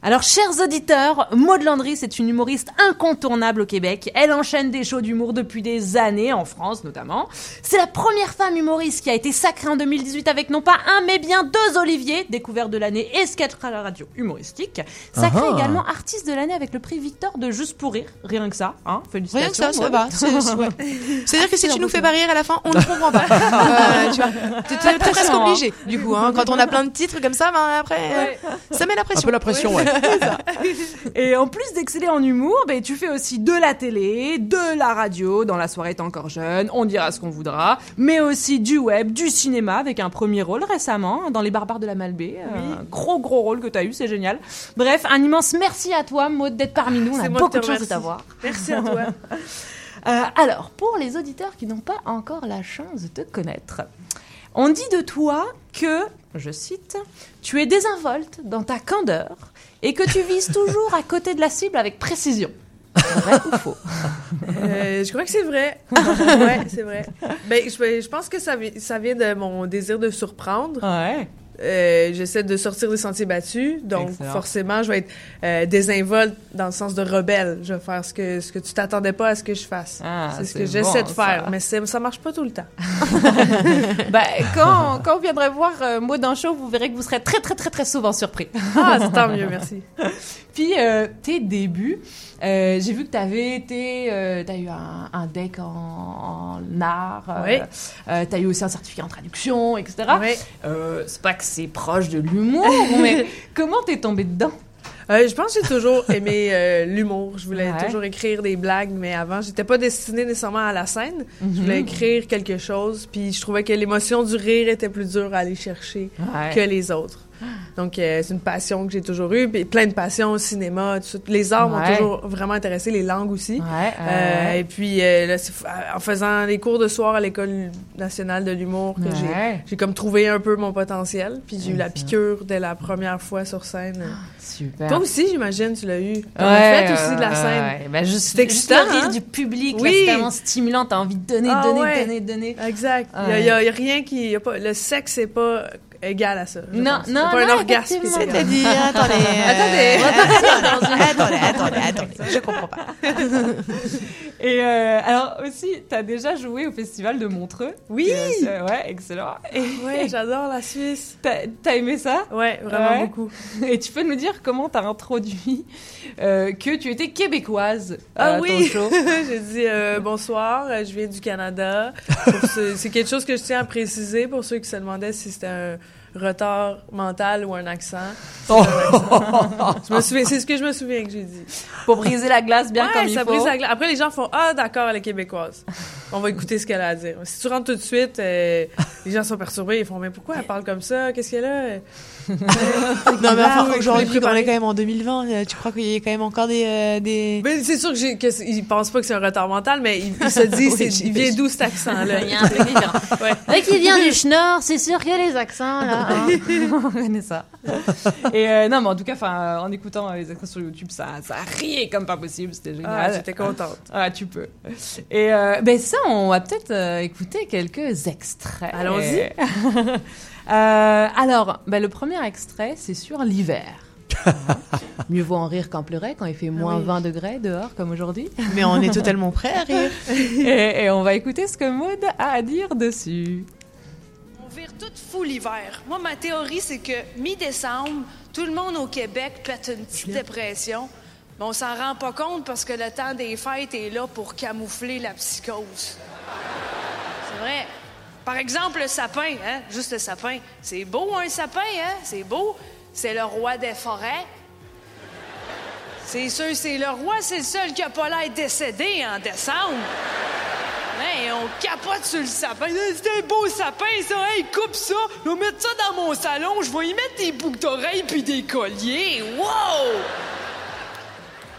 Speaker 20: Alors, chers auditeurs, Maud Landry, c'est une humoriste incontournable au Québec. Elle enchaîne des shows d'humour depuis des années, en France notamment. C'est la première femme humoriste qui a été sacrée en 2018 avec non pas un, mais bien deux Olivier, découvert de l'année et sketch à la radio humoristique. Sacrée
Speaker 3: Ah ah.
Speaker 20: également artiste de l'année avec le prix Victor de Juste pour rire. Rien que ça, hein. Félicitations.
Speaker 3: Rien que ça, ça
Speaker 20: Maud.
Speaker 3: va. Ouais. C'est-à-dire que si tu nous fais pas rire à la fin, on ne comprend pas. Euh, tu vois,
Speaker 20: Pas de
Speaker 3: presque obligé. Du coup, hein, quand on a plein de titres comme ça, ben après, euh, ça met la pression.
Speaker 2: Un peu la pression, ouais.
Speaker 20: Ça. Et en plus d'exceller en humour, ben, tu fais aussi de la télé, de la radio, dans la soirée t'es encore jeune, on dira ce qu'on voudra, mais aussi du web, du cinéma, avec un premier rôle récemment, hein, dans Les Barbares de la Malbaie. Un gros gros rôle que t'as eu, c'est génial. Bref, un immense merci à toi, Maud, d'être parmi nous. On a beaucoup de chance de t'avoir.
Speaker 33: Merci à toi.
Speaker 20: Euh, alors, pour les auditeurs qui n'ont pas encore la chance de te connaître, on dit de toi que, je cite, tu es désinvolte dans ta candeur et que tu vises toujours à côté de la cible avec précision. Vrai ou faux
Speaker 33: Euh, je crois que c'est vrai. ouais, c'est vrai. Ben, je, je pense que ça, ça vient de mon désir de surprendre.
Speaker 20: Ouais.
Speaker 33: Euh, J'essaie de sortir des sentiers battus, donc
Speaker 20: Excellent.
Speaker 33: forcément, je vais être euh, désinvolte dans le sens de rebelle. Je vais faire ce que, ce que tu t'attendais pas à ce que je fasse.
Speaker 20: Ah,
Speaker 33: c'est ce que j'essaie de faire,
Speaker 20: ça.
Speaker 33: mais ça marche pas tout le temps.
Speaker 20: bah, quand, quand vous viendrez voir euh, Maud en show, vous verrez que vous serez très très très très souvent surpris.
Speaker 33: Ah, c'est tant mieux, merci.
Speaker 20: Puis euh, tes débuts, j'ai vu que tu avais été, euh, t'as eu un, un deck en, en art,
Speaker 33: Oui.
Speaker 20: euh, t'as eu aussi un certificat en traduction, etc.
Speaker 33: Oui.
Speaker 20: C'est pas que c'est proche de l'humour, mais comment t'es tombée dedans?
Speaker 33: Euh, je pense que j'ai toujours aimé euh, l'humour. Je voulais
Speaker 20: Ouais.
Speaker 33: toujours écrire des blagues, mais avant, j'étais pas destinée nécessairement à la scène.
Speaker 20: Mhm.
Speaker 33: Je voulais écrire quelque chose, puis je trouvais que l'émotion du rire était plus dure à aller chercher
Speaker 20: Ouais.
Speaker 33: que les autres. Donc, euh, c'est une passion que j'ai toujours eue, puis plein de passions cinéma. tout ça. Les arts m'ont toujours vraiment intéressé, les langues aussi.
Speaker 20: Ouais,
Speaker 33: Euh, et puis, euh, là, en faisant les cours de soir à l'École nationale de l'humour que j'ai-
Speaker 20: Ouais.
Speaker 33: j'ai comme trouvé un peu mon potentiel. Puis j'ai eu la piqûre dès la première fois sur scène.
Speaker 20: Super.
Speaker 33: Toi aussi, j'imagine, tu l'as eu. T'en
Speaker 20: Ouais,
Speaker 33: as fait aussi de la scène.
Speaker 20: Ben, juste,
Speaker 33: C'est
Speaker 20: juste le rire
Speaker 33: hein?
Speaker 20: du public,
Speaker 33: Oui.
Speaker 20: c'est tellement stimulant, t'as envie de donner,
Speaker 33: Ah,
Speaker 20: donner, donner, donner.
Speaker 33: Exact. Il
Speaker 20: Ouais.
Speaker 33: y, a, rien qui... y a pas, le sexe, c'est pas égal à ça.
Speaker 20: Non,
Speaker 33: pense.
Speaker 20: non,
Speaker 33: C'est pas
Speaker 20: non,
Speaker 33: un orgasme.
Speaker 3: C'est-à-dire, attendez, euh,
Speaker 33: Attendez.
Speaker 3: attendez, attendez, attendez, je comprends pas.
Speaker 20: Et euh, alors aussi, t'as déjà joué au festival de Montreux.
Speaker 33: Oui.
Speaker 20: Euh, ouais, excellent. Et
Speaker 33: Ouais, j'adore la Suisse.
Speaker 20: T'as aimé ça?
Speaker 33: Ouais, vraiment
Speaker 20: Ouais.
Speaker 33: beaucoup.
Speaker 20: Et tu peux nous dire comment t'as introduit euh, que tu étais québécoise
Speaker 33: Ah
Speaker 20: à
Speaker 33: oui!
Speaker 20: ton show?
Speaker 33: J'ai dit euh, bonsoir, je viens du Canada. C'est quelque chose que je tiens à préciser pour ceux qui se demandaient si c'était un retard mental ou un accent. C'est
Speaker 20: Oh.
Speaker 33: ce que je me souviens que j'ai dit.
Speaker 20: Pour briser la glace bien
Speaker 33: Ouais,
Speaker 20: comme il
Speaker 33: ça
Speaker 20: faut.
Speaker 33: brise la glace. Après, les gens font Ah, d'accord, elle est québécoise. On va écouter ce qu'elle a à dire. Si tu rentres tout de suite, euh, les gens sont perturbés. Ils font Mais pourquoi elle parle comme ça? Qu'est-ce qu'elle a?
Speaker 3: Non, mais enfin, j'aurais dit qu'on est quand même en 2020. euh, Tu crois qu'il y a quand même encore des. euh, des...
Speaker 33: Mais c'est sûr que j'ai- que pensent pas que c'est un retard mental, mais ils, ils se disent
Speaker 3: Oui,
Speaker 33: il vient d'où cet accent-là?
Speaker 23: Il y a un truc différent.
Speaker 33: Ouais.
Speaker 23: Dès qu'il vient du Schnorr, c'est sûr qu'il y a les accents là. hein.
Speaker 20: on connaît ça. Et euh, non, mais en tout cas, en écoutant euh, les extraits sur YouTube, ça, ça riait comme pas possible. C'était génial.
Speaker 33: Ah, j'étais contente.
Speaker 20: Ah, tu peux. Et euh, ben ça, on va peut-être euh, écouter quelques extraits.
Speaker 33: Allons-y.
Speaker 20: Euh, alors, ben, le premier extrait, c'est sur l'hiver. Mieux vaut en rire qu'en pleurer quand il fait moins
Speaker 3: oui.
Speaker 20: 20 degrés dehors comme aujourd'hui.
Speaker 3: Mais on est totalement prêts à rire.
Speaker 20: et, et on va écouter ce que Maud a à dire dessus.
Speaker 36: On vire tout fou l'hiver. Moi, ma théorie, c'est que mi-décembre, tout le monde au Québec pète une petite dépression. Mais on s'en rend pas compte parce que le temps des fêtes est là pour camoufler la psychose. C'est vrai. Par exemple, le sapin, hein? Juste le sapin. C'est beau, un sapin, hein? C'est beau. C'est le roi des forêts. C'est sûr, c'est le roi, c'est le seul qui a pas l'air décédé en décembre. Hey, on capote sur le sapin. Hey, C'est un beau sapin, ça. Hey, coupe ça. Je vais mettre ça dans mon salon. Je vais y mettre des boucles d'oreilles puis des colliers. Wow!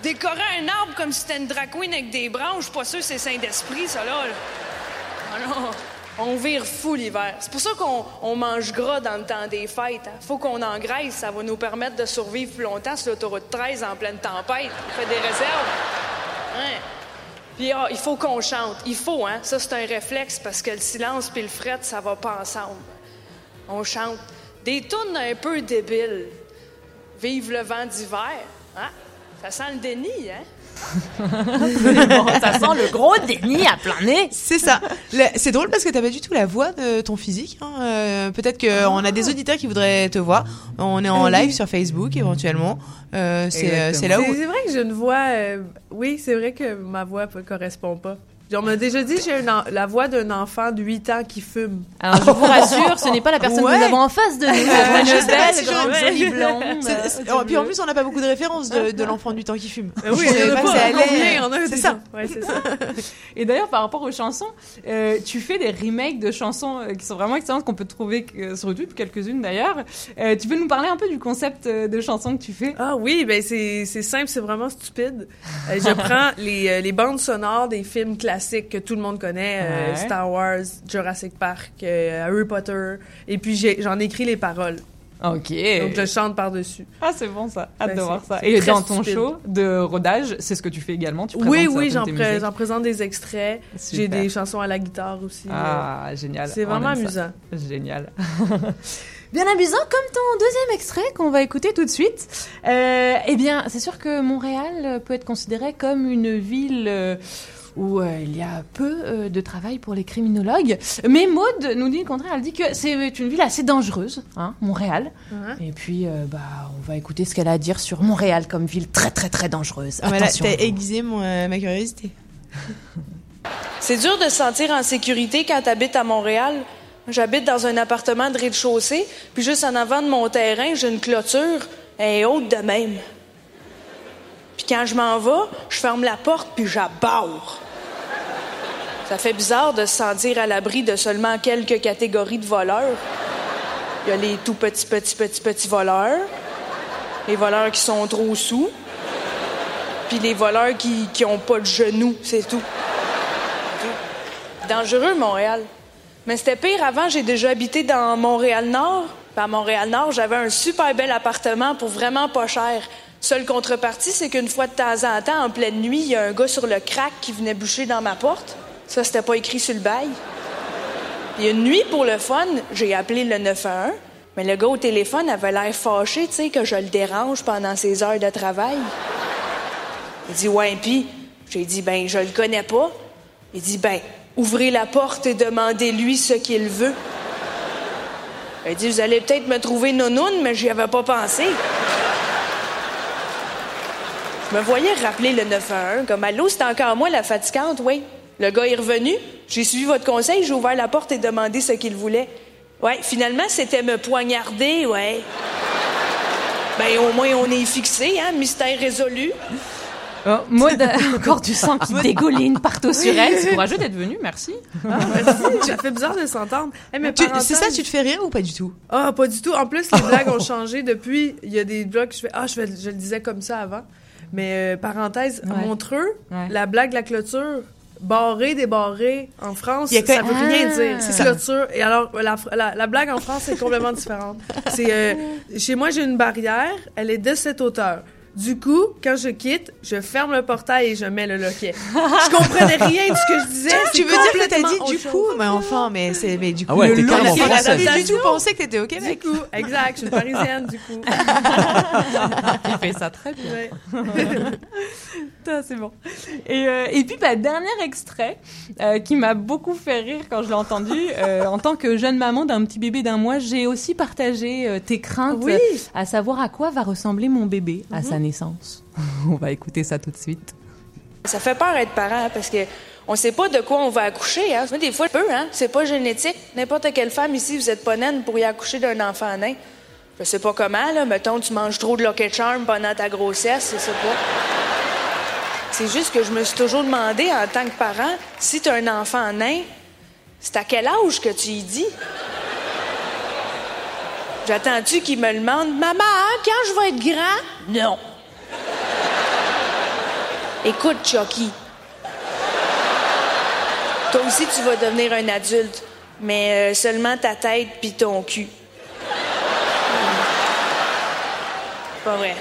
Speaker 36: Décorer un arbre comme si c'était une drag avec des branches, pas sûr c'est saint d'esprit, ça, là. Ah non, on vire fou l'hiver. C'est pour ça qu'on on mange gras dans le temps des fêtes. hein. Faut qu'on engraisse. Ça va nous permettre de survivre plus longtemps sur l'autoroute 13 en pleine tempête. On fait des réserves. Ouais. Puis ah, il faut qu'on chante. Il faut, hein? Ça, c'est un réflexe parce que le silence puis le fret, ça va pas ensemble. On chante. Des tunes un peu débiles. Vive le vent d'hiver. Hein? Ça sent le déni, hein?
Speaker 20: Bon, ça sent le gros déni à plein nez.
Speaker 3: C'est ça. C'est drôle parce que t'as pas du tout la voix de ton physique. hein. Euh, Peut-être qu'on a des auditeurs qui voudraient te voir. On est en
Speaker 33: Ah oui.
Speaker 3: live sur Facebook éventuellement. Euh, c'est euh, là où.
Speaker 33: C'est c'est vrai que j'ai une voix. euh, oui, c'est vrai que ma voix ne correspond pas. On m'a déjà dit que j'ai une en- la voix d'un enfant de 8 ans qui fume.
Speaker 23: Alors je vous rassure, ce n'est pas la personne
Speaker 3: Ouais.
Speaker 23: que nous avons en face de nous.
Speaker 3: Euh,
Speaker 23: Une
Speaker 3: je sais pas si
Speaker 23: grande,
Speaker 3: j'aurais-
Speaker 23: jolie blonde.
Speaker 3: C'est- c'est- oh, puis en plus, on n'a pas beaucoup de références de, de l'enfant du temps qui fume.
Speaker 33: Euh, oui,
Speaker 3: Je savais
Speaker 33: il y en a
Speaker 3: pas
Speaker 33: on a
Speaker 3: C'est ça.
Speaker 33: gens. Ouais, c'est ça.
Speaker 20: Et d'ailleurs, par rapport aux chansons, euh, tu fais des remakes de chansons euh, qui sont vraiment excellentes, qu'on peut trouver euh, sur YouTube, quelques-unes d'ailleurs. Euh, tu peux nous parler un peu du concept euh, de chansons que tu fais?
Speaker 33: Ah oui, ben c'est c'est simple, c'est vraiment stupide. Euh, je prends les, euh, les bandes sonores des films classiques que tout le monde connaît, euh. Star Wars, Jurassic Park, euh, Harry Potter, et puis j'en écris les paroles.
Speaker 20: Ok.
Speaker 33: Donc je chante par-dessus.
Speaker 20: Ah, c'est bon ça. Hâte
Speaker 33: Ben,
Speaker 20: de voir ça. Et dans ton
Speaker 33: stupide.
Speaker 20: show de rodage, c'est ce que tu fais également? Tu
Speaker 33: Oui, oui, j'en présente des extraits. J'ai des chansons à la guitare aussi.
Speaker 20: Ah, génial.
Speaker 33: C'est
Speaker 20: On
Speaker 33: vraiment
Speaker 20: ça.
Speaker 33: amusant.
Speaker 20: Génial. Bien amusant comme ton deuxième extrait qu'on va écouter tout de suite. Euh, eh bien, c'est sûr que Montréal peut être considéré comme une ville euh, où euh, il y a peu euh, de travail pour les criminologues. Mais Maude nous dit le contraire. Elle dit que c'est une ville assez dangereuse, hein, Montréal.
Speaker 3: Ouais.
Speaker 20: Et puis, euh, bah, on va écouter ce qu'elle a à dire sur Montréal comme ville très très très dangereuse.
Speaker 3: Ah,
Speaker 20: Attention.
Speaker 3: t'as aiguisé mon, euh, ma curiosité.
Speaker 36: C'est dur de se sentir en sécurité quand t'habites à Montréal J'habite dans un appartement de rez-de-chaussée, puis juste en avant de mon terrain, j'ai une clôture, est haute de même. Puis quand je m'en vais, je ferme la porte, puis j'abarre. Ça fait bizarre de se sentir à l'abri de seulement quelques catégories de voleurs. Il y a les tout petits, petits, petits, petits voleurs, les voleurs qui sont trop sous, puis les voleurs qui, qui ont pas de genoux, c'est tout. Dangereux, Montréal. Mais c'était pire avant, j'ai déjà habité dans Montréal-Nord. À Montréal-Nord, j'avais un super bel appartement pour vraiment pas cher. Seule contrepartie, c'est qu'une fois de temps en temps, en pleine nuit, il y a un gars sur le crack qui venait boucher dans ma porte. Ça, c'était pas écrit sur le bail. Puis une nuit, pour le fun, j'ai appelé le 911, mais le gars au téléphone avait l'air fâché, tu sais, que je le dérange pendant ses heures de travail. Il dit, ouais, puis, j'ai dit, ben, je le connais pas. Il dit, ben, ouvrez la porte et demandez-lui ce qu'il veut. Il dit, vous allez peut-être me trouver nounoun, mais j'y avais pas pensé. Je me voyais rappeler le 911, comme allô, c'est encore moi la fatigante, oui. Le gars est revenu, j'ai suivi votre conseil, j'ai ouvert la porte et demandé ce qu'il voulait. Ouais, finalement, c'était me poignarder, ouais. Ben, au moins, on est fixé, hein, mystère résolu.
Speaker 20: Oh, Maud a encore du sang qui dégouline partout sur elle. C'est courageux d'être venue, merci.
Speaker 33: Ah, merci. Ça fait bizarre de s'entendre. Hey, parenthèse-
Speaker 3: C'est ça, tu te fais rire ou pas du tout?
Speaker 33: Ah, pas du tout. En plus, les blagues ont changé depuis. Il y a des blagues que je fais. Ah, je, fais- je le disais comme ça avant. Mais euh, parenthèse,
Speaker 3: Ouais.
Speaker 33: Montreux,
Speaker 3: Ouais.
Speaker 33: la blague de la clôture, barré, débarré, en France, ça
Speaker 3: que-
Speaker 33: veut rien
Speaker 3: Ah.
Speaker 33: dire.
Speaker 3: C'est
Speaker 33: clôture. Et alors, la, la, la blague en France, c'est complètement différente. C'est euh, chez moi, j'ai une barrière, elle est de cette hauteur. Du coup, quand je quitte, je ferme le portail et je mets le loquet. Je comprenais rien de ce que je disais.
Speaker 3: Tu veux dire que t'as dit du coup, mais enfin, mais c'est, mais du coup,
Speaker 2: Ah ouais,
Speaker 3: le. T'as du tout pensé que t'étais au Québec.
Speaker 33: Du coup, exact, je suis parisienne, du coup.
Speaker 20: Il fait ça très bien. Putain, c'est bon. Et, euh, et puis, bah, dernier extrait euh, qui m'a beaucoup fait rire quand je l'ai entendu. Euh, en tant que jeune maman d'un petit bébé d'un mois, j'ai aussi partagé euh, tes craintes
Speaker 33: Oui.
Speaker 20: à savoir à quoi va ressembler mon bébé à sa On va écouter ça tout de suite.
Speaker 36: Ça fait peur être parent parce que on sait pas de quoi on va accoucher. Hein. Des fois, peu, hein. C'est pas génétique. N'importe quelle femme ici, vous êtes pas naine pour y accoucher d'un enfant nain. Je sais pas comment, là. Mettons, tu manges trop de Lucky Charm pendant ta grossesse, je sais pas. C'est juste que je me suis toujours demandé, en tant que parent, si tu as un enfant nain, c'est à quel âge que tu y dis? J'attends-tu qu'il me demande, Maman, quand je vais être grand? Non. Écoute, Chucky. Toi aussi, tu vas devenir un adulte, mais euh, seulement ta tête puis ton cul. Pas vrai.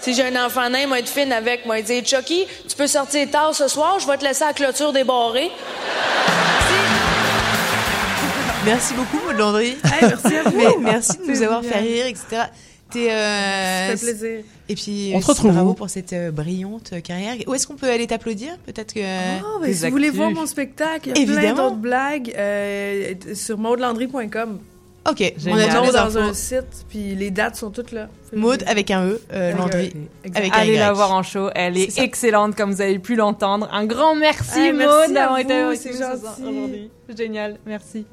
Speaker 36: Si j'ai un enfant nain, moi être fine avec, moi dire Chucky, tu peux sortir tard ce soir, je vais te laisser à la clôture débarrée.
Speaker 3: Merci beaucoup, Maud Landry.
Speaker 33: merci à vous.
Speaker 3: Mais merci de nous avoir
Speaker 33: bien.
Speaker 3: fait rire, etc. T'es, euh,
Speaker 33: Ça fait plaisir.
Speaker 3: Et puis,
Speaker 2: On te
Speaker 3: aussi,
Speaker 2: retrouve
Speaker 3: bravo pour cette euh, brillante carrière. Où est-ce qu'on peut aller t'applaudir? Peut-être que.
Speaker 33: Ah, ben, si vous voulez voir mon spectacle, il y a plein
Speaker 3: Évidemment.
Speaker 33: d'autres blagues euh, sur maudelandry.com.
Speaker 3: Ok,
Speaker 33: On
Speaker 3: génial.
Speaker 33: est
Speaker 3: Les
Speaker 33: dans
Speaker 3: infos.
Speaker 33: un site, puis les dates sont toutes là.
Speaker 3: Maud avec un E, euh,
Speaker 33: Avec un
Speaker 3: Landry
Speaker 33: E, exact.
Speaker 3: avec un
Speaker 20: Allez la voir en show, elle est, excellente comme vous avez pu l'entendre. Un grand merci
Speaker 33: Hey,
Speaker 20: Maud d'avoir été avec
Speaker 33: c'est
Speaker 20: nous aujourd'hui. Génial, merci.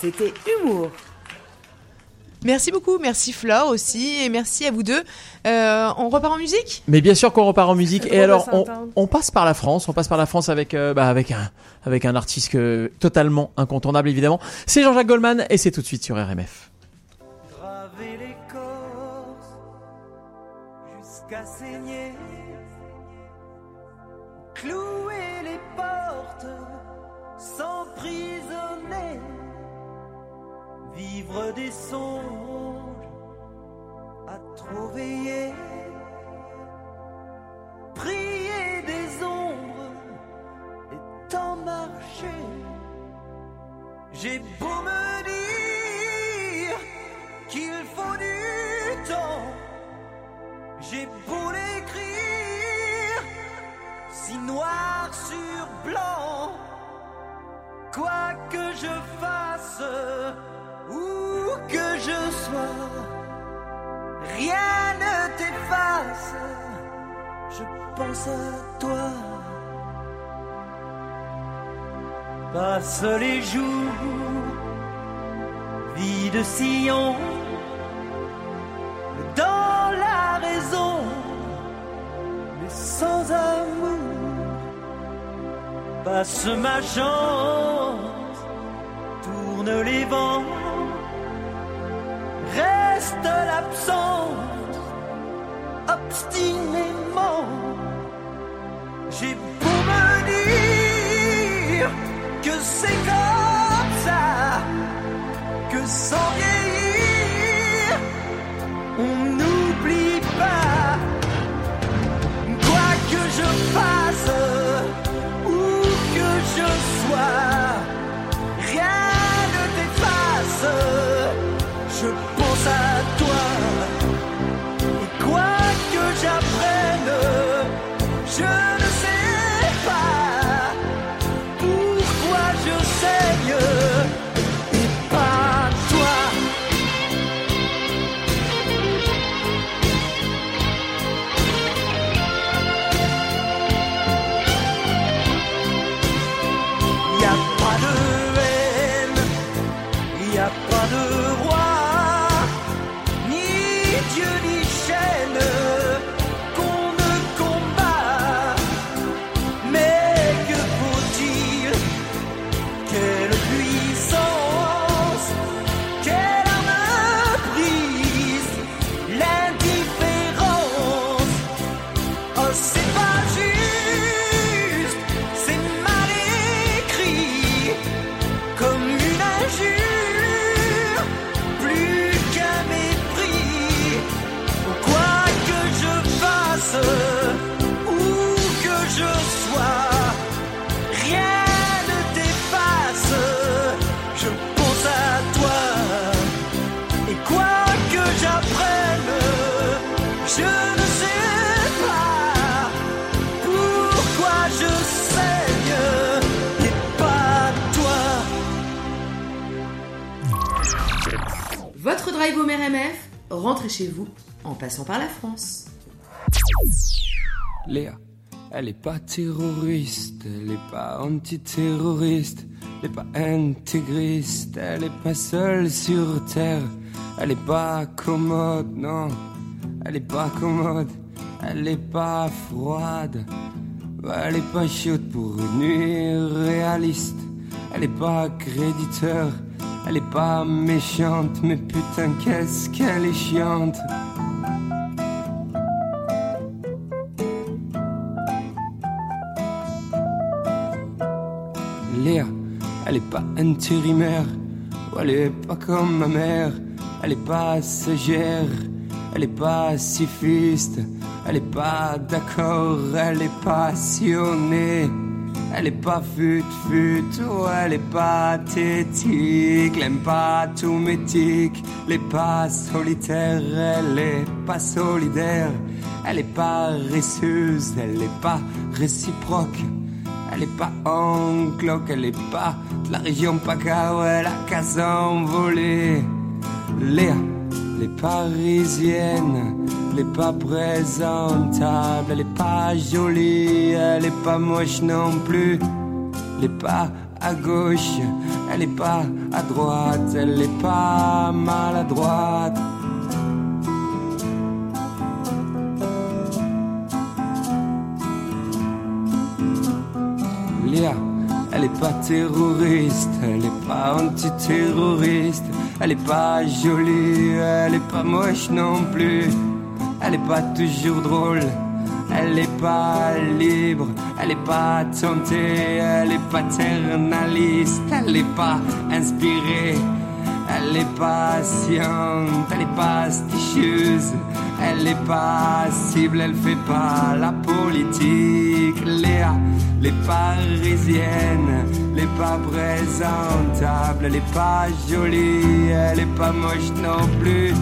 Speaker 37: C'était Humour.
Speaker 3: Merci beaucoup, merci Flore aussi, et merci à vous deux. Euh, on repart en musique?
Speaker 2: Mais bien sûr qu'on repart en musique. Et alors, on, passe par la France. On passe par la France avec, euh, bah, avec un, avec un artiste que- totalement incontournable, évidemment. C'est Jean-Jacques Goldman et c'est tout de suite sur RMF.
Speaker 22: Graver l'écorce jusqu'à saigner, clouer les portes, s'emprisonner, vivre des songes à trop veiller, prier des ombres et tant marcher. J'ai beau me dire qu'il faut du temps, j'ai beau l'écrire si noir sur blanc, quoi que je fasse, où que je sois, rien ne t'efface, je pense à toi.
Speaker 17: passent les jours, vie de sillon, dans la raison, mais sans amour, passe ma chance, tourne les vents, reste l'absence, obstinément. J'ai beau me dire que c'est comme ça, que sans vieillir, on n'oublie
Speaker 1: passant par la France.
Speaker 21: Léa, elle est pas terroriste, elle est pas antiterroriste, elle est pas intégriste, elle est pas seule sur terre, elle est pas commode, non, elle est pas commode, elle est pas froide, elle est pas chaude pour une nuit réaliste, elle est pas créditeur, elle est pas méchante, mais putain qu'est-ce qu'elle est chiante. Elle est pas intérimaire, elle est pas comme ma mère, elle est pas sagère, elle est pas sifiste, elle est pas d'accord, elle est passionnée, elle est pas fut fut, elle est pas tétique, elle aime pas tout métique, elle est pas solitaire, elle est pas solidaire, elle est pas récieuse, elle est pas réciproque. Elle est pas en cloque, elle est pas de la région PACA où elle a qu'à s'envoler. Léa, elle est parisienne, elle est pas présentable, elle est pas jolie, elle est pas moche non plus. Elle pas à gauche, elle est pas à droite, elle est pas maladroite. Elle est pas terroriste, elle est pas antiterroriste, elle est pas jolie, elle est pas moche non plus, elle est pas toujours drôle, elle est pas libre, elle est pas tentée, elle est paternaliste, elle est pas inspirée, elle est patiente, elle est pas stichieuse, elle est pas cible, elle fait pas la politique. Léa, les parisiennes, est pas présentable, elle est pas jolie, elle est pas moche non plus.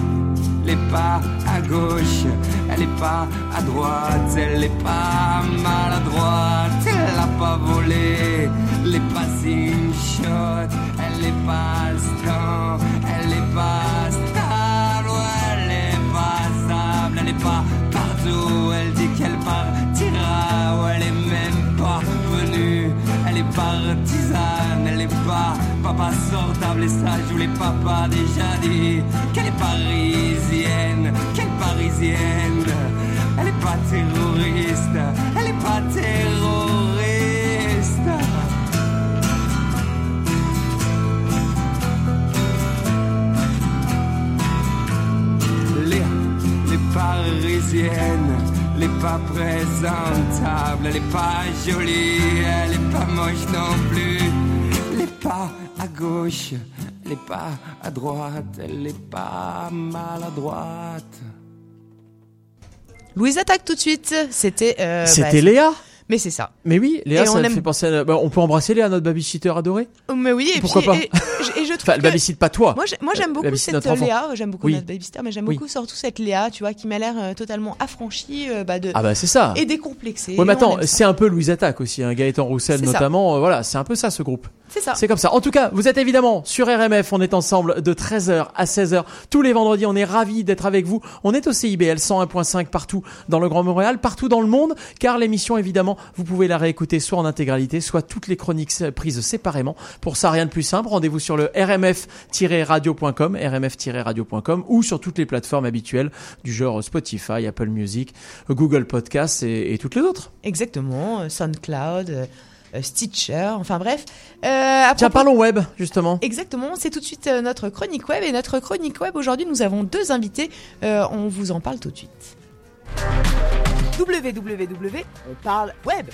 Speaker 21: Elle est pas à gauche, elle est pas à droite, elle est pas maladroite, elle a pas volé, elle est pas une shot, elle est pas stand, elle est pas stable, elle est pas partout, elle dit qu'elle partira, ouais, elle est même pas venue, elle est partisane, pas sur table et ça je vous l'ai papa déjà dit qu'elle est parisienne, qu'elle parisienne. Elle est pas terroriste, elle est pas terroriste. Les parisiennes, elle est pas présentable, elle est pas jolie, elle est pas moche non plus. Elle est pas à gauche, elle est pas à droite, elle est pas maladroite.
Speaker 3: Louise attaque tout de suite. C'était. euh,
Speaker 2: C'était
Speaker 3: bah,
Speaker 2: Léa?
Speaker 3: Mais c'est ça.
Speaker 2: Mais oui, Léa,
Speaker 3: Et
Speaker 2: ça
Speaker 3: on
Speaker 2: me
Speaker 3: aime-
Speaker 2: fait penser à... bah, on peut embrasser Léa, notre babysitter adoré
Speaker 3: Oh, Mais oui, et
Speaker 2: Pourquoi
Speaker 3: puis,
Speaker 2: pas
Speaker 3: et, et je trouve
Speaker 2: Enfin, elle
Speaker 3: que-
Speaker 2: babysitte pas toi.
Speaker 3: Moi, j'ai- moi j'aime beaucoup cette. Léa. J'aime beaucoup
Speaker 2: Oui.
Speaker 3: notre babysitter, mais j'aime
Speaker 2: Oui.
Speaker 3: beaucoup surtout cette Léa, tu vois, qui m'a l'air euh, totalement affranchie, euh, bah, de.
Speaker 2: Ah bah c'est ça.
Speaker 3: Et décomplexée.
Speaker 2: Ouais, mais attends, c'est un peu Louise Attaque aussi, hein, Gaëtan Roussel notamment. euh, voilà, c'est un peu ça ce groupe.
Speaker 3: C'est ça.
Speaker 2: C'est comme ça. En tout cas, vous êtes évidemment sur RMF. On est ensemble de 13h à 16h tous les vendredis. On est ravis d'être avec vous. On est au CIBL 101.5 partout dans le Grand Montréal, partout dans le monde, car l'émission, évidemment, vous pouvez la réécouter soit en intégralité, soit toutes les chroniques prises séparément. Pour ça, rien de plus simple. Rendez-vous sur le rmf-radio.com, rmf-radio.com ou sur toutes les plateformes habituelles du genre Spotify, Apple Music, Google Podcasts et, et toutes les autres.
Speaker 3: Exactement. euh, SoundCloud, euh, euh, Stitcher, enfin bref. Euh,
Speaker 2: Tiens,
Speaker 3: propos-
Speaker 2: parlons web, justement.
Speaker 3: Exactement, c'est tout de suite notre chronique web. Et notre chronique web, aujourd'hui, nous avons deux invités. Euh, on vous en parle tout de suite.
Speaker 37: Www, on parle web.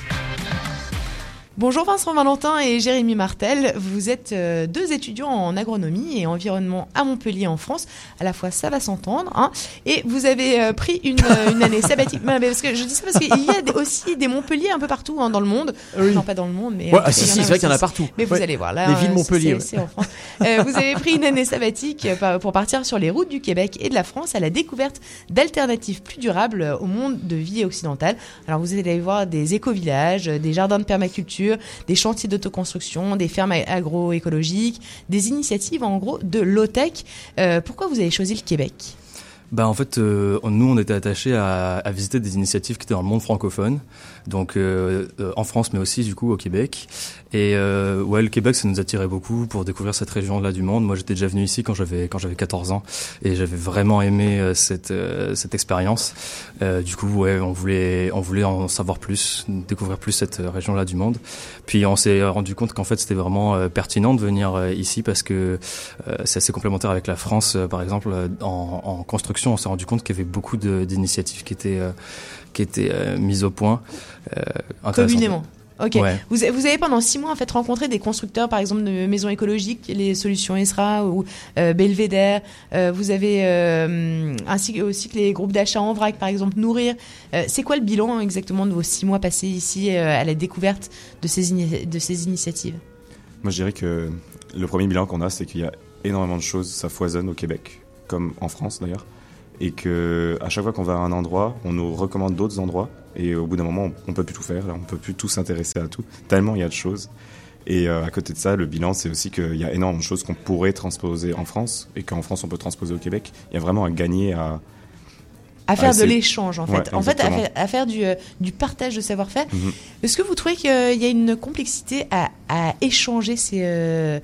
Speaker 3: Bonjour Vincent Valentin et Jérémy Martel. Vous êtes euh, deux étudiants en agronomie et environnement à Montpellier en France. À la fois, ça va s'entendre. Hein. Et vous avez euh, pris une, euh, une année sabbatique. Mais parce que je dis ça parce qu'il y a aussi des Montpellier un peu partout hein, dans le monde. Non, pas dans le monde, mais.
Speaker 2: Ouais, ah, si, c'est vrai qu'il y en a partout.
Speaker 3: Mais vous allez voir là.
Speaker 2: Les villes Montpellier,
Speaker 3: en France. Euh, vous avez pris une année sabbatique pour partir sur les routes du Québec et de la France à la découverte d'alternatives plus durables au monde de vie occidentale. Alors vous allez voir des éco-villages, des jardins de permaculture, des chantiers d'autoconstruction, des fermes agroécologiques, des initiatives en gros de low-tech. Euh, pourquoi vous avez choisi le Québec?
Speaker 38: Bah en fait, euh, nous on était attachés à visiter des initiatives qui étaient dans le monde francophone, donc euh, euh, en France mais aussi du coup au Québec. Et euh, ouais, le Québec ça nous attirait beaucoup pour découvrir cette région-là du monde. Moi j'étais déjà venu ici quand j'avais quand j'avais 14 ans et j'avais vraiment aimé euh, cette euh, cette expérience. Euh, du coup ouais, on voulait on voulait en savoir plus, découvrir plus cette région-là du monde. Puis on s'est rendu compte qu'en fait c'était vraiment pertinent de venir ici parce que c'est assez complémentaire avec la France. par exemple, en, en construction, on s'est rendu compte qu'il y avait beaucoup d'initiatives qui étaient qui étaient euh, mises au point. Euh.
Speaker 3: Communément. Ok.
Speaker 38: Ouais.
Speaker 3: Vous, avez pendant six mois en fait rencontré des constructeurs, par exemple de maisons écologiques, les solutions ESRA ou euh, Belvédère. Euh, vous avez euh, ainsi que- aussi que les groupes d'achat en vrac, par exemple Nourrir. Euh, C'est quoi le bilan exactement de vos six mois passés ici euh, à la découverte de ces, de ces initiatives?
Speaker 39: Moi, je dirais que le premier bilan qu'on a, c'est qu'il y a énormément de choses, ça foisonne au Québec, comme en France d'ailleurs, et que à chaque fois qu'on va à un endroit, on nous recommande d'autres endroits, et au bout d'un moment, on, on peut plus tout faire, on peut plus tout s'intéresser à tout, tellement il y a de choses. Et euh, à côté de ça, le bilan, c'est aussi qu'il y a énormément de choses qu'on pourrait transposer en France, et qu'en France, on peut transposer au Québec. Il y a vraiment à gagner à
Speaker 3: à faire de l'échange en fait.
Speaker 39: Ouais,
Speaker 3: en fait, à faire, à faire du, euh, du partage de savoir-faire.
Speaker 39: Mhm.
Speaker 3: Est-ce que vous trouvez qu'il y a une complexité à, à échanger ces, euh,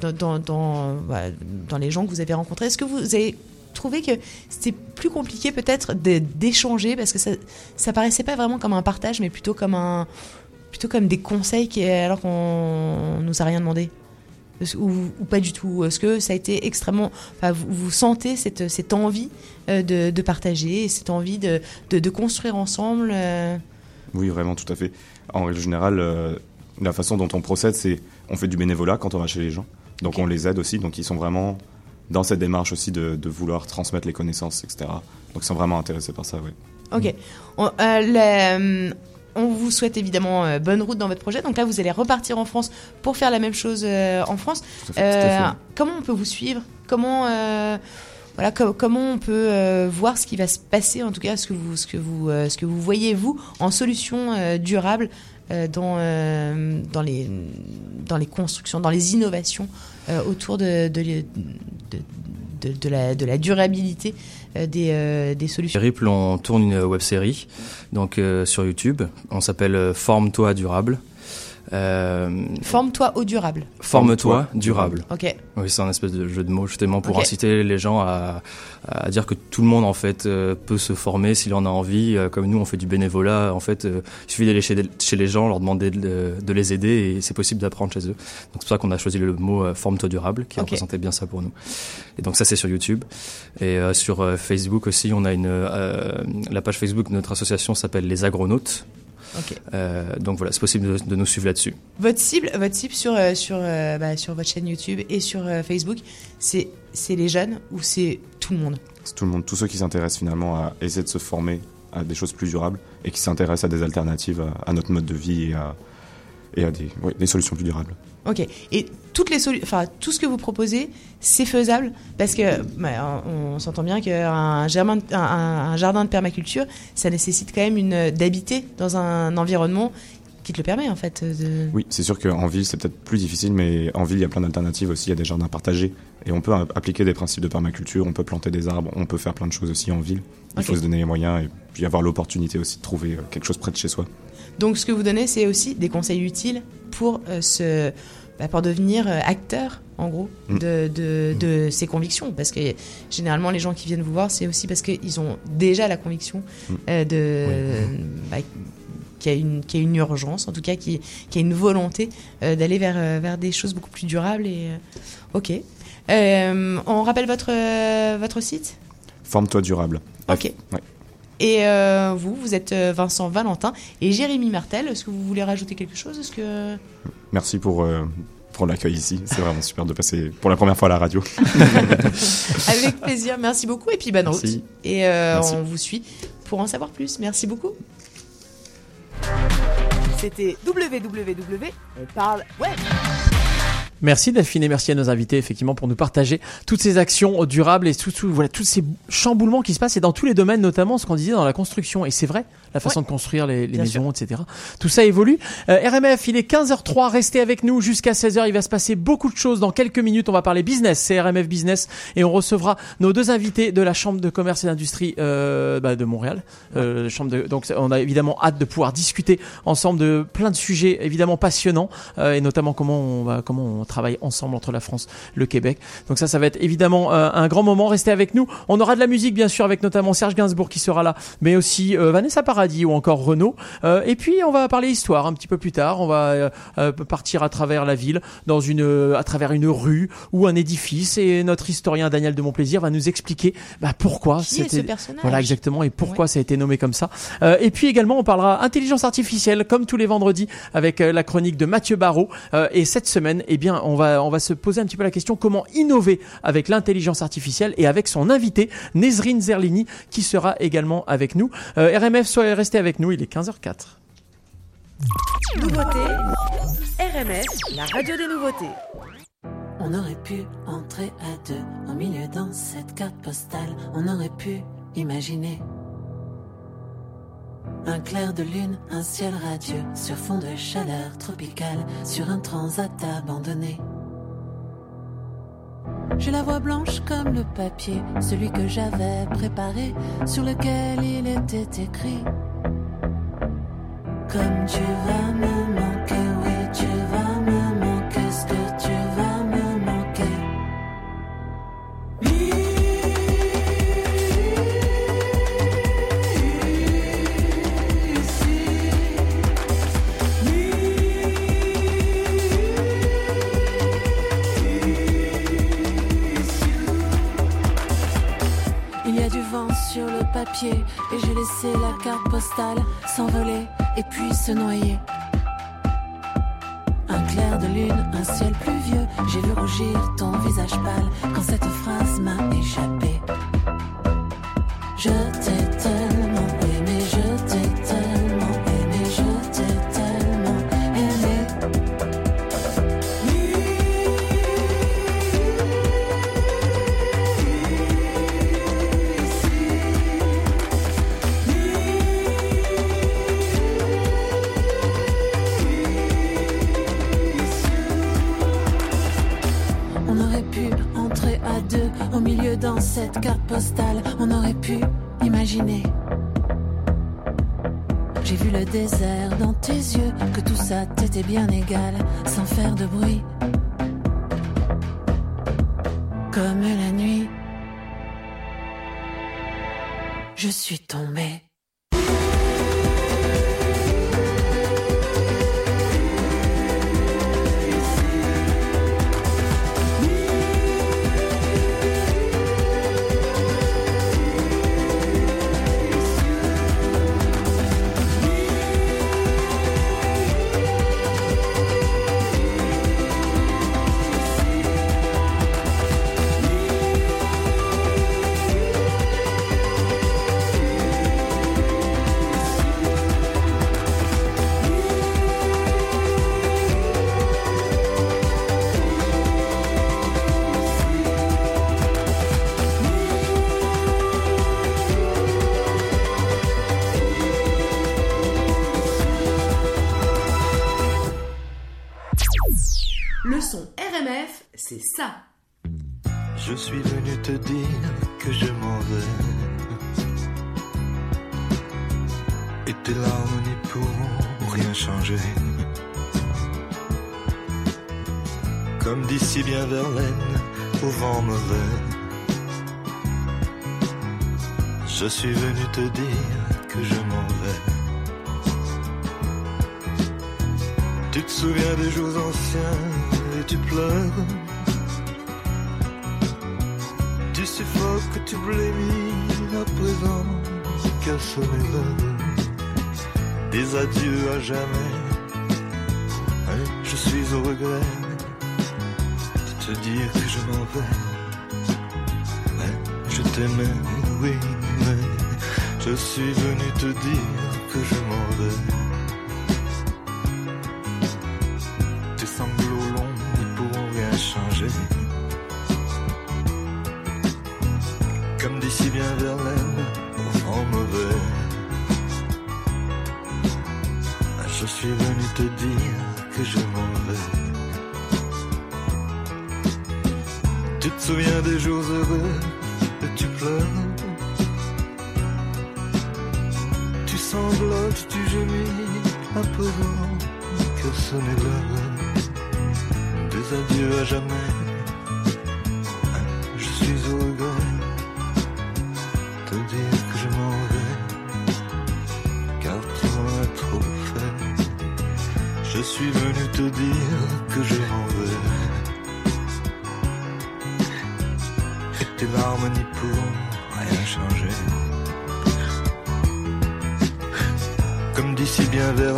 Speaker 3: dans, dans, dans, voilà, dans les gens que vous avez rencontrés? Est-ce que vous avez trouvé que c'était plus compliqué peut-être d'échanger parce que ça, ça paraissait pas vraiment comme un partage, mais plutôt comme un plutôt comme des conseils qui, alors qu'on nous a rien demandé ou, ou pas du tout Est-ce que ça a été extrêmement... Enfin, vous, vous sentez cette, cette envie euh, de, de partager, cette envie de, de, de construire ensemble euh,
Speaker 39: Oui, vraiment, tout à fait. En règle générale, euh, la façon dont on procède, c'est on fait du bénévolat quand on va chez les gens. Donc on les aide aussi. Donc ils sont vraiment dans cette démarche aussi de, de vouloir transmettre les connaissances, etc. Donc ils sont vraiment intéressés par ça, oui.
Speaker 3: Ok. On, euh, on vous souhaite évidemment euh, bonne route dans votre projet. Donc là, vous allez repartir en France pour faire la même chose euh, en France.
Speaker 39: Tout à fait, tout à fait.
Speaker 3: comment on peut vous suivre? Comment voilà, co- comment on peut voir ce qui va se passer, en tout cas, ce que vous, ce que vous, ce que vous voyez vous en solution durable dans dans les dans les constructions, dans les innovations autour de de, de, la de la durabilité euh, des euh, des solutions.
Speaker 38: Ripple, on tourne une web série donc euh, sur YouTube. On s'appelle euh, Forme-toi durable. Euh,
Speaker 3: Forme-toi au durable.
Speaker 38: Forme-toi durable.
Speaker 3: Ok.
Speaker 38: Oui, c'est un espèce de jeu de mots justement pour inciter les gens à, à dire que tout le monde en fait euh, peut se former s'il en a envie. Euh, Comme nous, on fait du bénévolat. En fait, il suffit d'aller chez, chez les gens, leur demander de, de les aider et c'est possible d'apprendre chez eux. Donc c'est pour ça qu'on a choisi le mot forme-toi durable qui représentait bien ça pour nous. Et donc ça c'est sur YouTube et euh, sur Facebook aussi. On a une euh, la page Facebook de notre association s'appelle les Agronautes. Euh, donc voilà, c'est possible de, de nous suivre là-dessus.
Speaker 3: Votre cible, votre cible sur, euh, sur, euh, bah, sur votre chaîne YouTube et sur Facebook, c'est c'est les jeunes ou c'est tout le monde?
Speaker 39: C'est tout le monde, tous ceux qui s'intéressent finalement à essayer de se former à des choses plus durables et qui s'intéressent à des alternatives à, à notre mode de vie et à, et à des, ouais, des solutions plus durables.
Speaker 3: Ok. Et toutes les enfin tout ce que vous proposez, c'est faisable parce que bah, on, on s'entend bien qu'un un, un jardin de permaculture, ça nécessite quand même une d'habiter dans un environnement qui te le permet en fait. De...
Speaker 39: Oui, c'est sûr qu'en ville, c'est peut-être plus difficile, mais en ville, il y a plein d'alternatives aussi. Il y a des jardins partagés. Et on peut a- appliquer des principes de permaculture, on peut planter des arbres, on peut faire plein de choses aussi en ville. Il faut se donner les moyens et puis avoir l'opportunité aussi de trouver euh, quelque chose près de chez soi.
Speaker 3: Donc ce que vous donnez, c'est aussi des conseils utiles pour euh, se bah, pour devenir euh, acteur en gros
Speaker 39: Mm.
Speaker 3: de, de, de ses convictions parce que généralement les gens qui viennent vous voir c'est aussi parce qu'ils ont déjà la conviction
Speaker 39: Mm.
Speaker 3: euh, de bah, qu'il y a une qu'il y a une urgence en tout cas qui qui a une volonté euh, d'aller vers euh, vers des choses beaucoup plus durables et euh, ok Euh, on rappelle votre euh, votre site?
Speaker 39: Forme-toi durable.
Speaker 3: Ok.
Speaker 39: Ouais.
Speaker 3: Et euh, vous vous êtes euh, Vincent Valentin et Jérémy Martel est-ce que vous voulez rajouter quelque chose? Est-ce que
Speaker 39: Merci pour, euh, pour l'accueil ici. C'est vraiment super de passer pour la première fois à la radio.
Speaker 3: Avec plaisir, merci beaucoup et puis bonne route.
Speaker 39: Merci.
Speaker 3: Et euh,
Speaker 39: Merci.
Speaker 3: on vous suit pour en savoir plus. Merci beaucoup.
Speaker 37: C'était www. On parle web.
Speaker 2: Merci Delphine et merci à nos invités effectivement pour nous partager toutes ces actions durables et tout, tout- voilà, tous ces chamboulements qui se passent et dans tous les domaines, notamment ce qu'on disait dans la construction. Et c'est vrai, la façon de construire les, les maisons, etc. Tout ça évolue. Euh, RMF, il est 15h03, restez avec nous jusqu'à 16h. Il va se passer beaucoup de choses. Dans quelques minutes, on va parler business, c'est RMF Business et on recevra nos deux invités de la Chambre de commerce et d'industrie euh, bah, de Montréal. Euh, chambre de, donc on a évidemment hâte de pouvoir discuter ensemble de plein de sujets évidemment passionnants euh, et notamment comment on va comment on travaille ensemble entre la France, le Québec. Donc ça, ça va être évidemment euh, un grand moment. Restez avec nous. On aura de la musique bien sûr avec notamment Serge Gainsbourg qui sera là, mais aussi euh, Vanessa Paradis ou encore Renaud. Euh, et puis on va parler histoire un petit peu plus tard. On va euh, euh, partir à travers la ville, dans une à travers une rue ou un édifice et notre historien Daniel de Montplaisir va nous expliquer bah, pourquoi c'était voilà exactement et pourquoi ça a été nommé comme ça. Euh, et puis également on parlera intelligence artificielle comme tous les vendredis avec la chronique de Mathieu Barrault. Et cette semaine, eh bien on va on va se poser un petit peu la question comment innover avec l'intelligence artificielle et avec son invité Nezrine Zerlini qui sera également avec nous. Euh, RMF soyez restés avec nous, il est 15h04.
Speaker 37: Nouveauté. RMF, la radio des nouveautés.
Speaker 9: On aurait pu entrer à deux au milieu dans cette carte postale. On aurait pu imaginer un clair de lune, un ciel radieux sur fond de chaleur tropicale, sur un transat abandonné. J'ai la voix blanche comme le papier, celui que j'avais préparé, sur lequel il était écrit. Comme tu vas me sur le papier et j'ai laissé la carte postale s'envoler et puis se noyer. Un clair de lune, un ciel pluvieux, j'ai vu rougir ton visage pâle quand cette phrase m'a échappé. Je t'ai dans cette carte postale. On aurait pu imaginer. J'ai vu le désert dans tes yeux, que tout ça t'était bien égal, sans faire de bruit. Comme la nuit, je suis tombée.
Speaker 22: Des adieux à jamais. Hein, je suis au regret de te dire que je m'en vais. Hein, je t'aimais, oui, mais je suis venu te dire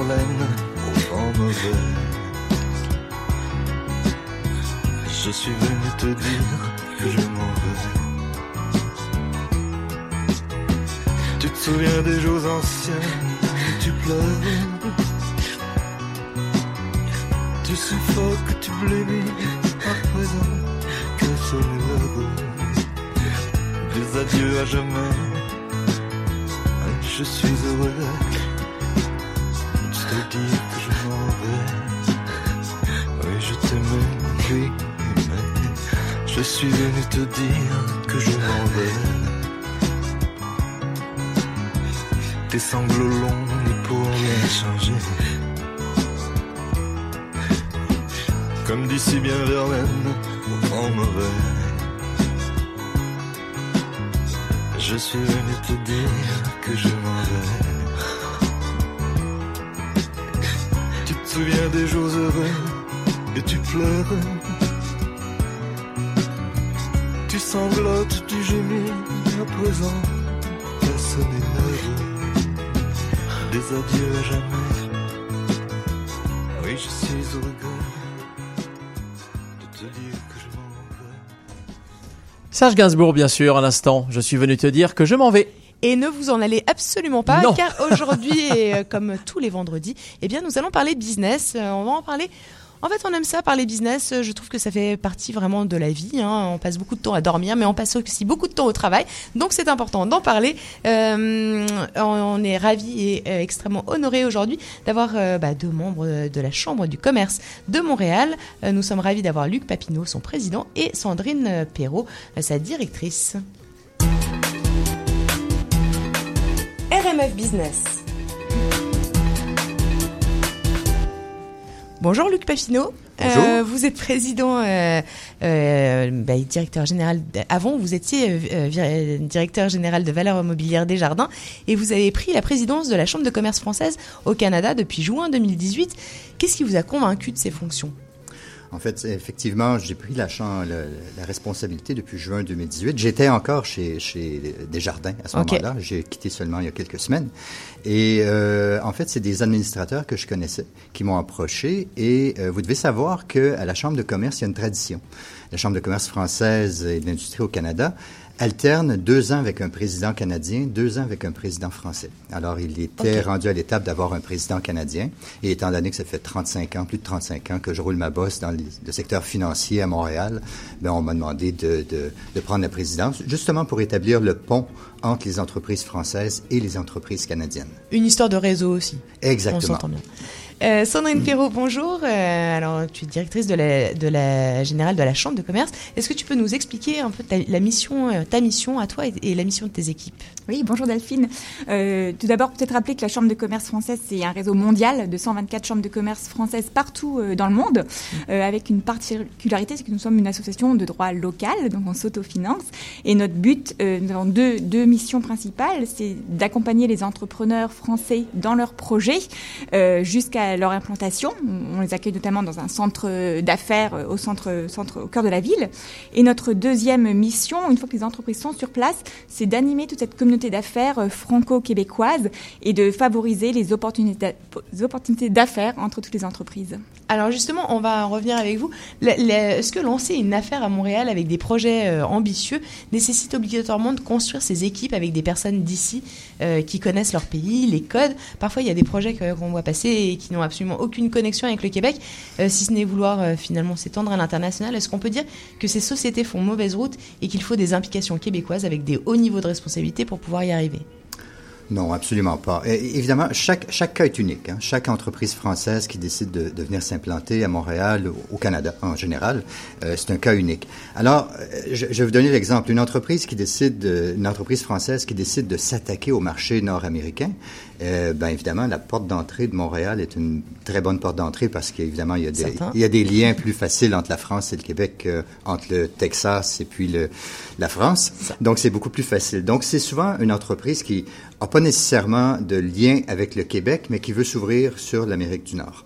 Speaker 22: au vent mauvais. Je suis venu te dire que je m'en vais. Tu te souviens des jours anciens, tu pleures? Tu suffoques, tu blémis à présent que sonne l'heure des adieux à jamais. Je suis heureux je suis venu te dire que je m'en vais. Tes sanglots longs ne pourront rien changer. Comme d'ici bien Verlaine, vent mauvais. Je suis venu te dire que je m'en vais. Tu te souviens des jours heureux et tu pleures. Tu sanglotes, tu gémis à présent. Qu'à sonner l'heure des adieux à jamais. Oui, je suis au regret de te dire que je m'en vais.
Speaker 2: Serge Gainsbourg, bien sûr, à l'instant. Je suis venu te dire que je m'en vais.
Speaker 3: Et ne vous en allez absolument pas,
Speaker 2: Non.
Speaker 3: car aujourd'hui, et euh, comme tous les vendredis, eh bien, nous allons parler business. Euh, on va en parler. En fait, on aime ça, parler business. Je trouve que ça fait partie vraiment de la vie. hein. On passe beaucoup de temps à dormir, mais on passe aussi beaucoup de temps au travail. Donc, c'est important d'en parler. Euh, on est ravis et euh, extrêmement honorés aujourd'hui d'avoir euh, bah, deux membres de la Chambre du commerce de Montréal. Nous sommes ravis d'avoir Luc Papineau, son président, et Sandrine Perrault, sa directrice.
Speaker 1: RMF Business.
Speaker 3: Bonjour Luc.
Speaker 40: Bonjour.
Speaker 3: Euh, vous êtes président, euh, euh, bah, directeur général. de- avant, vous étiez directeur général de valeurs immobilières des Jardins et vous avez pris la présidence de la Chambre de commerce française au Canada depuis juin 2018. Qu'est-ce qui vous a convaincu de ces fonctions?
Speaker 40: En fait, effectivement, j'ai pris la, chan- le- la responsabilité depuis juin 2018. J'étais encore chez, chez Desjardins à ce moment-là. J'ai quitté seulement il y a quelques semaines. Et euh, en fait, c'est des administrateurs que je connaissais qui m'ont approché. Et euh, vous devez savoir qu'à la Chambre de commerce, il y a une tradition. La Chambre de commerce française et de l'industrie au Canada alterne deux ans avec un président canadien, deux ans avec un président français. Alors, il était rendu à l'étape d'avoir un président canadien. Et étant donné que ça fait 35 ans, plus de 35 ans que je roule ma bosse dans les- le secteur financier à Montréal, ben, on m'a demandé de, de, de prendre la présidence, justement pour établir le pont entre les entreprises françaises et les entreprises canadiennes.
Speaker 3: Une histoire de réseau aussi.
Speaker 40: Exactement.
Speaker 3: On s'entend bien. Euh, Sandrine Perrault, bonjour. Euh, alors, tu es directrice de la, de la générale de la Chambre de commerce. Est-ce que tu peux nous expliquer un peu ta, la mission, euh, ta mission à toi et, et la mission de tes équipes?
Speaker 41: Oui, bonjour Delphine. Euh, tout d'abord, peut-être rappeler que la Chambre de commerce française, c'est un réseau mondial de 124 chambres de commerce françaises partout euh, dans le monde, euh, avec une particularité, c'est que nous sommes une association de droit local, donc on s'autofinance. Et notre but, euh, nous avons deux, deux missions principales, c'est d'accompagner les entrepreneurs français dans leurs projets euh, jusqu'à leur implantation. On les accueille notamment dans un centre d'affaires euh, au centre, centre au cœur de la ville. Et notre deuxième mission, une fois que les entreprises sont sur place, c'est d'animer toute cette communauté d'affaires euh, franco-québécoise et de favoriser les opportunités d'affaires entre toutes les entreprises.
Speaker 3: Alors justement, on va en revenir avec vous. Est-ce que lancer une affaire à Montréal avec des projets euh, ambitieux nécessite obligatoirement de construire ses équipes avec des personnes d'ici euh, qui connaissent leur pays, les codes Parfois, il y a des projets qu'on voit passer et qui n'ont absolument aucune connexion avec le Québec, euh, si ce n'est vouloir euh, finalement s'étendre à l'international. Est-ce qu'on peut dire que ces sociétés font mauvaise route et qu'il faut des implications québécoises avec des hauts niveaux de responsabilité pour pouvoir y arriver?
Speaker 40: Non, absolument pas. Et, évidemment, chaque, chaque cas est unique. hein. Chaque entreprise française qui décide de, de venir s'implanter à Montréal, au, au Canada en général, euh, c'est un cas unique. Alors, euh, je, je vais vous donner l'exemple. Une entreprise qui décide, de- une entreprise française qui décide de s'attaquer au marché nord-américain, euh, ben évidemment, la porte d'entrée de Montréal est une très bonne porte d'entrée parce qu'évidemment, il y a des, il y a des liens plus faciles entre la France et le Québec euh, entre le Texas et puis le, la France. Donc, c'est beaucoup plus facile. Donc, c'est souvent une entreprise qui pas nécessairement de lien avec le Québec, mais qui veut s'ouvrir sur l'Amérique du Nord.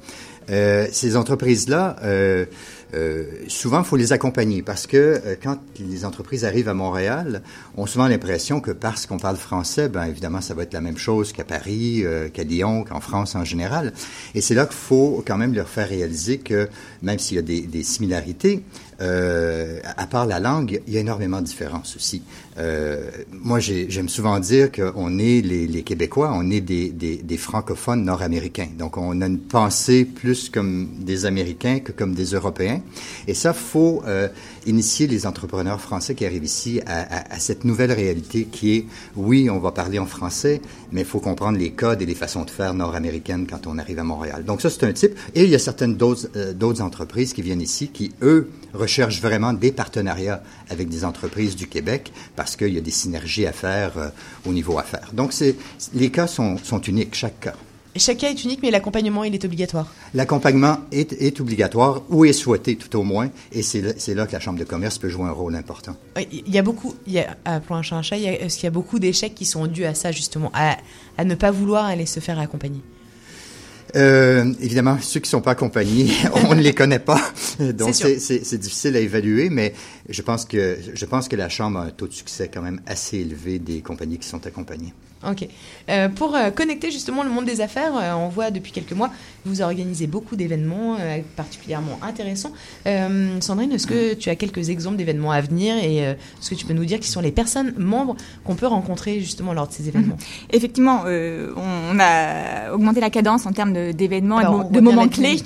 Speaker 40: Euh, ces entreprises-là, euh, euh, souvent, il faut les accompagner parce que euh, quand les entreprises arrivent à Montréal, on a souvent l'impression que parce qu'on parle français, ben évidemment, ça va être la même chose qu'à Paris, euh, qu'à Lyon, qu'en France en général. Et c'est là qu'il faut quand même leur faire réaliser que même s'il y a des, des similarités, euh, à part la langue, il y a énormément de différences aussi. Euh, moi, j'ai- j'aime souvent dire qu'on est les, les Québécois, on est des, des, des francophones nord-américains. Donc, on a une pensée plus comme des Américains que comme des Européens. Et ça, faut euh, initier les entrepreneurs français qui arrivent ici à, à- à cette nouvelle réalité qui est, oui, on va parler en français, mais il faut comprendre les codes et les façons de faire nord-américaines quand on arrive à Montréal. Donc, ça, c'est un type. Et il y a certaines d'autres euh, entreprises qui viennent ici qui, eux, recherchent vraiment des partenariats avec des entreprises du Québec qu'il y a des synergies à faire euh, au niveau affaires. Donc, c'est, les cas sont, sont uniques, chaque cas.
Speaker 3: Chaque cas est unique, mais l'accompagnement, il est obligatoire.
Speaker 40: L'accompagnement est, est obligatoire ou est souhaité tout au moins, et c'est là, que la Chambre de commerce peut jouer un rôle important.
Speaker 3: Il y a beaucoup, il y a, appelons un chat un chat, il y a, qu'il y a beaucoup d'échecs qui sont dus à ça, justement, à, à ne pas vouloir aller se faire accompagner?
Speaker 40: Euh, évidemment, ceux qui ne sont pas accompagnés, on ne les connaît pas, donc
Speaker 3: C'est
Speaker 40: difficile à évaluer, mais je pense que je pense que la Chambre a un taux de succès quand même assez élevé des compagnies qui sont accompagnées.
Speaker 3: Ok. Euh, pour euh, connecter justement le monde des affaires, euh, on voit depuis quelques mois, vous organisez beaucoup d'événements particulièrement intéressants. Sandrine, est-ce que tu as quelques exemples d'événements à venir et est-ce que tu peux nous dire qui sont les personnes membres qu'on peut rencontrer justement lors de ces événements?
Speaker 41: Effectivement, euh, on, a augmenté la cadence en termes d'événements et de, moments clés.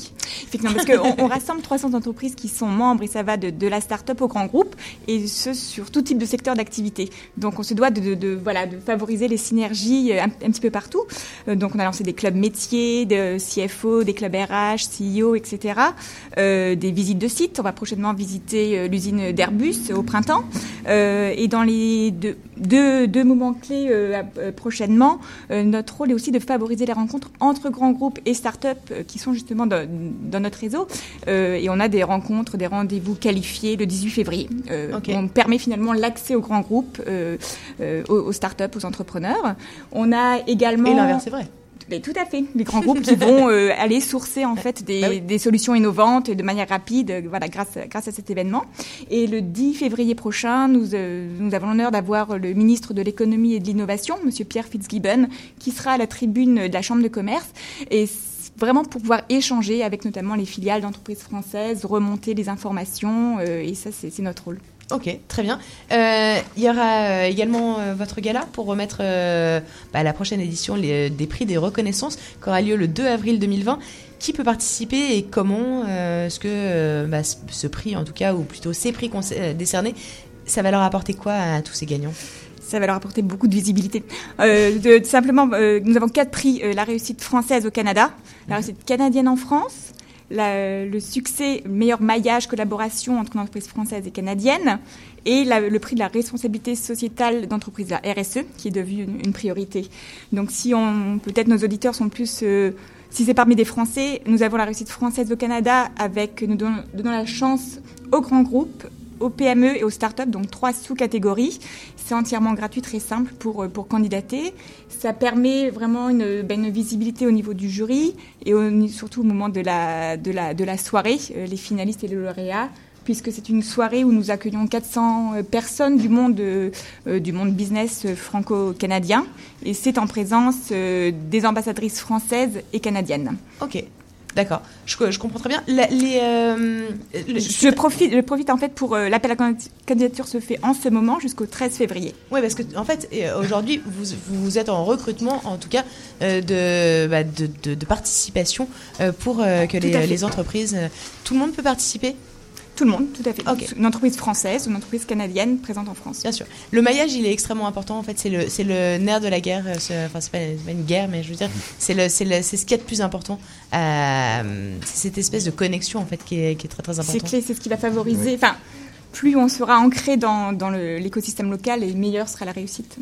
Speaker 41: Effectivement, parce qu'on on rassemble 300 entreprises qui sont membres et ça va de, de la start-up au grand groupe et ce sur tout type de secteur d'activité. Donc on se doit de, de- de- voilà, de favoriser les synergies euh, un, un petit peu partout. Euh, donc on a lancé des clubs métiers, de CFO, des clubs RH, CEO, etc. Euh, des visites de sites. On va prochainement visiter l'usine d'Airbus au printemps. Euh, et dans les deux, deux, deux moments clés euh, prochainement, notre rôle est aussi de favoriser les rencontres entre grands groupes et start-up qui sont justement dans notre réseau. Et on a des rencontres, des rendez-vous qualifiés le 18 février. On permet finalement l'accès aux grands groupes, aux, aux startups, aux entrepreneurs. On a également...
Speaker 3: Et l'inverse, c'est vrai.
Speaker 41: Mais tout à fait. Les grands groupes qui vont euh, aller sourcer en fait des,
Speaker 3: Bah oui.
Speaker 41: des solutions innovantes et de manière rapide, euh, voilà, grâce, grâce à cet événement. Et le 10 février prochain, nous, euh, nous avons l'honneur d'avoir le ministre de l'économie et de l'innovation, Monsieur Pierre Fitzgibbon, qui sera à la tribune de la Chambre de commerce. Et vraiment pour pouvoir échanger avec notamment les filiales d'entreprises françaises, remonter les informations, et ça, c'est notre rôle.
Speaker 3: Ok, très bien. Euh, il y aura euh, également euh, votre gala pour remettre euh, bah, la prochaine édition les- des prix des reconnaissances qui aura lieu le 2 avril 2020. Qui peut participer et comment est-ce que bah, ce- prix, en tout cas, ou plutôt ces prix décernés, ça va leur apporter quoi à tous ces gagnants?
Speaker 41: Ça va leur apporter beaucoup de visibilité. Euh, de- simplement, euh, nous avons quatre prix euh, la réussite française au Canada, la réussite canadienne en France, le succès, le meilleur maillage, collaboration entre une entreprise française et canadienne, et le prix de la responsabilité sociétale d'entreprise, la RSE, qui est devenue une, une priorité. Donc, si on, peut-être nos auditeurs sont plus euh, si c'est parmi des Français, nous avons la réussite française au Canada avec nous donnons, donnons la chance aux grands groupes, aux PME et aux startups, donc trois sous-catégories. C'est entièrement gratuit, très simple pour, euh, pour candidater. Ça permet vraiment une, ben, une visibilité au niveau du jury et surtout au moment de la, de la, de la soirée, euh, les finalistes et les lauréats puisque c'est une soirée où nous accueillons 400 euh, personnes du monde, du monde business franco-canadien. Et c'est en présence des ambassadrices françaises et canadiennes.
Speaker 3: Ok, d'accord. Je, je comprends très bien. La- les, euh,
Speaker 41: Je profite, je profite en fait pour euh, l'appel à candid- candidature se fait en ce moment jusqu'au 13 février.
Speaker 3: Oui, parce que en fait, euh, aujourd'hui, vous, vous êtes en recrutement, en tout cas, euh, de, bah, de, de- de participation pour que les, les entreprises. tout le monde peut participer?
Speaker 41: Tout le monde, tout à fait. Une entreprise française, une entreprise canadienne présente en France.
Speaker 3: Bien sûr. Le maillage, il est extrêmement important. En fait, c'est le, c'est le nerf de la guerre. euh, c'est- Enfin, c'est pas, c'est pas une guerre, mais je veux dire, c'est le, c'est le- c'est ce qu'il y a de plus important. Euh, c'est cette espèce de connexion, en fait, qui est, qui est très très
Speaker 41: C'est
Speaker 3: importante.
Speaker 41: clé, c'est ce qui va favoriser. Enfin, plus on sera ancré dans, dans l'écosystème local et meilleure sera la réussite.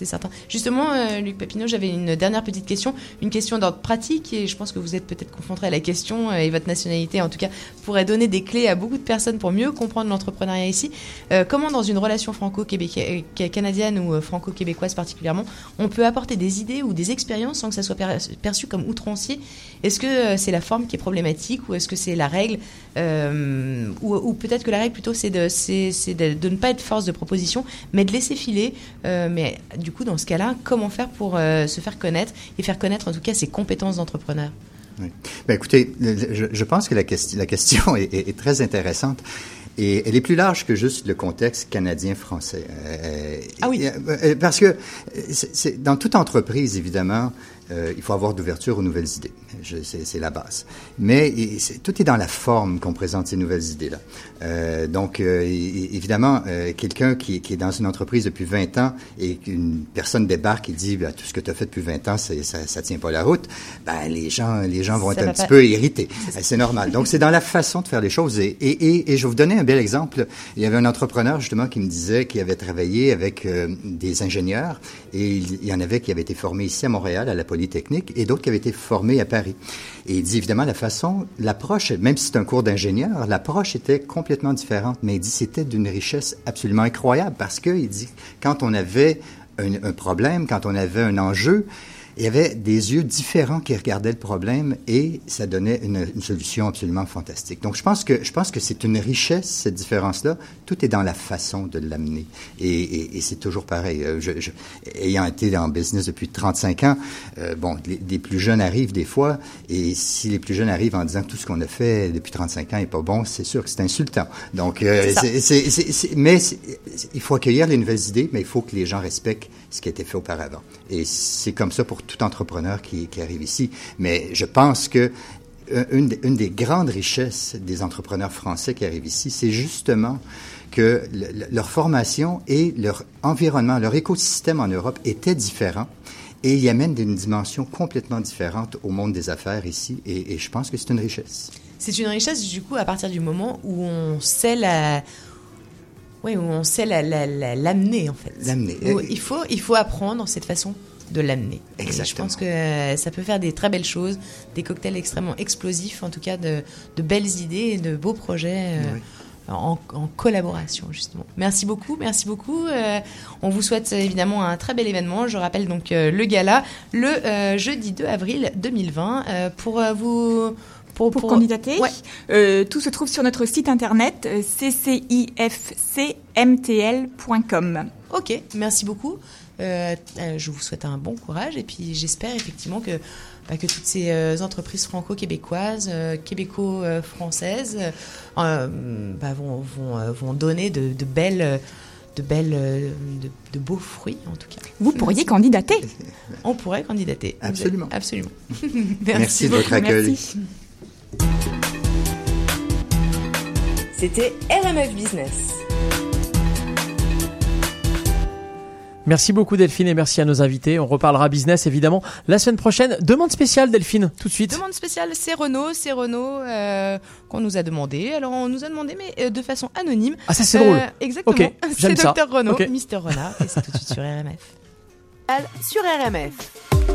Speaker 3: C'est certain. Justement, euh, Luc Papineau, j'avais une dernière petite question, une question d'ordre pratique, et je pense que vous êtes peut-être confronté à la question, euh, et votre nationalité, en tout cas, pourrait donner des clés à beaucoup de personnes pour mieux comprendre l'entrepreneuriat ici. Euh, comment, dans une relation franco-canadienne ou franco-québécoise particulièrement, on peut apporter des idées ou des expériences sans que ça soit per- perçu comme outrancier Est-ce que euh, c'est la forme qui est problématique, ou est-ce que c'est la règle euh, Ou, ou peut-être que la règle, plutôt, c'est de, ne pas être force de proposition, mais de laisser filer. Euh, mais du coup, dans ce cas-là, comment faire pour euh, se faire connaître et faire connaître en tout cas ses compétences d'entrepreneur?
Speaker 40: Oui. Ben, écoutez, je, je pense que la, question- la question est, est- est très intéressante. Et elle est plus large que juste le contexte canadien-français. ah oui. parce que dans toute entreprise, évidemment, euh, il faut avoir d'ouverture aux nouvelles idées. C'est la base. Mais tout est dans la forme qu'on présente ces nouvelles idées-là. Euh, donc, euh, évidemment, quelqu'un qui, qui est dans une entreprise depuis 20 ans et qu'une personne débarque et dit Ben, tout ce que tu as fait depuis 20 ans, ça, ça tient pas la route, ben, les gens, les gens vont
Speaker 35: Ça
Speaker 40: être un petit peu irrités. C'est normal. Donc, c'est dans la façon de faire les choses. Et, et, et, et je vais vous donner un bel exemple. Il y avait un entrepreneur, justement, qui me disait qu'il avait travaillé avec des ingénieurs et il, il y en avait qui avaient été formés ici à Montréal, à la Et d'autres qui avaient été formés à Paris. Et il dit, évidemment, la façon, l'approche, même si c'est un cours d'ingénieur, l'approche était complètement différente. Mais il dit, c'était d'une richesse absolument incroyable parce que, il dit, quand on avait un problème, quand on avait un enjeu, il y avait des yeux différents qui regardaient le problème et ça donnait une, une solution absolument fantastique. Donc, je pense que je pense que c'est une richesse cette différence-là. Tout est dans la façon de l'amener et, et, et c'est toujours pareil. Euh, Je, je, ayant été en business depuis 35 ans, euh, bon, les, les plus jeunes arrivent des fois et si les plus jeunes arrivent en disant que tout ce qu'on a fait depuis 35 ans est pas bon, c'est sûr que c'est insultant. Donc, euh,
Speaker 35: C'est
Speaker 40: c'est- c'est- mais il faut accueillir les nouvelles idées, mais il faut que les gens respectent ce qui a été fait auparavant. Et c'est comme ça pour tout entrepreneur qui, qui arrive ici. Mais je pense que euh, une, des- une des grandes richesses des entrepreneurs français qui arrivent ici, c'est justement que le- le- leur formation et leur environnement, leur écosystème en Europe étaient différents. Et ils amènent une dimension complètement différente au monde des affaires ici. Et, et je pense que c'est une richesse.
Speaker 3: C'est une richesse du coup à partir du moment où on sait la, oui, où on sait la- la- la- l'amener en fait.
Speaker 40: L'amener.
Speaker 3: Il faut, il faut apprendre cette façon. De l'amener. Et Je
Speaker 40: Exactement.
Speaker 3: pense que euh, ça peut faire des très belles choses, des cocktails extrêmement explosifs, en tout cas de, de belles idées et de beaux projets. euh, En, en collaboration justement. Merci beaucoup, merci beaucoup. Euh, on vous souhaite évidemment un très bel événement. Je rappelle donc euh, le gala le euh, jeudi 2 avril 2020 euh, pour euh, vous pour,
Speaker 41: Pour candidater,
Speaker 3: Ouais.
Speaker 41: euh, tout se trouve sur notre site internet euh, ccifcmtl.com.
Speaker 3: Ok, merci beaucoup. Euh, euh, je vous souhaite un bon courage et puis j'espère effectivement que, bah, que toutes ces euh, entreprises franco-québécoises, euh, québéco-françaises euh, bah, vont, vont, vont donner de, de belles, de, belles de, de beaux fruits en tout cas.
Speaker 41: Vous pourriez candidater.
Speaker 3: On pourrait candidater.
Speaker 40: Absolument.
Speaker 3: Absolument.
Speaker 40: Merci de votre accueil.
Speaker 3: Merci.
Speaker 1: C'était RMF Business.
Speaker 2: Merci beaucoup Delphine et merci à nos invités. On reparlera business évidemment la semaine prochaine. Demande spéciale Delphine, tout de suite.
Speaker 3: Demande spéciale, c'est Renault, c'est Renault euh, qu'on nous a demandé. Alors on nous a demandé, mais euh, de façon anonyme.
Speaker 2: Ah, ça, c'est drôle.
Speaker 3: Exactement. C'est
Speaker 2: j'aime ça.
Speaker 3: Dr Renault,
Speaker 2: Ok.
Speaker 3: Mister Renard, et c'est tout de suite sur RMF.
Speaker 1: Sur RMF.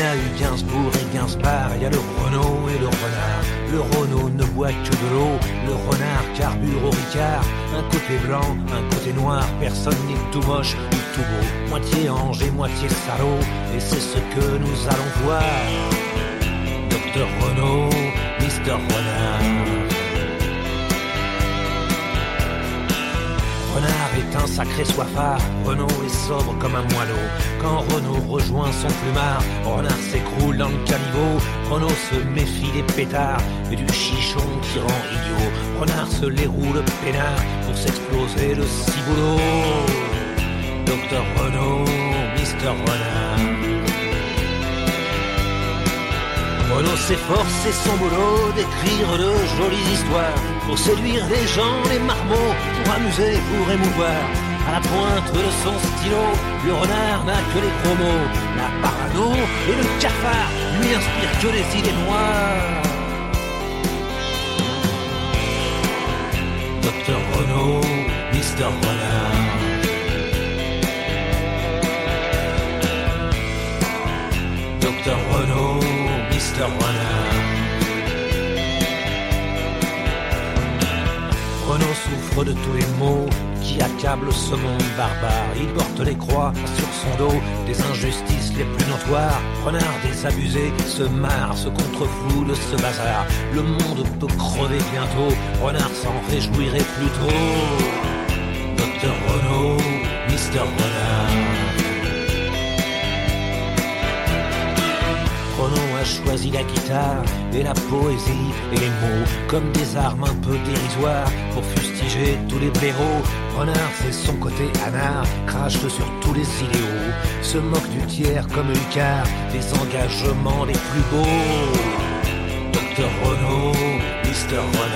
Speaker 35: Y a eu Gainsbourg et Gainsbar, il y a le Renault et le renard. Le Renault ne boit que de l'eau, le renard carbure au Ricard. Un côté blanc, un côté noir, personne n'est tout moche ni tout beau. Moitié ange et moitié salaud, et c'est ce que nous allons voir. Docteur Renault, Mister Renard. Renard est un sacré soifard, Renault est sobre comme un moineau. Quand Renault rejoint son plumard, Renard s'écroule dans le caniveau. Renault se méfie des pétards et du chichon qui rend idiot. Renard se les roule peinard pour s'exploser le ciboulot. Docteur Renault, Mister Renard. Renault s'efforce et son boulot d'écrire de jolies histoires pour séduire les gens, les marmots, pour amuser, pour émouvoir. À la pointe de son stylo, le renard n'a que les gros mots. La parano et le cafard lui inspirent que les idées noires. Docteur Renault, Mister Renard. Docteur Renard. Souffre de tous les maux qui accablent ce monde barbare. Il porte les croix sur son dos des injustices les plus notoires. Renard désabusé se marre, se contrefout de ce bazar. Le monde peut crever bientôt, Renard s'en réjouirait plutôt. Docteur Renault, Mister Renard. Renaud a choisi la guitare et la poésie et les mots comme des armes un peu dérisoires pour fustiger tous les blaireaux. Renard, c'est son côté anard, crache sur tous les idéaux, se moque du tiers comme Lucard, des engagements les plus beaux. Docteur Renaud, Mister Renard.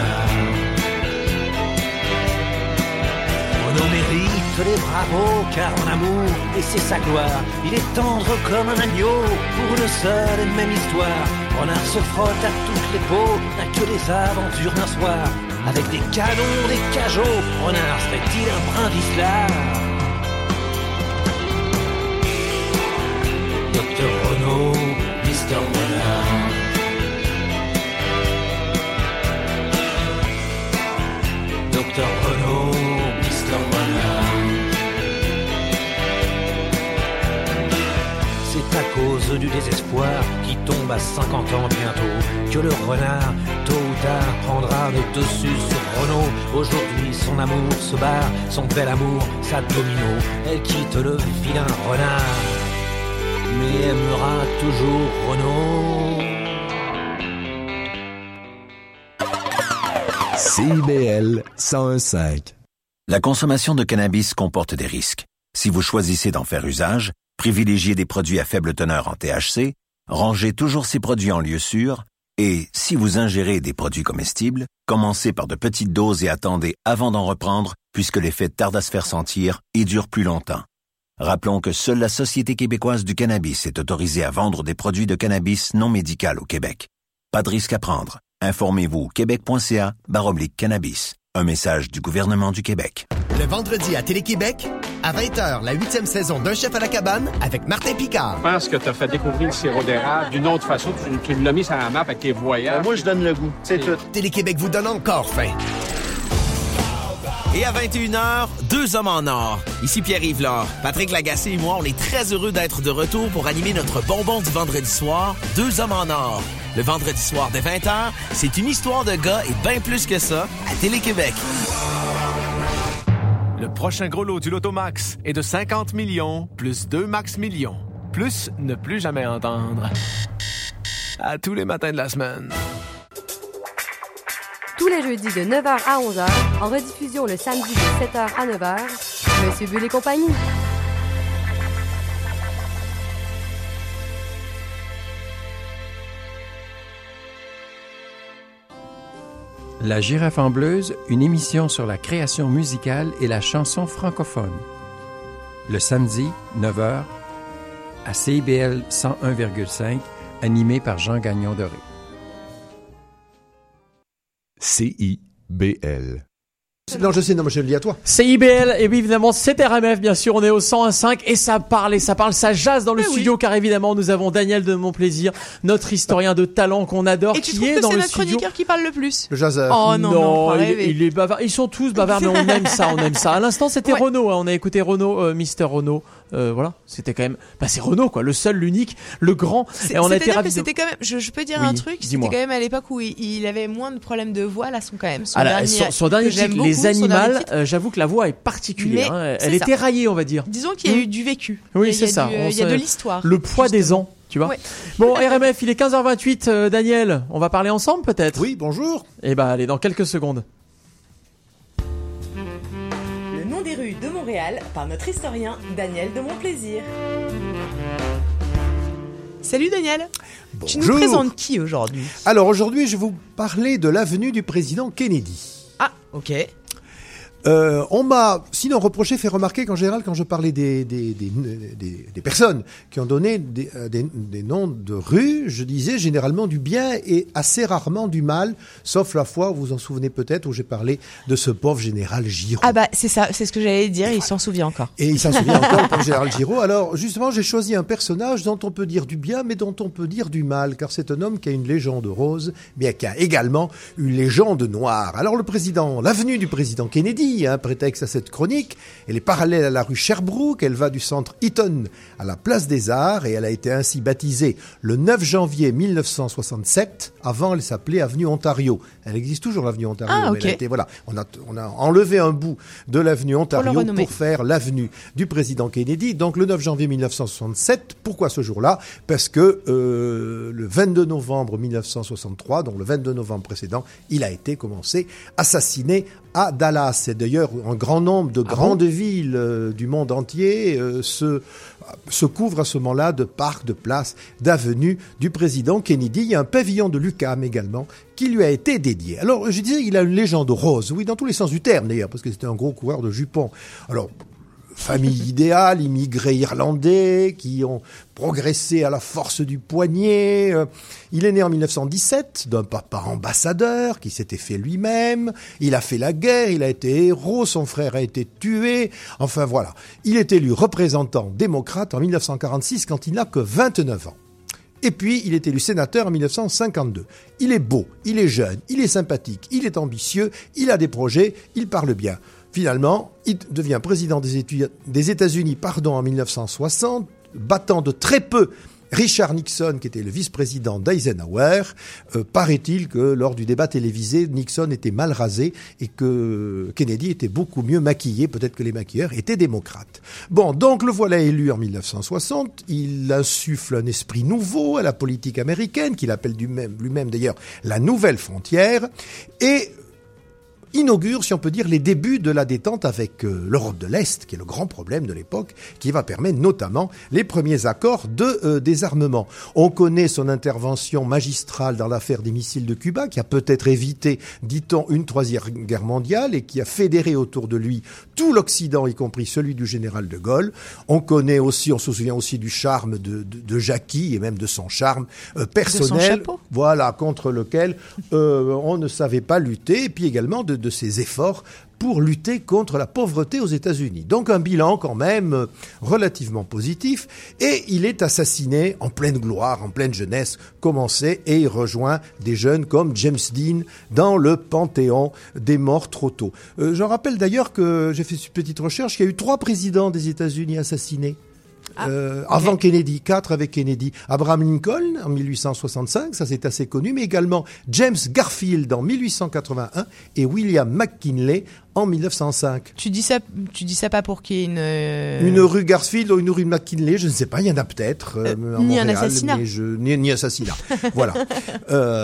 Speaker 35: Les bravos, car en amour, et c'est sa gloire, il est tendre comme un agneau, pour une seule et même histoire. Renard se frotte à toutes les peaux, n'a que les aventures d'un soir. Avec des canons, des cajots, Renard serait-il un brin vicelard Docteur Renaud, Mister Du désespoir qui tombe à 50 ans bientôt que le renard, tôt ou tard, prendra le dessus sur Renault. Aujourd'hui, son amour se barre, son bel amour, sa domino. Elle quitte le vilain renard, mais aimera toujours Renault.
Speaker 42: CIBL 101.5.
Speaker 19: La consommation de cannabis comporte des risques. Si vous choisissez d'en faire usage, privilégiez des produits à faible teneur en THC, rangez toujours ces produits en lieu sûr, et si vous ingérez des produits comestibles, commencez par de petites doses et attendez avant d'en reprendre, puisque l'effet tarde à se faire sentir et dure plus longtemps. Rappelons que seule la Société québécoise du cannabis est autorisée à vendre des produits de cannabis non médical au Québec. Pas de risque à prendre. Informez-vous québec.ca baroblique cannabis. Un message du gouvernement du Québec.
Speaker 43: Le vendredi à Télé-Québec, à 20h, la huitième saison d'Un chef à la cabane avec Martin Picard.
Speaker 44: Je pense que tu as fait découvrir le sirop d'érable d'une autre façon. Tu, tu l'as mis sur la map avec tes voyages.
Speaker 43: moi, je donne le goût. C'est tout. Télé-Québec vous donne encore faim.
Speaker 45: Et à 21h, deux hommes en or. Ici Pierre-Yves Laure. Patrick Lagacé et moi, on est très heureux d'être de retour pour animer notre bonbon du vendredi soir, Deux hommes en or. Le vendredi soir dès 20h, c'est une histoire de gars et bien plus que ça à Télé-Québec.
Speaker 46: Le prochain gros lot du Lotomax est de 50 millions plus 2 max millions. Plus ne plus jamais entendre. À tous les matins de la semaine.
Speaker 47: Tous les jeudis de 9h à 11h, en rediffusion le samedi de 7h à 9h, Monsieur Bull et compagnie.
Speaker 48: La girafe en bleuse, une émission sur la création musicale et la chanson francophone. Le samedi, 9h, à CIBL 101,5, animé par Jean Gagnon Doré.
Speaker 49: CIBL. Non, je sais, non, mais je le dis à toi.
Speaker 2: CIBL, et oui, évidemment, c'est RMF, bien sûr, on est au 101.5 et ça parle et ça parle, ça jase dans le
Speaker 3: Eh oui.
Speaker 2: studio car évidemment, nous avons Daniel de Montplaisir, notre historien de talent qu'on adore,
Speaker 3: Et
Speaker 2: qui est
Speaker 3: que
Speaker 2: dans
Speaker 3: c'est
Speaker 2: le
Speaker 3: notre
Speaker 2: studio.
Speaker 3: chroniqueur qui parle le plus?
Speaker 49: Le.
Speaker 3: Oh non,
Speaker 2: il, est- il est bavard. Ils sont tous bavards, mais on aime ça, on aime ça. À l'instant, c'était Renault. hein. On a écouté Renault, euh, Mister Renault. Euh, voilà, c'était quand même. Bah, c'est Renault, quoi. Le seul, l'unique, le grand. Et on a été ravis. de-
Speaker 3: c'était quand même, je, je peux dire
Speaker 2: Oui,
Speaker 3: un truc, c'était quand même à l'époque où il, il avait moins de problèmes de voix, là, son quand même, son
Speaker 2: Ah là,
Speaker 3: dernier,
Speaker 2: son, son dernier titre,
Speaker 3: beaucoup,
Speaker 2: Les Animaux, euh, j'avoue que la voix est particulière.
Speaker 3: Mais
Speaker 2: hein.
Speaker 3: c'est
Speaker 2: Elle est
Speaker 3: ça.
Speaker 2: éraillée, on va dire.
Speaker 3: Disons qu'il y a eu du vécu.
Speaker 2: Oui, c'est
Speaker 3: il y a
Speaker 2: ça.
Speaker 3: euh, Il y a de l'histoire.
Speaker 2: Le poids des ans, tu vois.
Speaker 3: Ouais.
Speaker 2: Bon, RMF, il est 15h28. euh, Daniel, on va parler ensemble peut-être
Speaker 49: Oui, bonjour.
Speaker 2: Eh ben, allez, dans quelques secondes.
Speaker 1: Montréal par notre historien Daniel de Montplaisir.
Speaker 3: Salut Daniel. Tu nous
Speaker 49: Bonjour.
Speaker 3: présentes qui aujourd'hui?
Speaker 49: Alors aujourd'hui, je vais vous parler de l'avenue du président Kennedy.
Speaker 3: Ah, ok.
Speaker 49: Euh, on m'a sinon reproché, fait remarquer qu'en général, quand je parlais des, des, des, des- des personnes qui ont donné des, euh, des- des noms de rues, je disais généralement du bien et assez rarement du mal, sauf la fois, vous vous en souvenez peut-être, où j'ai parlé de ce pauvre général Giraud.
Speaker 3: Ah bah c'est ça, c'est ce que j'allais dire, il s'en souvient encore.
Speaker 49: Et il s'en souvient encore, le pauvre général Giraud. Alors, justement, j'ai choisi un personnage dont on peut dire du bien, mais dont on peut dire du mal, car c'est un homme qui a une légende rose, mais qui a également une légende noire. Alors, le président, l'avenue du président Kennedy, un prétexte à cette chronique, elle est parallèle à la rue Sherbrooke, elle va du centre Eaton à la place des Arts, et elle a été ainsi baptisée le 9 janvier 1967. Avant, elle s'appelait avenue Ontario. Elle existe toujours, l'avenue Ontario.
Speaker 3: Ah,
Speaker 49: mais elle a
Speaker 3: ok.
Speaker 49: été- voilà, on a, on a enlevé un bout de l'avenue Ontario pour faire l'avenue du président Kennedy. Donc le 9 janvier 1967. Pourquoi ce jour-là? Parce que euh, le 22 novembre 1963, donc le 22 novembre précédent, il a été commencé assassiné à Dallas. C'est d'ailleurs un grand nombre de grandes villes euh, du monde entier euh, se se couvrent à ce moment-là de parcs, de places, d'avenues du président Kennedy. Il y a un pavillon de Lucam également qui lui a été dédié. Alors, je disais, il a une légende rose, oui, dans tous les sens du terme d'ailleurs, parce que c'était un gros coureur de jupons. Alors, famille idéale, immigrés irlandais qui ont progressé à la force du poignet. Euh, Il est né en 1917 d'un papa ambassadeur qui s'était fait lui-même. Il a fait la guerre, il a été héros, son frère a été tué. Enfin voilà. Il est élu représentant démocrate en 1946 quand il n'a que 29 ans. Et puis, il est élu sénateur en 1952. Il est beau, il est jeune, il est sympathique, il est ambitieux, il a des projets, il parle bien. Finalement, il devient président des, États-Unis en 1960, battant de très peu Richard Nixon, qui était le vice-président d'Eisenhower. Euh, Paraît-il que lors du débat télévisé, Nixon était mal rasé et que Kennedy était beaucoup mieux maquillé. Peut-être que les maquilleurs étaient démocrates. Bon, donc le voilà élu en 1960. Il insuffle un esprit nouveau à la politique américaine, qu'il appelle lui-même d'ailleurs la nouvelle frontière. Et inaugure, si on peut dire, les débuts de la détente avec euh, l'Europe de l'Est, qui est le grand problème de l'époque, qui va permettre notamment les premiers accords de euh, désarmement. On connaît son intervention magistrale dans l'affaire des missiles de Cuba, qui a peut-être évité, dit-on, une troisième guerre mondiale et qui a fédéré autour de lui tout l'Occident, y compris celui du général de Gaulle. On connaît aussi, on se souvient aussi du charme de, de, de Jackie et même de son charme euh, personnel,
Speaker 3: chapeau.
Speaker 49: voilà, contre lequel euh, on ne savait pas lutter, et puis également de, de ses efforts pour lutter contre la pauvreté aux États-Unis. Donc un bilan quand même euh, relativement positif, et il est assassiné en pleine gloire, en pleine jeunesse, commencé, et il rejoint des jeunes comme James Dean dans le panthéon des morts trop tôt. Euh, je rappelle d'ailleurs que j'ai fait une petite recherche, qu'il y a eu trois présidents des États-Unis assassinés. Euh, Avant Kennedy, quatre avec Kennedy. Abraham Lincoln en 1865, ça c'est assez connu, mais également James Garfield en 1881 et William McKinley en 1905.
Speaker 3: Tu dis ça, tu dis ça pas pour qu'il y ait une. euh,
Speaker 49: Une rue Garfield ou une rue McKinley, je ne sais pas, il y en a peut-être. euh,
Speaker 3: ni un
Speaker 49: Montréal,
Speaker 3: assassinat.
Speaker 49: mais je- ni, ni assassinat. voilà.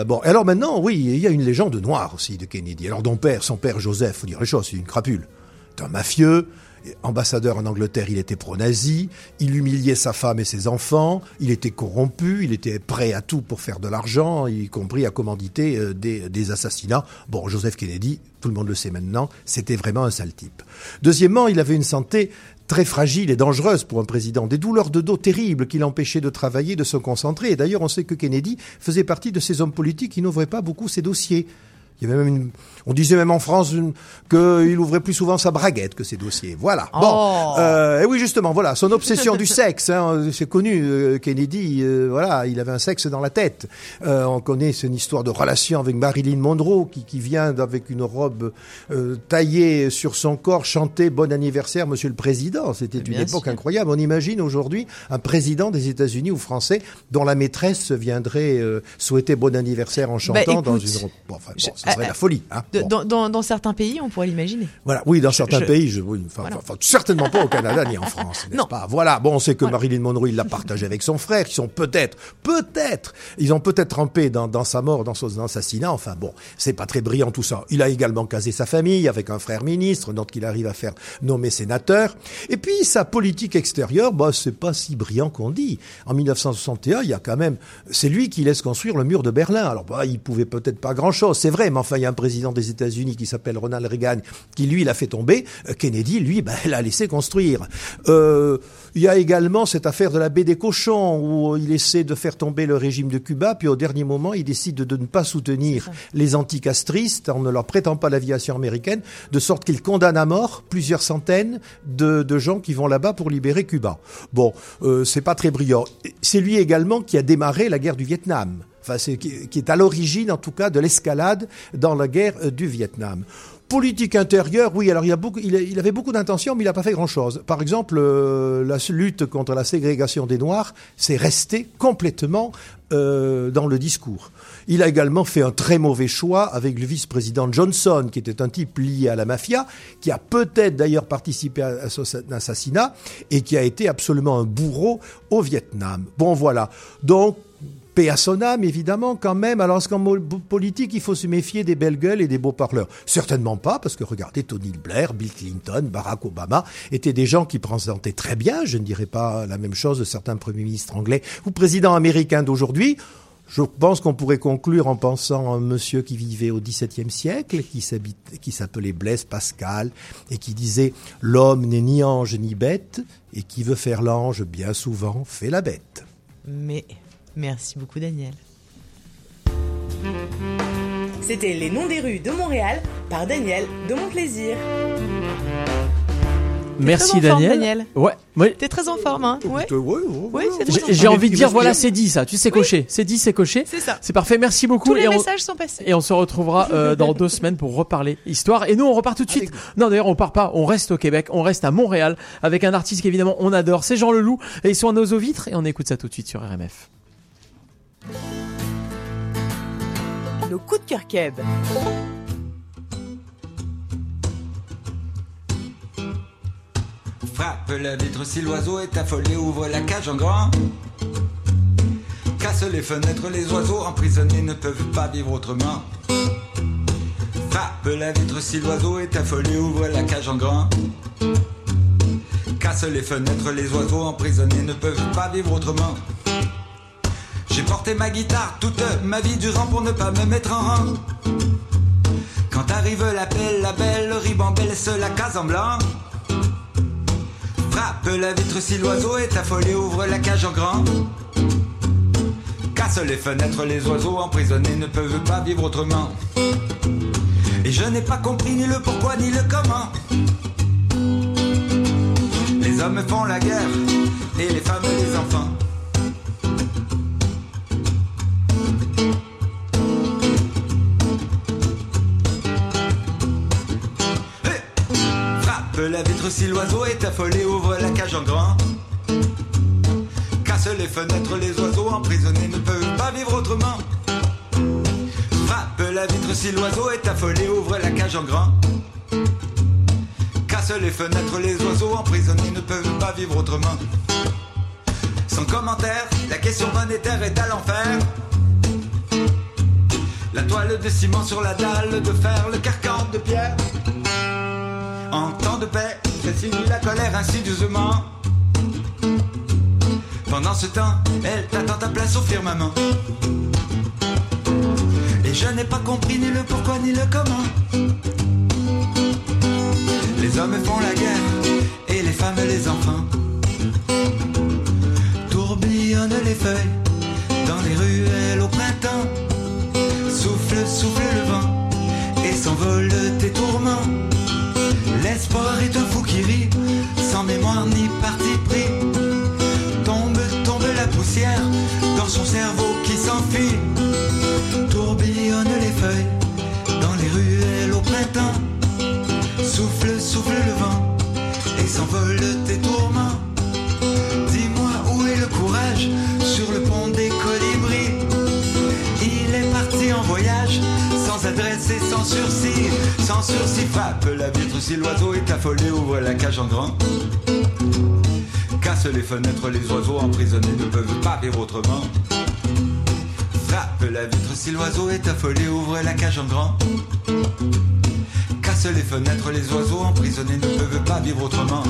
Speaker 49: Bon, alors maintenant, oui, il y a une légende noire aussi de Kennedy. Alors, ton père, son père Joseph, faut dire les choses, c'est une crapule. C'est un mafieux. Ambassadeur en Angleterre, il était pro-nazi, il humiliait sa femme et ses enfants, il était corrompu, il était prêt à tout pour faire de l'argent, y compris à commanditer euh, des, assassinats. Bon, Joseph Kennedy, tout le monde le sait maintenant, c'était vraiment un sale type. Deuxièmement, il avait une santé très fragile et dangereuse pour un président, des douleurs de dos terribles qui l'empêchaient de travailler, de se concentrer. Et d'ailleurs, on sait que Kennedy faisait partie de ces hommes politiques qui n'ouvraient pas beaucoup ses dossiers. Il y avait même une, on disait même en France qu'il ouvrait plus souvent sa braguette que ses dossiers. Voilà. Bon,
Speaker 3: Oh.
Speaker 49: euh, et oui justement, voilà, son obsession du sexe, hein, c'est connu. euh, Kennedy, euh, voilà, il avait un sexe dans la tête. Euh, on connaît une histoire de relation avec Marilyn Monroe qui, qui vient avec une robe euh, taillée sur son corps chanter Bon anniversaire, Monsieur le Président. C'était une
Speaker 3: bien
Speaker 49: époque
Speaker 3: sûr.
Speaker 49: incroyable. On imagine aujourd'hui un président des États-Unis ou français dont la maîtresse viendrait euh, souhaiter bon anniversaire en chantant dans
Speaker 3: Bah, écoute,
Speaker 49: une robe. Bon, enfin, bon, ça serait la folie. Hein.
Speaker 3: De-
Speaker 49: Bon.
Speaker 3: dans, dans, dans certains pays, on pourrait l'imaginer.
Speaker 49: Voilà, oui, dans certains
Speaker 3: je-
Speaker 49: pays, je, oui, enfin,
Speaker 3: Voilà.
Speaker 49: certainement pas au Canada ni en France, n'est-ce pas? Voilà, bon, on sait que Marilyn Monroe, il l'a partagé avec son frère, qui sont peut-être, peut-être, ils ont peut-être trempé dans, dans sa mort, dans son assassinat, enfin bon, c'est pas très brillant tout ça. Il a également casé sa famille avec un frère ministre, dont il arrive à faire nommer sénateur. Et puis, sa politique extérieure, bah, c'est pas si brillant qu'on dit. En 1961, il y a quand même, c'est lui qui laisse construire le mur de Berlin. Alors, bah, il pouvait peut-être pas grand-chose, c'est vrai, mais enfin, il y a un président des États-Unis qui s'appelle Ronald Reagan, qui lui l'a fait tomber. Euh, Kennedy, lui, bah, l'a laissé construire. Euh, il y a également cette affaire de la baie des cochons, où il essaie de faire tomber le régime de Cuba, puis au dernier moment, il décide de ne pas soutenir les anticastristes en ne leur prêtant pas l'aviation américaine, de sorte qu'il condamne à mort plusieurs centaines de, de gens qui vont là-bas pour libérer Cuba. Bon, euh, c'est pas très brillant. C'est lui également qui a démarré la guerre du Vietnam. Qui, est à l'origine, en tout cas, de l'escalade dans la guerre euh, du Vietnam. Politique intérieure, oui. Alors il, a beaucoup, il, avait beaucoup d'intentions, mais il n'a pas fait grand-chose. Par exemple, euh, la lutte contre la ségrégation des Noirs, c'est resté complètement euh, dans le discours. Il a également fait un très mauvais choix avec le vice-président Johnson, qui était un type lié à la mafia, qui a peut-être d'ailleurs participé à, son assassinat et qui a été absolument un bourreau au Vietnam. Bon, voilà. Donc paix à son âme, évidemment, quand même. Alors, est-ce qu'en politique, il faut se méfier des belles gueules et des beaux parleurs? Certainement pas, parce que regardez, Tony Blair, Bill Clinton, Barack Obama étaient des gens qui présentaient très bien, je ne dirais pas la même chose de certains premiers ministres anglais ou présidents américains d'aujourd'hui. Je pense qu'on pourrait conclure en pensant à un monsieur qui vivait au XVIIe siècle, qui s'appelait Blaise Pascal, et qui disait « L'homme n'est ni ange ni bête, et qui veut faire l'ange bien souvent fait la bête ».
Speaker 3: Mais merci beaucoup, Daniel.
Speaker 1: C'était Les Noms des rues de Montréal par Daniel de Mon Plaisir.
Speaker 2: Merci
Speaker 3: très en forme,
Speaker 2: Daniel.
Speaker 3: Daniel.
Speaker 2: Ouais, ouais.
Speaker 3: T'es très en forme, hein Ouais. Oui, c'est très
Speaker 2: J'ai- envie de dire voilà c'est dit ça, tu sais cocher, c'est dit c'est coché.
Speaker 3: C'est ça.
Speaker 2: C'est parfait, merci beaucoup.
Speaker 3: Tous les
Speaker 2: et on-
Speaker 3: messages sont passés.
Speaker 2: Et on se retrouvera euh, dans deux semaines pour reparler histoire. Et nous, on repart tout de suite. Non, d'ailleurs, on part pas. On reste au Québec. On reste à Montréal avec un artiste qu'évidemment on adore. C'est Jean Leloup. Et ils sont à nos eaux vitres. Et on écoute ça tout de suite sur RMF.
Speaker 37: Nos coups de cœur.
Speaker 50: Frappe la vitre si l'oiseau est affolé, ouvre la cage en grand. Casse les fenêtres, les oiseaux emprisonnés ne peuvent pas vivre autrement. Frappe la vitre si l'oiseau est affolé, ouvre la cage en grand. Casse les fenêtres, les oiseaux emprisonnés ne peuvent pas vivre autrement. J'ai porté ma guitare toute ma vie durant pour ne pas me mettre en rang. Quand arrive l'appel, la belle ribambelle laisse la case en blanc. Frappe la vitre si l'oiseau est affolé, ouvre la cage en grand. Casse les fenêtres, les oiseaux emprisonnés ne peuvent pas vivre autrement. Et je n'ai pas compris ni le pourquoi ni le comment. Les hommes font la guerre et les femmes les enfants. La vitre si l'oiseau est affolé, ouvre la cage en grand. Casse les fenêtres, les oiseaux emprisonnés ne peuvent pas vivre autrement. Frappe la vitre si l'oiseau est affolé, ouvre la cage en grand. Casse les fenêtres, les oiseaux emprisonnés ne peuvent pas vivre autrement. Sans commentaire, la question monétaire est à l'enfer. La toile de ciment sur la dalle de fer, le carcan de pierre. En temps de paix, fait signe la colère insidieusement. Pendant ce temps, elle t'attend ta place au firmament. Et je n'ai pas compris ni le pourquoi ni le comment. Les hommes font la guerre et les femmes les enfants. Tourbillonnent les feuilles dans les ruelles au printemps. Souffle, souffle le vent et s'envolent tes tourments. L'espoir est un fou qui rit, sans mémoire ni parti pris. Tombe, tombe la poussière dans son cerveau qui s'enfuit. Tourbillonnent les feuilles Frappe la vitre si l'oiseau est affolé, ouvre la cage en grand. Casse les fenêtres, les oiseaux emprisonnés ne peuvent pas vivre autrement. Frappe la vitre si l'oiseau est affolé, ouvre la cage en grand. Casse les fenêtres, les oiseaux emprisonnés ne peuvent pas vivre autrement.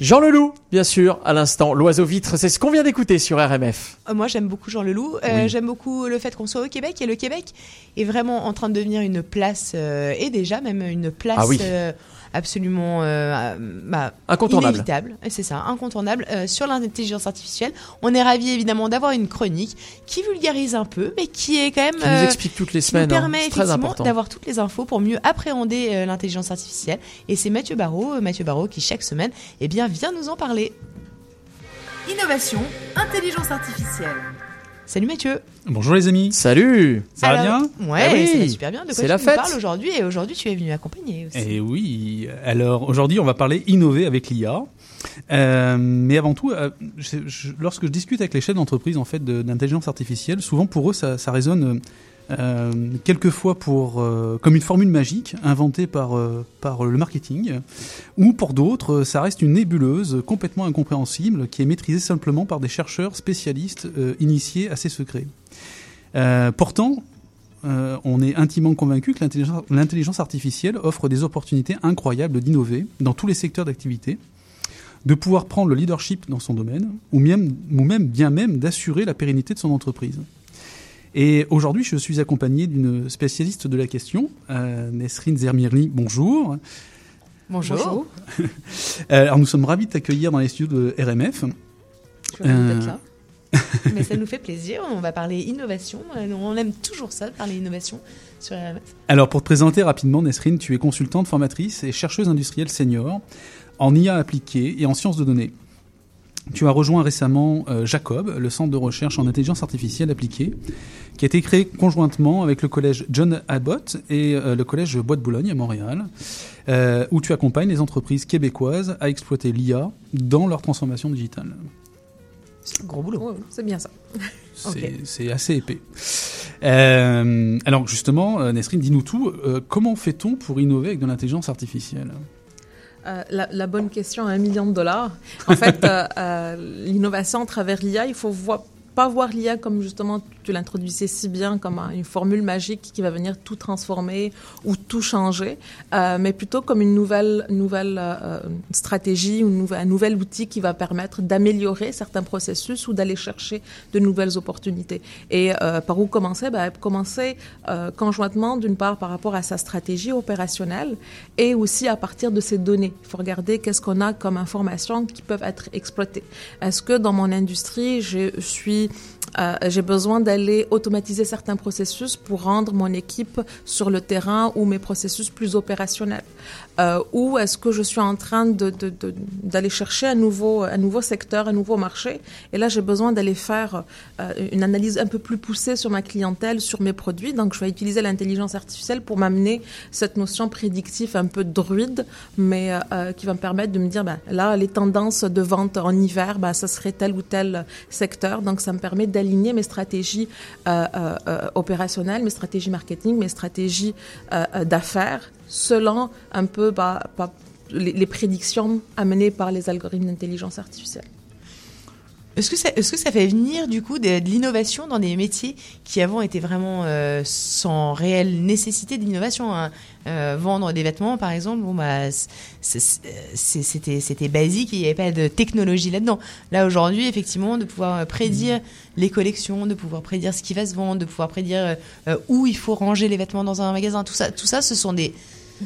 Speaker 2: Jean Leloup, bien sûr, à l'instant. L'oiseau vitre, c'est ce qu'on vient d'écouter sur RMF.
Speaker 3: Euh, Moi, j'aime beaucoup Jean Leloup. Euh, J'aime beaucoup le fait qu'on soit au Québec. Et le Québec est vraiment en train de devenir une place, euh, et déjà même une place
Speaker 2: Ah oui.
Speaker 3: euh, absolument euh, bah,
Speaker 2: Incontournable.
Speaker 3: inévitable. C'est ça, incontournable. euh, sur l'intelligence artificielle, on est ravi évidemment d'avoir une chronique qui vulgarise un peu, mais qui est quand même
Speaker 2: Qui nous explique toutes les
Speaker 3: qui
Speaker 2: semaines,
Speaker 3: nous
Speaker 2: hein.
Speaker 3: permet effectivement d'avoir toutes les infos pour mieux appréhender euh, l'intelligence artificielle. Et c'est Mathieu Barraud, euh, Mathieu Barraud qui chaque semaine, eh bien, vient nous en parler.
Speaker 37: Innovation, intelligence artificielle.
Speaker 3: Salut Mathieu.
Speaker 51: Bonjour les amis.
Speaker 2: Salut.
Speaker 51: Ça va bien?
Speaker 3: Ouais,
Speaker 2: Ah oui,
Speaker 3: ça va super bien. De quoi tu
Speaker 2: la
Speaker 3: nous
Speaker 2: fête.
Speaker 3: parles aujourd'hui? Et aujourd'hui, tu es venu accompagner aussi.
Speaker 51: Eh oui. Alors aujourd'hui, on va parler innover avec l'IA. Euh, mais avant tout, euh, je- je- lorsque je discute avec les chefs d'entreprise en fait de- d'intelligence artificielle, souvent pour eux, ça, ça résonne euh, quelquefois pour euh, comme une formule magique inventée par euh, par le marketing, ou pour d'autres, euh, ça reste une nébuleuse complètement incompréhensible qui est maîtrisée simplement par des chercheurs spécialistes euh, initiés à ces secrets. Euh, pourtant, euh, on est intimement convaincu que l'intelligence- l'intelligence artificielle offre des opportunités incroyables d'innover dans tous les secteurs d'activité, de pouvoir prendre le leadership dans son domaine, ou même, ou même bien même d'assurer la pérennité de son entreprise. Et aujourd'hui, je suis accompagné d'une spécialiste de la question, euh, Nesrine Zermirli. Bonjour.
Speaker 3: Bonjour.
Speaker 51: Euh, Alors, nous sommes ravis de t'accueillir dans les studios de RMF.
Speaker 3: Je suis ravie d'être
Speaker 51: Euh,
Speaker 3: là. Mais ça nous fait plaisir. On va parler innovation. Euh, On aime toujours ça, de parler innovation sur RMF.
Speaker 51: Alors, pour te présenter rapidement, Nesrine, tu es consultante, formatrice et chercheuse industrielle senior en IA appliquée et en sciences de données. Tu as rejoint récemment euh, Jacob, le centre de recherche en intelligence artificielle appliquée, qui a été créé conjointement avec le collège John Abbott et euh, le collège Bois de Boulogne à Montréal, euh, où tu accompagnes les entreprises québécoises à exploiter l'IA dans leur transformation digitale.
Speaker 3: Gros boulot.
Speaker 52: c'est bien ça.
Speaker 51: C'est assez épais. Euh, alors justement, Nesrine, dis-nous tout. Euh, comment fait-on pour innover avec de l'intelligence artificielle?
Speaker 52: Euh, la, bonne question à un million de dollars. En fait, euh, euh, l'innovation à travers l'IA, il faut voir pas voir l'IA comme justement tu l'introduisais si bien comme un- une formule magique qui va venir tout transformer ou tout changer, euh, mais plutôt comme une nouvelle nouvelle euh, stratégie ou un nouvel outil qui va permettre d'améliorer certains processus ou d'aller chercher de nouvelles opportunités. Et euh, par où commencer? Ben, Commencer conjointement d'une part par rapport à sa stratégie opérationnelle et aussi à partir de ses données. Il faut regarder qu'est-ce qu'on a comme informations qui peuvent être exploitées. Est-ce que dans mon industrie, je suis je euh, j'ai besoin d'aller automatiser certains processus pour rendre mon équipe sur le terrain ou mes processus plus opérationnels euh, Ou est-ce que je suis en train de, de, de- d'aller chercher un nouveau, un nouveau secteur, un nouveau marché? Et là, j'ai besoin d'aller faire euh, une analyse un peu plus poussée sur ma clientèle, sur mes produits. Donc, je vais utiliser l'intelligence artificielle pour m'amener cette notion prédictive un peu druide, mais euh, euh, qui va me permettre de me dire, ben, là, les tendances de vente en hiver, ben, ça serait tel ou tel secteur. Donc, ça me permet d'aligner mes stratégies euh, euh, opérationnelles, mes stratégies marketing, mes stratégies euh, d'affaires, selon un peu bah, bah, les prédictions amenées par les algorithmes d'intelligence artificielle.
Speaker 3: Est-ce que, ça, est-ce que ça fait venir du coup de, de l'innovation dans des métiers qui avant étaient vraiment euh, sans réelle nécessité d'innovation hein? Euh, Vendre des vêtements, par exemple, bon bah c'est- c'est- c'est- c'était c'était basique, il n'y avait pas de technologie là-dedans. Là aujourd'hui, effectivement, de pouvoir euh, prédire les collections, de pouvoir prédire ce qui va se vendre, de pouvoir prédire euh, où il faut ranger les vêtements dans un magasin, tout ça, tout ça, ce sont des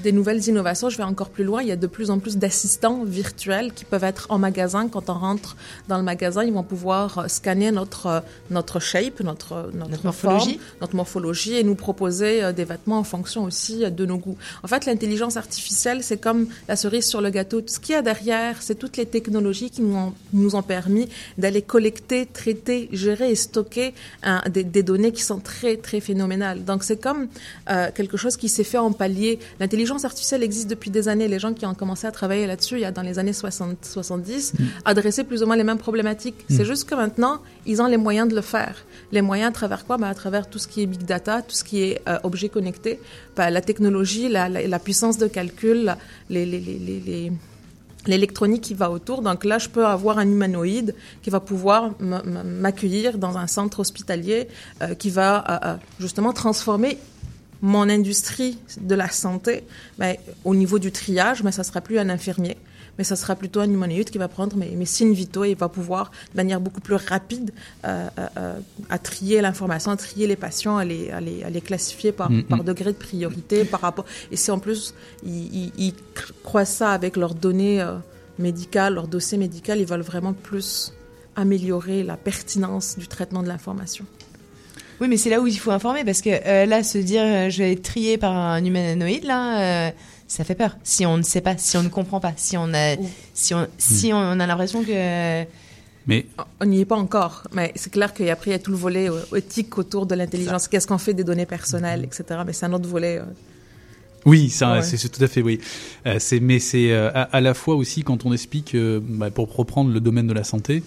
Speaker 52: des nouvelles innovations. Je vais encore plus loin. Il y a de plus en plus d'assistants virtuels qui peuvent être en magasin. Quand on rentre dans le magasin, ils vont pouvoir euh, scanner notre, euh, notre shape, notre, notre,
Speaker 3: morphologie.
Speaker 52: forme, notre morphologie et nous proposer euh, des vêtements en fonction aussi euh, de nos goûts. En fait, l'intelligence artificielle, c'est comme la cerise sur le gâteau. Ce qu'il y a derrière, c'est toutes les technologies qui nous ont, nous ont permis d'aller collecter, traiter, gérer et stocker hein, des, des données qui sont très, très phénoménales. Donc, c'est comme euh, quelque chose qui s'est fait en palier. L'intelligence artificielle existe depuis des années. Les gens qui ont commencé à travailler là-dessus, il y a dans les années 60, 70, adressaient plus ou moins les mêmes problématiques. C'est juste que maintenant, ils ont les moyens de le faire. Les moyens à travers quoi? Ben, À travers tout ce qui est big data, tout ce qui est euh, objet connecté, ben, la technologie, la, la, la puissance de calcul, la- les, les, les, les, les- l'électronique qui va autour. Donc là, je peux avoir un humanoïde qui va pouvoir m'accueillir dans un centre hospitalier euh, qui va euh, euh, justement transformer mon industrie de la santé ben, au niveau du triage, mais ça sera plus un infirmier, mais ça sera plutôt un humanoïde qui va prendre mes, mes signes vitaux et va pouvoir, de manière beaucoup plus rapide, euh, euh, euh, à trier l'information, à trier les patients, à les, à les, à les classifier par,
Speaker 51: Mm,
Speaker 52: par degré de priorité, par rapport. Et si en plus ils, ils, ils cr- croisent ça avec leurs données euh, médicales, leur dossier médical, ils veulent vraiment plus améliorer la pertinence du traitement de l'information.
Speaker 3: Oui, mais c'est là où il faut informer parce que euh, là, se dire euh, je vais être trié par un humanoïde, là, euh, ça fait peur. Si on ne sait pas, si on ne comprend pas, si on a, si on, si on a l'impression que.
Speaker 51: Mais
Speaker 52: On n'y est pas encore, mais c'est clair qu'après, il y a tout le volet euh, éthique autour de l'intelligence. Qu'est-ce qu'on fait des données personnelles, etc. Mais c'est un autre volet.
Speaker 51: Oui,
Speaker 52: Ouais.
Speaker 51: c'est tout à fait oui. Euh, mais c'est euh, à, à la fois aussi quand on explique, euh, bah, pour reprendre le domaine de la santé,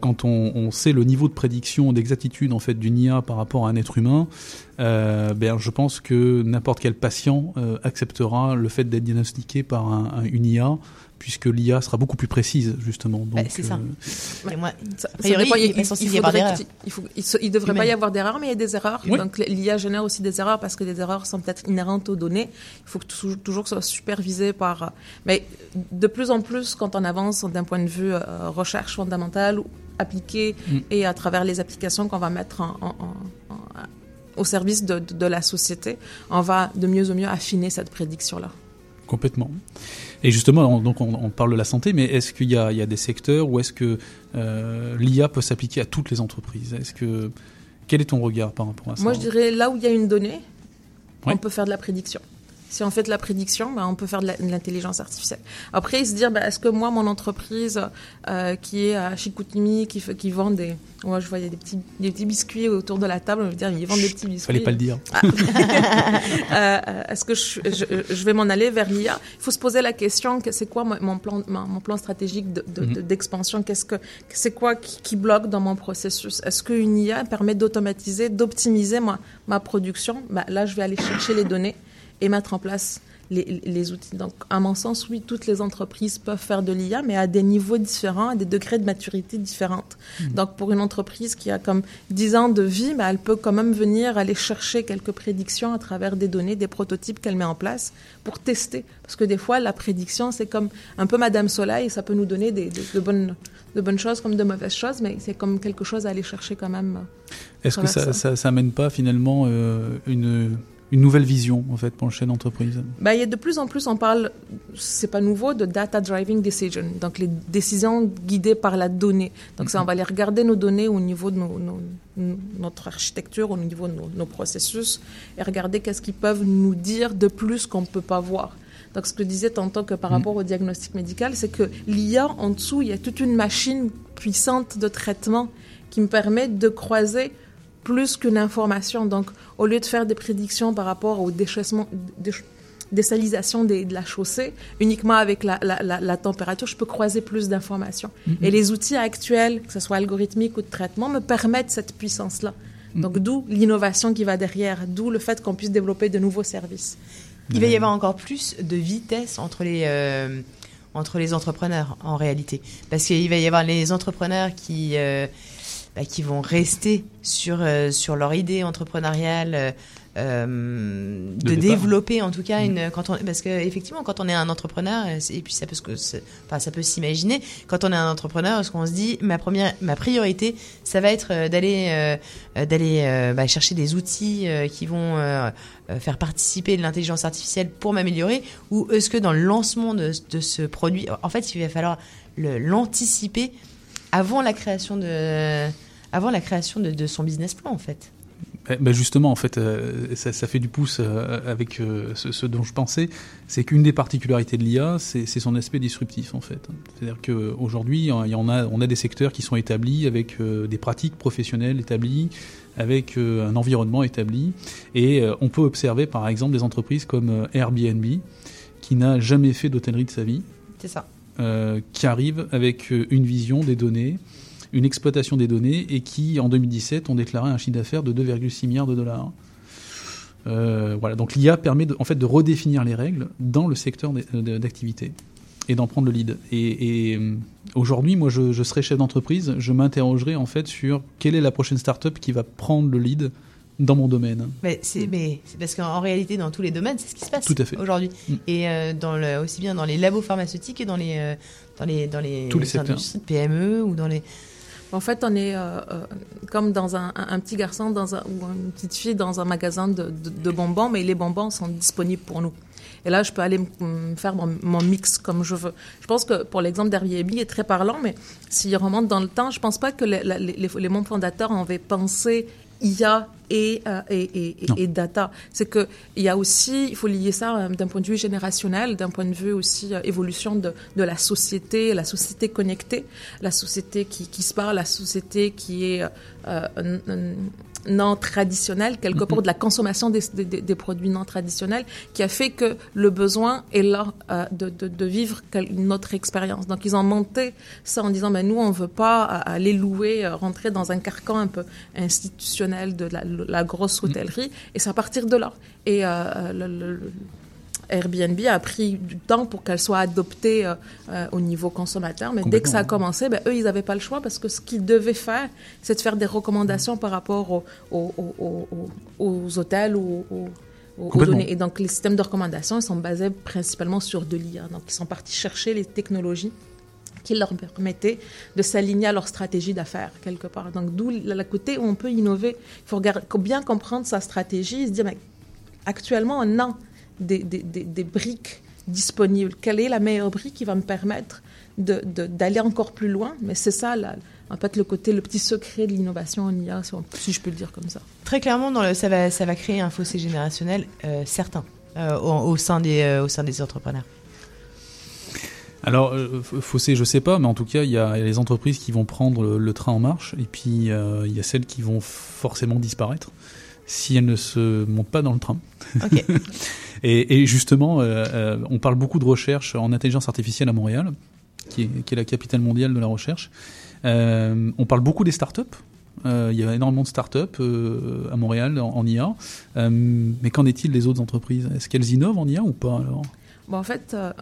Speaker 51: quand on, on sait le niveau de prédiction, d'exactitude en fait d'une IA par rapport à un être humain, ben je pense que n'importe quel patient acceptera le fait d'être diagnostiqué par un, un- une IA, puisque l'IA sera beaucoup plus précise justement. Donc,
Speaker 3: Bah, c'est ça.
Speaker 51: euh,
Speaker 3: moi,
Speaker 52: Ça- ça
Speaker 3: il
Speaker 52: il devrait pas y avoir d'erreurs, mais il y a des erreurs.
Speaker 51: Oui.
Speaker 52: Donc l'IA génère aussi des erreurs parce que des erreurs sont peut-être inhérentes aux données. Il faut que toujours, toujours que ce soit supervisé par. Mais de plus en plus, quand on avance d'un point de vue euh, recherche fondamentale, appliquée
Speaker 51: Mm.
Speaker 52: et à travers les applications qu'on va mettre en- en- en- en- au service de, de- de la société, on va de mieux en mieux affiner cette prédiction-là.
Speaker 51: Complètement. Et justement, on- donc on, on parle de la santé, mais est-ce qu'il y a, il y a des secteurs où est-ce que euh, l'IA peut s'appliquer à toutes les entreprises? Est-ce que quel est ton regard par rapport à ça?
Speaker 52: Moi, je dirais là où il y a une donnée,
Speaker 51: Ouais.
Speaker 52: on peut faire de la prédiction. Si on fait de la prédiction, ben, on peut faire de l'intelligence artificielle. Après, se dire, ben, est-ce que moi, mon entreprise euh, qui est à Chicoutimi, qui, fait- qui vend des... Moi, je voyais des petits, des petits biscuits autour de la table, on veut dire, ils vendent des petits biscuits.
Speaker 51: fallait pas le dire.
Speaker 52: Ah. Euh, est-ce que je, je, je vais m'en aller vers l'IA Il faut se poser la question, que c'est quoi mon plan, mon, plan stratégique de- de- de-
Speaker 51: Mhm.
Speaker 52: d'expansion? Qu'est-ce que c'est quoi qui, qui bloque dans mon processus? Est-ce qu'une IA permet d'automatiser, d'optimiser ma, ma production? Bah, Là, je vais aller chercher les données et mettre en place les, les outils. Donc, à mon sens, oui, toutes les entreprises peuvent faire de l'IA, mais à des niveaux différents, à des degrés de maturité différentes.
Speaker 2: Hmm.
Speaker 52: Donc, pour une entreprise qui a comme 10 ans de vie, bah, elle peut quand même venir aller chercher quelques prédictions à travers des données, des prototypes qu'elle met en place pour tester. Parce que des fois, la prédiction, c'est comme un peu Madame Soleil, ça peut nous donner des, des- de, bonnes, de bonnes choses comme de mauvaises choses, mais c'est comme quelque chose à aller chercher quand même. euh,
Speaker 51: Est-ce que ça, ça, ça amène pas finalement euh, une, une nouvelle vision en fait pour le chef d'entreprise
Speaker 52: Ben, il y a de plus en plus, on parle, c'est pas nouveau, de data driving decision, donc les décisions guidées par la donnée. Donc ça, on va aller regarder nos données au niveau de nos, nos- nos- notre architecture, au niveau de nos, nos processus, et regarder qu'est-ce qu'ils peuvent nous dire de plus qu'on ne peut pas voir. Donc ce que je disais tantôt que par rapport au diagnostic médical, c'est que l'IA en dessous, il y a toute une machine puissante de traitement qui me permet de croiser plus qu'une information. Donc, au lieu de faire des prédictions par rapport au déchaissement, déch- désalisation des- de la chaussée, uniquement avec la, la- la- la température, je peux croiser plus d'informations.
Speaker 2: Mhm.
Speaker 52: Et les outils actuels, que ce soit algorithmique ou de traitement, me permettent cette puissance-là. Donc, d'où l'innovation qui va derrière, d'où le fait qu'on puisse développer de nouveaux services.
Speaker 3: Il va y avoir encore plus de vitesse entre les, euh, entre les entrepreneurs, en réalité. Parce qu'il va y avoir les entrepreneurs qui, euh, bah, qui vont rester sur, euh, sur leur idée entrepreneuriale, euh, euh, de, développer en tout cas une quand on parce que effectivement quand on est un entrepreneur et puis ça peut se- enfin ça peut s'imaginer quand on est un entrepreneur ce qu'on se dit ma première ma priorité ça va être d'aller euh, d'aller euh, bah, chercher des outils qui vont faire participer de l'intelligence artificielle pour m'améliorer ou est-ce que dans le lancement de, de ce produit en fait il va falloir l'anticiper avant la création de avant la création de, de son business plan en fait
Speaker 51: Eh ben justement, en fait, euh, ça, ça fait du pouce euh, avec euh, ce, ce dont je pensais. C'est qu'une des particularités de l'IA, c'est son aspect disruptif, en fait. C'est-à-dire qu'aujourd'hui, en a, on a des secteurs qui sont établis avec des pratiques professionnelles établies, avec un environnement établi. Et on peut observer, par exemple, des entreprises comme Airbnb, qui n'a jamais fait d'hôtellerie de sa vie,
Speaker 3: c'est ça
Speaker 51: qui arrive avec une vision des données, une exploitation des données, et qui, en 2017, ont déclaré un chiffre d'affaires de 2,6 milliards de dollars. Euh, voilà, donc l'IA permet de, en fait de redéfinir les règles dans le secteur de- d'activité et d'en prendre le lead. Et, et, euh, aujourd'hui, moi, je, je serais chef d'entreprise, je m'interrogerais en fait sur quelle est la prochaine start-up qui va prendre le lead dans mon domaine.
Speaker 3: Mais c'est mais c'est parce qu'en réalité, dans tous les domaines, c'est ce qui se passe
Speaker 51: Tout à fait.
Speaker 3: aujourd'hui.
Speaker 51: Mm.
Speaker 3: Et euh, dans le, aussi bien dans les labos pharmaceutiques que dans les, euh, dans les, dans les,
Speaker 52: Tous les secteurs.
Speaker 3: PME ou dans les.
Speaker 52: En fait, on est euh, euh, comme dans un, petit garçon ou une petite fille dans un magasin de, bonbons, mais les bonbons sont disponibles pour nous. Et là, je peux aller faire mon, mix comme je veux. Je pense que pour l'exemple d'Airbnb est très parlant, mais s'il remonte dans le temps, je pense pas que les membres fondateurs avaient pensé IA et, euh, et, et, et- data. C'est que il y a aussi, il faut lier ça euh, d'un point de vue générationnel, d'un point de vue aussi euh, évolution de, de la société, la société connectée, la société qui, qui se parle, la société qui est euh, non traditionnelle, quelque part de la consommation des, des, produits non traditionnels, qui a fait que le besoin est là euh, de, de, de vivre une autre expérience. Donc ils ont monté ça en disant, ben nous on veut pas euh, aller louer, euh, rentrer dans un carcan un peu institutionnel de la, la grosse hôtellerie, et c'est à partir de là. Et euh, le- Airbnb a pris du temps pour qu'elle soit adoptée euh, euh, au niveau consommateur, mais dès que ça a commencé, ben, eux, ils n'avaient pas le choix parce que ce qu'ils devaient faire, c'est de faire des recommandations par rapport aux, aux, aux- aux- aux hôtels ou aux, données. Et donc, les systèmes de recommandation, ils sont basés principalement sur de l'IA. Donc, ils sont partis chercher les technologies qui leur permettaient de s'aligner à leur stratégie d'affaires, quelque part. Donc, d'où le côté où on peut innover. Il faut bien comprendre sa stratégie et se dire, mais actuellement, on a des, des, des, des briques disponibles. Quelle est la meilleure brique qui va me permettre de- de- d'aller encore plus loin? Mais c'est ça, là, en fait, le côté, le petit secret de l'innovation en IA, si, je peux le dire comme ça.
Speaker 3: Très clairement, dans le, ça, va, ça va créer un fossé générationnel euh, certain euh, au, au sein des, euh, au sein des entrepreneurs.
Speaker 51: Alors, fossé, je sais pas, mais en tout cas, il y a les entreprises qui vont prendre le, le train en marche, et puis euh, il y a celles qui vont forcément disparaître si elles ne se montent pas dans le train. et, et justement, euh, euh, on parle beaucoup de recherche en intelligence artificielle à Montréal, qui est, qui est la capitale mondiale de la recherche. Euh, on parle beaucoup des startups, Euh, il y a énormément de start-up euh, à Montréal en, en IA. Mais qu'en est-il des autres entreprises? Est-ce qu'elles innovent en IA ou pas alors?
Speaker 52: Bon, en fait, euh,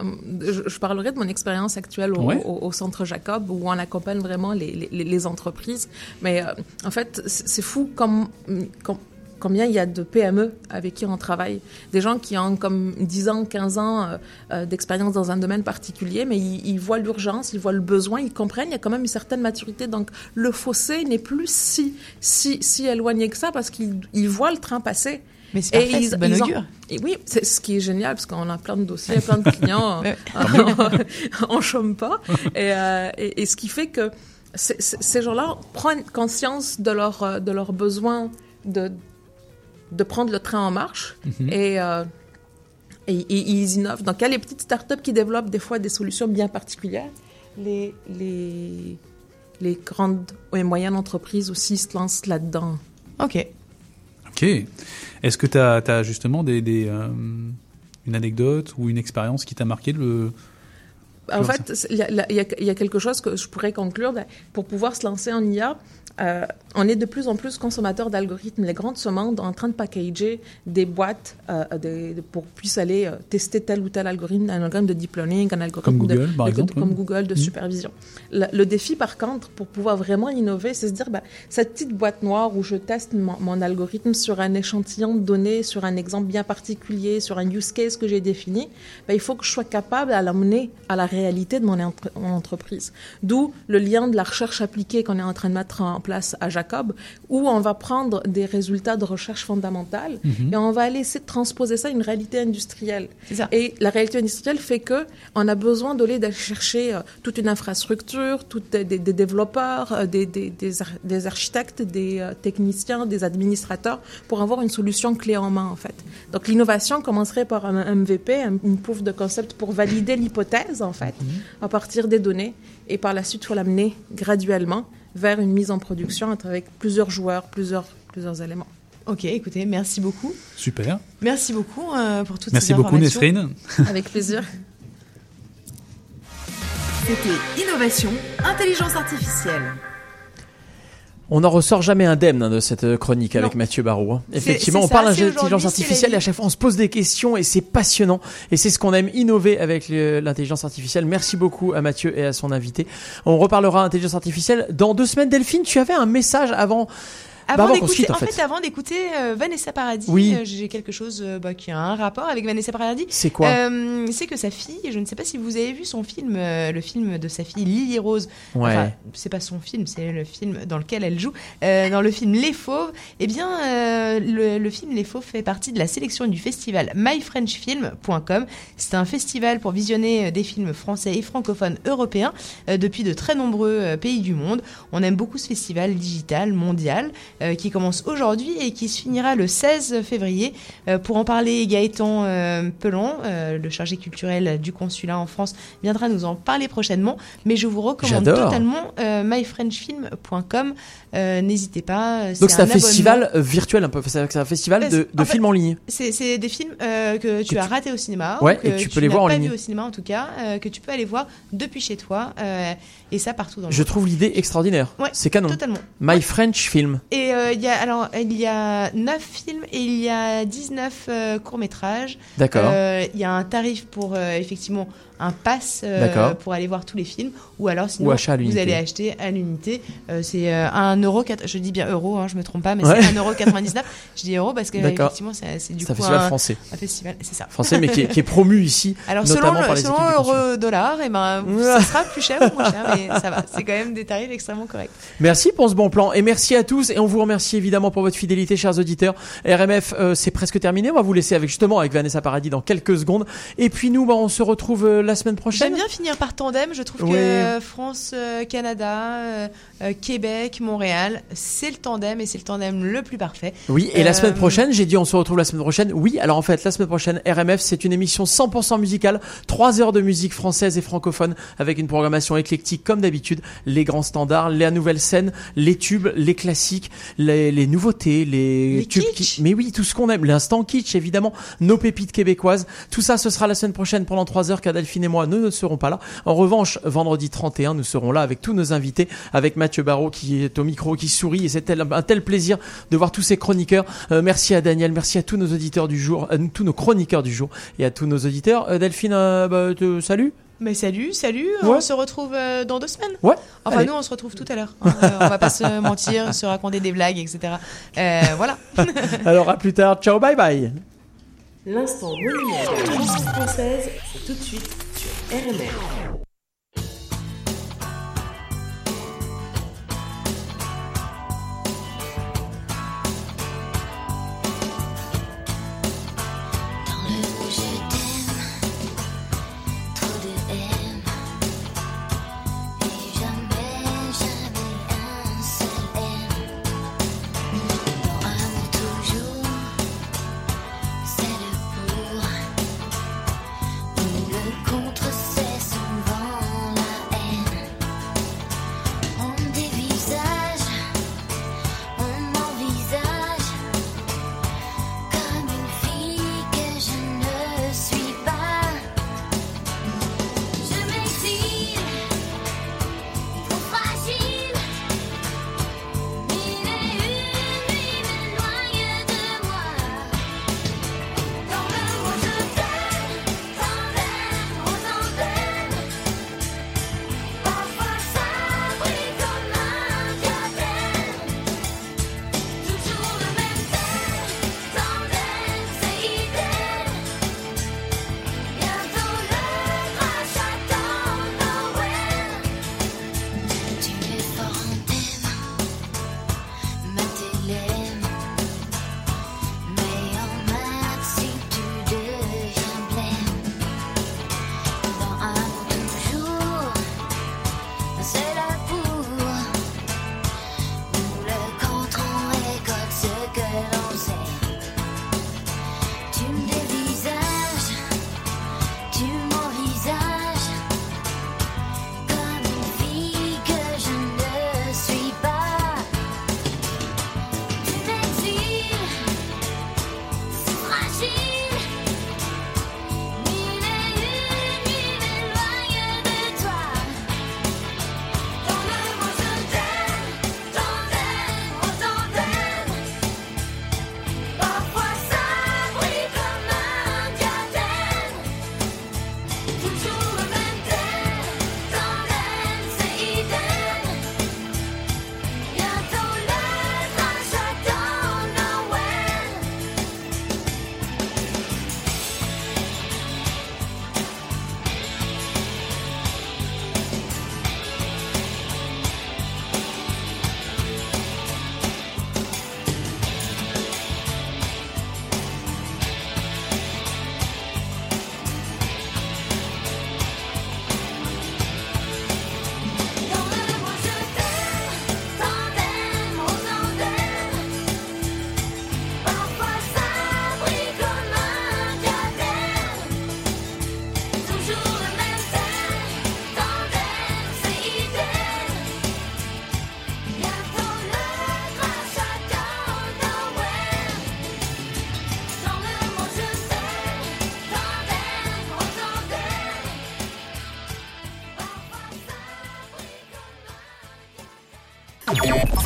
Speaker 52: je, je parlerai de mon expérience actuelle au,
Speaker 51: Ouais.
Speaker 52: au- au Centre Jacob, où on accompagne vraiment les, les, les entreprises. Mais euh, en fait, c'est c'est fou comme, comme- combien il y a de PME avec qui on travaille. Des gens qui ont comme 10 ans, 15 ans euh, euh, d'expérience dans un domaine particulier, mais ils, ils voient l'urgence, ils voient le besoin, ils comprennent, il y a quand même une certaine maturité. Donc, le fossé n'est plus si, si, si éloigné que ça, parce qu'ils ils voient le train passer.
Speaker 3: Mais c'est parfait, de bon
Speaker 52: ont-
Speaker 3: augure.
Speaker 52: et oui, c'est ce qui est génial parce qu'on a plein de dossiers, plein de clients, on chôme pas. Et, euh, et, et ce qui fait que ces gens-là prennent conscience de leurs euh, de leurs besoins de de prendre le train en marche
Speaker 53: Mhm.
Speaker 52: et, euh, et, et ils innovent. Donc, il y a les petites startups qui développent des fois des solutions bien particulières. Les, les, les grandes et moyennes entreprises aussi se lancent là-dedans.
Speaker 3: OK.
Speaker 51: Ok. Est-ce que tu as, justement des, des, euh, une anecdote ou une expérience qui t'a marqué le
Speaker 52: En fait, y, y il y a quelque chose que je pourrais conclure. Ben, Pour pouvoir se lancer en IA, euh, on est de plus en plus consommateurs d'algorithmes. Les grandes sont en train de packager des boîtes euh, des- pour puisse aller euh, tester tel ou tel algorithme, un algorithme de deep learning, un algorithme
Speaker 51: Comme
Speaker 52: de,
Speaker 51: Google, par exemple,
Speaker 52: comme. Google de
Speaker 51: Mhm.
Speaker 52: supervision. Le, le défi, par contre, pour pouvoir vraiment innover, c'est se dire, ben, cette petite boîte noire où je teste mon, mon algorithme sur un échantillon de données, sur un exemple bien particulier, sur un use case que j'ai défini, ben, il faut que je sois capable à l'amener à la réalité de mon, entre- mon entreprise. D'où le lien de la recherche appliquée qu'on est en train de mettre en place à Jacob, où on va prendre des résultats de recherche fondamentale
Speaker 53: Mhm.
Speaker 52: et on va aller essayer de transposer ça à une réalité industrielle.
Speaker 3: ça.
Speaker 52: Et la réalité industrielle fait que on a besoin d'aller chercher euh, toute une infrastructure, toutes des, des- des développeurs, euh, des, des, des, des architectes, des euh, techniciens, des administrateurs pour avoir une solution clé en main en fait. Donc l'innovation commencerait par un MVP, un- une proof de concept pour valider l'hypothèse en fait à partir des données et par la suite il faut l'amener graduellement vers une mise en production avec plusieurs joueurs, plusieurs plusieurs éléments.
Speaker 3: Ok, écoutez, merci beaucoup.
Speaker 51: Super.
Speaker 3: Merci beaucoup euh, pour toutes
Speaker 51: Merci
Speaker 3: ces
Speaker 51: beaucoup,
Speaker 3: informations.
Speaker 51: Nesrine.
Speaker 52: Avec plaisir.
Speaker 37: C'était Innovation, Intelligence Artificielle.
Speaker 2: On n'en ressort jamais indemne hein, de cette euh, chronique avec Mathieu Barraud. hein. Effectivement, on parle
Speaker 37: ça,
Speaker 2: d'intelligence artificielle et à chaque fois on se pose des questions et c'est passionnant. Et c'est ce qu'on aime innover avec l'intelligence artificielle. Merci beaucoup à Mathieu et à son invité. On reparlera intelligence artificielle dans deux semaines. Delphine, tu avais un message avant. Bah,
Speaker 3: Avant d'écouter, en fait, avant d'écouter euh, Vanessa Paradis,
Speaker 2: Oui.
Speaker 3: euh, j'ai quelque chose euh, bah, qui a un rapport avec Vanessa Paradis.
Speaker 2: C'est quoi?
Speaker 3: C'est que sa fille, je ne sais pas si vous avez vu son film, le film de sa fille Lily Rose.
Speaker 2: Ouais.
Speaker 3: Enfin, c'est pas son film, c'est le film dans lequel elle joue. Dans le film Les Fauves, eh bien, le, le film Les Fauves fait partie de la sélection du festival myfrenchfilm.com. C'est un festival pour visionner des films français et francophones européens depuis de très nombreux pays du monde. On aime beaucoup ce festival digital mondial euh, qui commence aujourd'hui et qui se finira le 16 février. Euh, pour en parler, Gaëtan euh, Pelon, le chargé culturel du consulat en France, viendra nous en parler prochainement. Mais je vous recommande totalement myfrenchfilm.com. N'hésitez pas.
Speaker 2: Donc c'est un, festival virtuel un peu. C'est un festival de,
Speaker 3: en
Speaker 2: de
Speaker 3: fait,
Speaker 2: films en ligne.
Speaker 3: C'est des films que tu
Speaker 2: Que
Speaker 3: as
Speaker 2: tu-
Speaker 3: ratés au cinéma.
Speaker 2: Ouais,
Speaker 3: ou que
Speaker 2: et tu peux les voir en
Speaker 3: pas
Speaker 2: ligne.
Speaker 3: vu au cinéma en tout cas, que tu peux aller voir depuis chez toi et ça partout dans le
Speaker 2: Je
Speaker 3: monde.
Speaker 2: trouve l'idée extraordinaire.
Speaker 3: Ouais,
Speaker 2: c'est canon.
Speaker 3: totalement.
Speaker 2: My French Film.
Speaker 3: Et euh, il y a alors il y a 9 films et il y a 19 courts métrages.
Speaker 2: D'accord.
Speaker 3: il y a un tarif pour euh, effectivement un pass euh, pour aller voir tous les films ou alors sinon
Speaker 2: Ou achat à
Speaker 3: vous allez acheter à l'unité. Euh, c'est euh, un euro quatre- je dis bien euro hein, je me trompe pas mais
Speaker 2: Ouais.
Speaker 3: c'est 1,99€. je dis euro parce que effectivement c'est du
Speaker 2: C'est un
Speaker 3: coup
Speaker 2: festival
Speaker 3: un,
Speaker 2: français.
Speaker 3: un festival, c'est ça.
Speaker 2: Français, mais qui est, qui est promu ici,
Speaker 3: Alors selon,
Speaker 2: par les
Speaker 3: selon l'euro dollar, et ben ça sera plus cher ou moins cher, mais ça va. C'est quand même des tarifs extrêmement corrects.
Speaker 2: Merci pour ce bon plan et merci à tous et on vous remercie évidemment pour votre fidélité chers auditeurs. RMF euh, c'est presque terminé, on va vous laisser avec justement avec Vanessa Paradis dans quelques secondes et puis nous bah, on se retrouve euh, la semaine prochaine.
Speaker 3: J'aime bien finir par tandem. Je trouve
Speaker 2: Oui.
Speaker 3: que euh, France, Canada, Québec, Montréal, c'est le tandem et c'est le tandem le plus parfait.
Speaker 2: Oui, et la semaine prochaine, j'ai dit on se retrouve la semaine prochaine. Oui, alors en fait, la semaine prochaine, RMF, c'est une émission 100% musicale, 3 heures de musique française et francophone avec une programmation éclectique comme d'habitude, les grands standards, la nouvelle scène, les tubes, les classiques, les, les nouveautés, les,
Speaker 3: Les
Speaker 2: tubes
Speaker 3: kitsch.
Speaker 2: qui- mais oui, tout ce qu'on aime, l'instant kitsch évidemment, nos pépites québécoises. Tout ça, ce sera la semaine prochaine pendant 3 heures car Delphine et moi, nous ne serons pas là. En revanche, vendredi 31, nous serons là avec tous nos invités, avec Mathieu Barraud qui est au micro, qui sourit et c'est un tel plaisir de voir tous ces chroniqueurs. Euh, merci à Daniel, merci à tous nos auditeurs du jour, à tous nos chroniqueurs du jour et à tous nos auditeurs. Euh, Delphine, euh, bah, te- salut.
Speaker 3: Mais salut, salut,
Speaker 2: Ouais.
Speaker 3: on se retrouve euh, dans deux semaines.
Speaker 2: Ouais.
Speaker 3: Enfin,
Speaker 2: allez.
Speaker 3: nous, on se retrouve tout à l'heure. hein. Euh, on va pas se mentir, se raconter des blagues, etc. Euh, voilà.
Speaker 2: Alors à plus tard, ciao, bye bye.
Speaker 10: L'instant monument de la chanson française, c'est tout de suite sur RMR.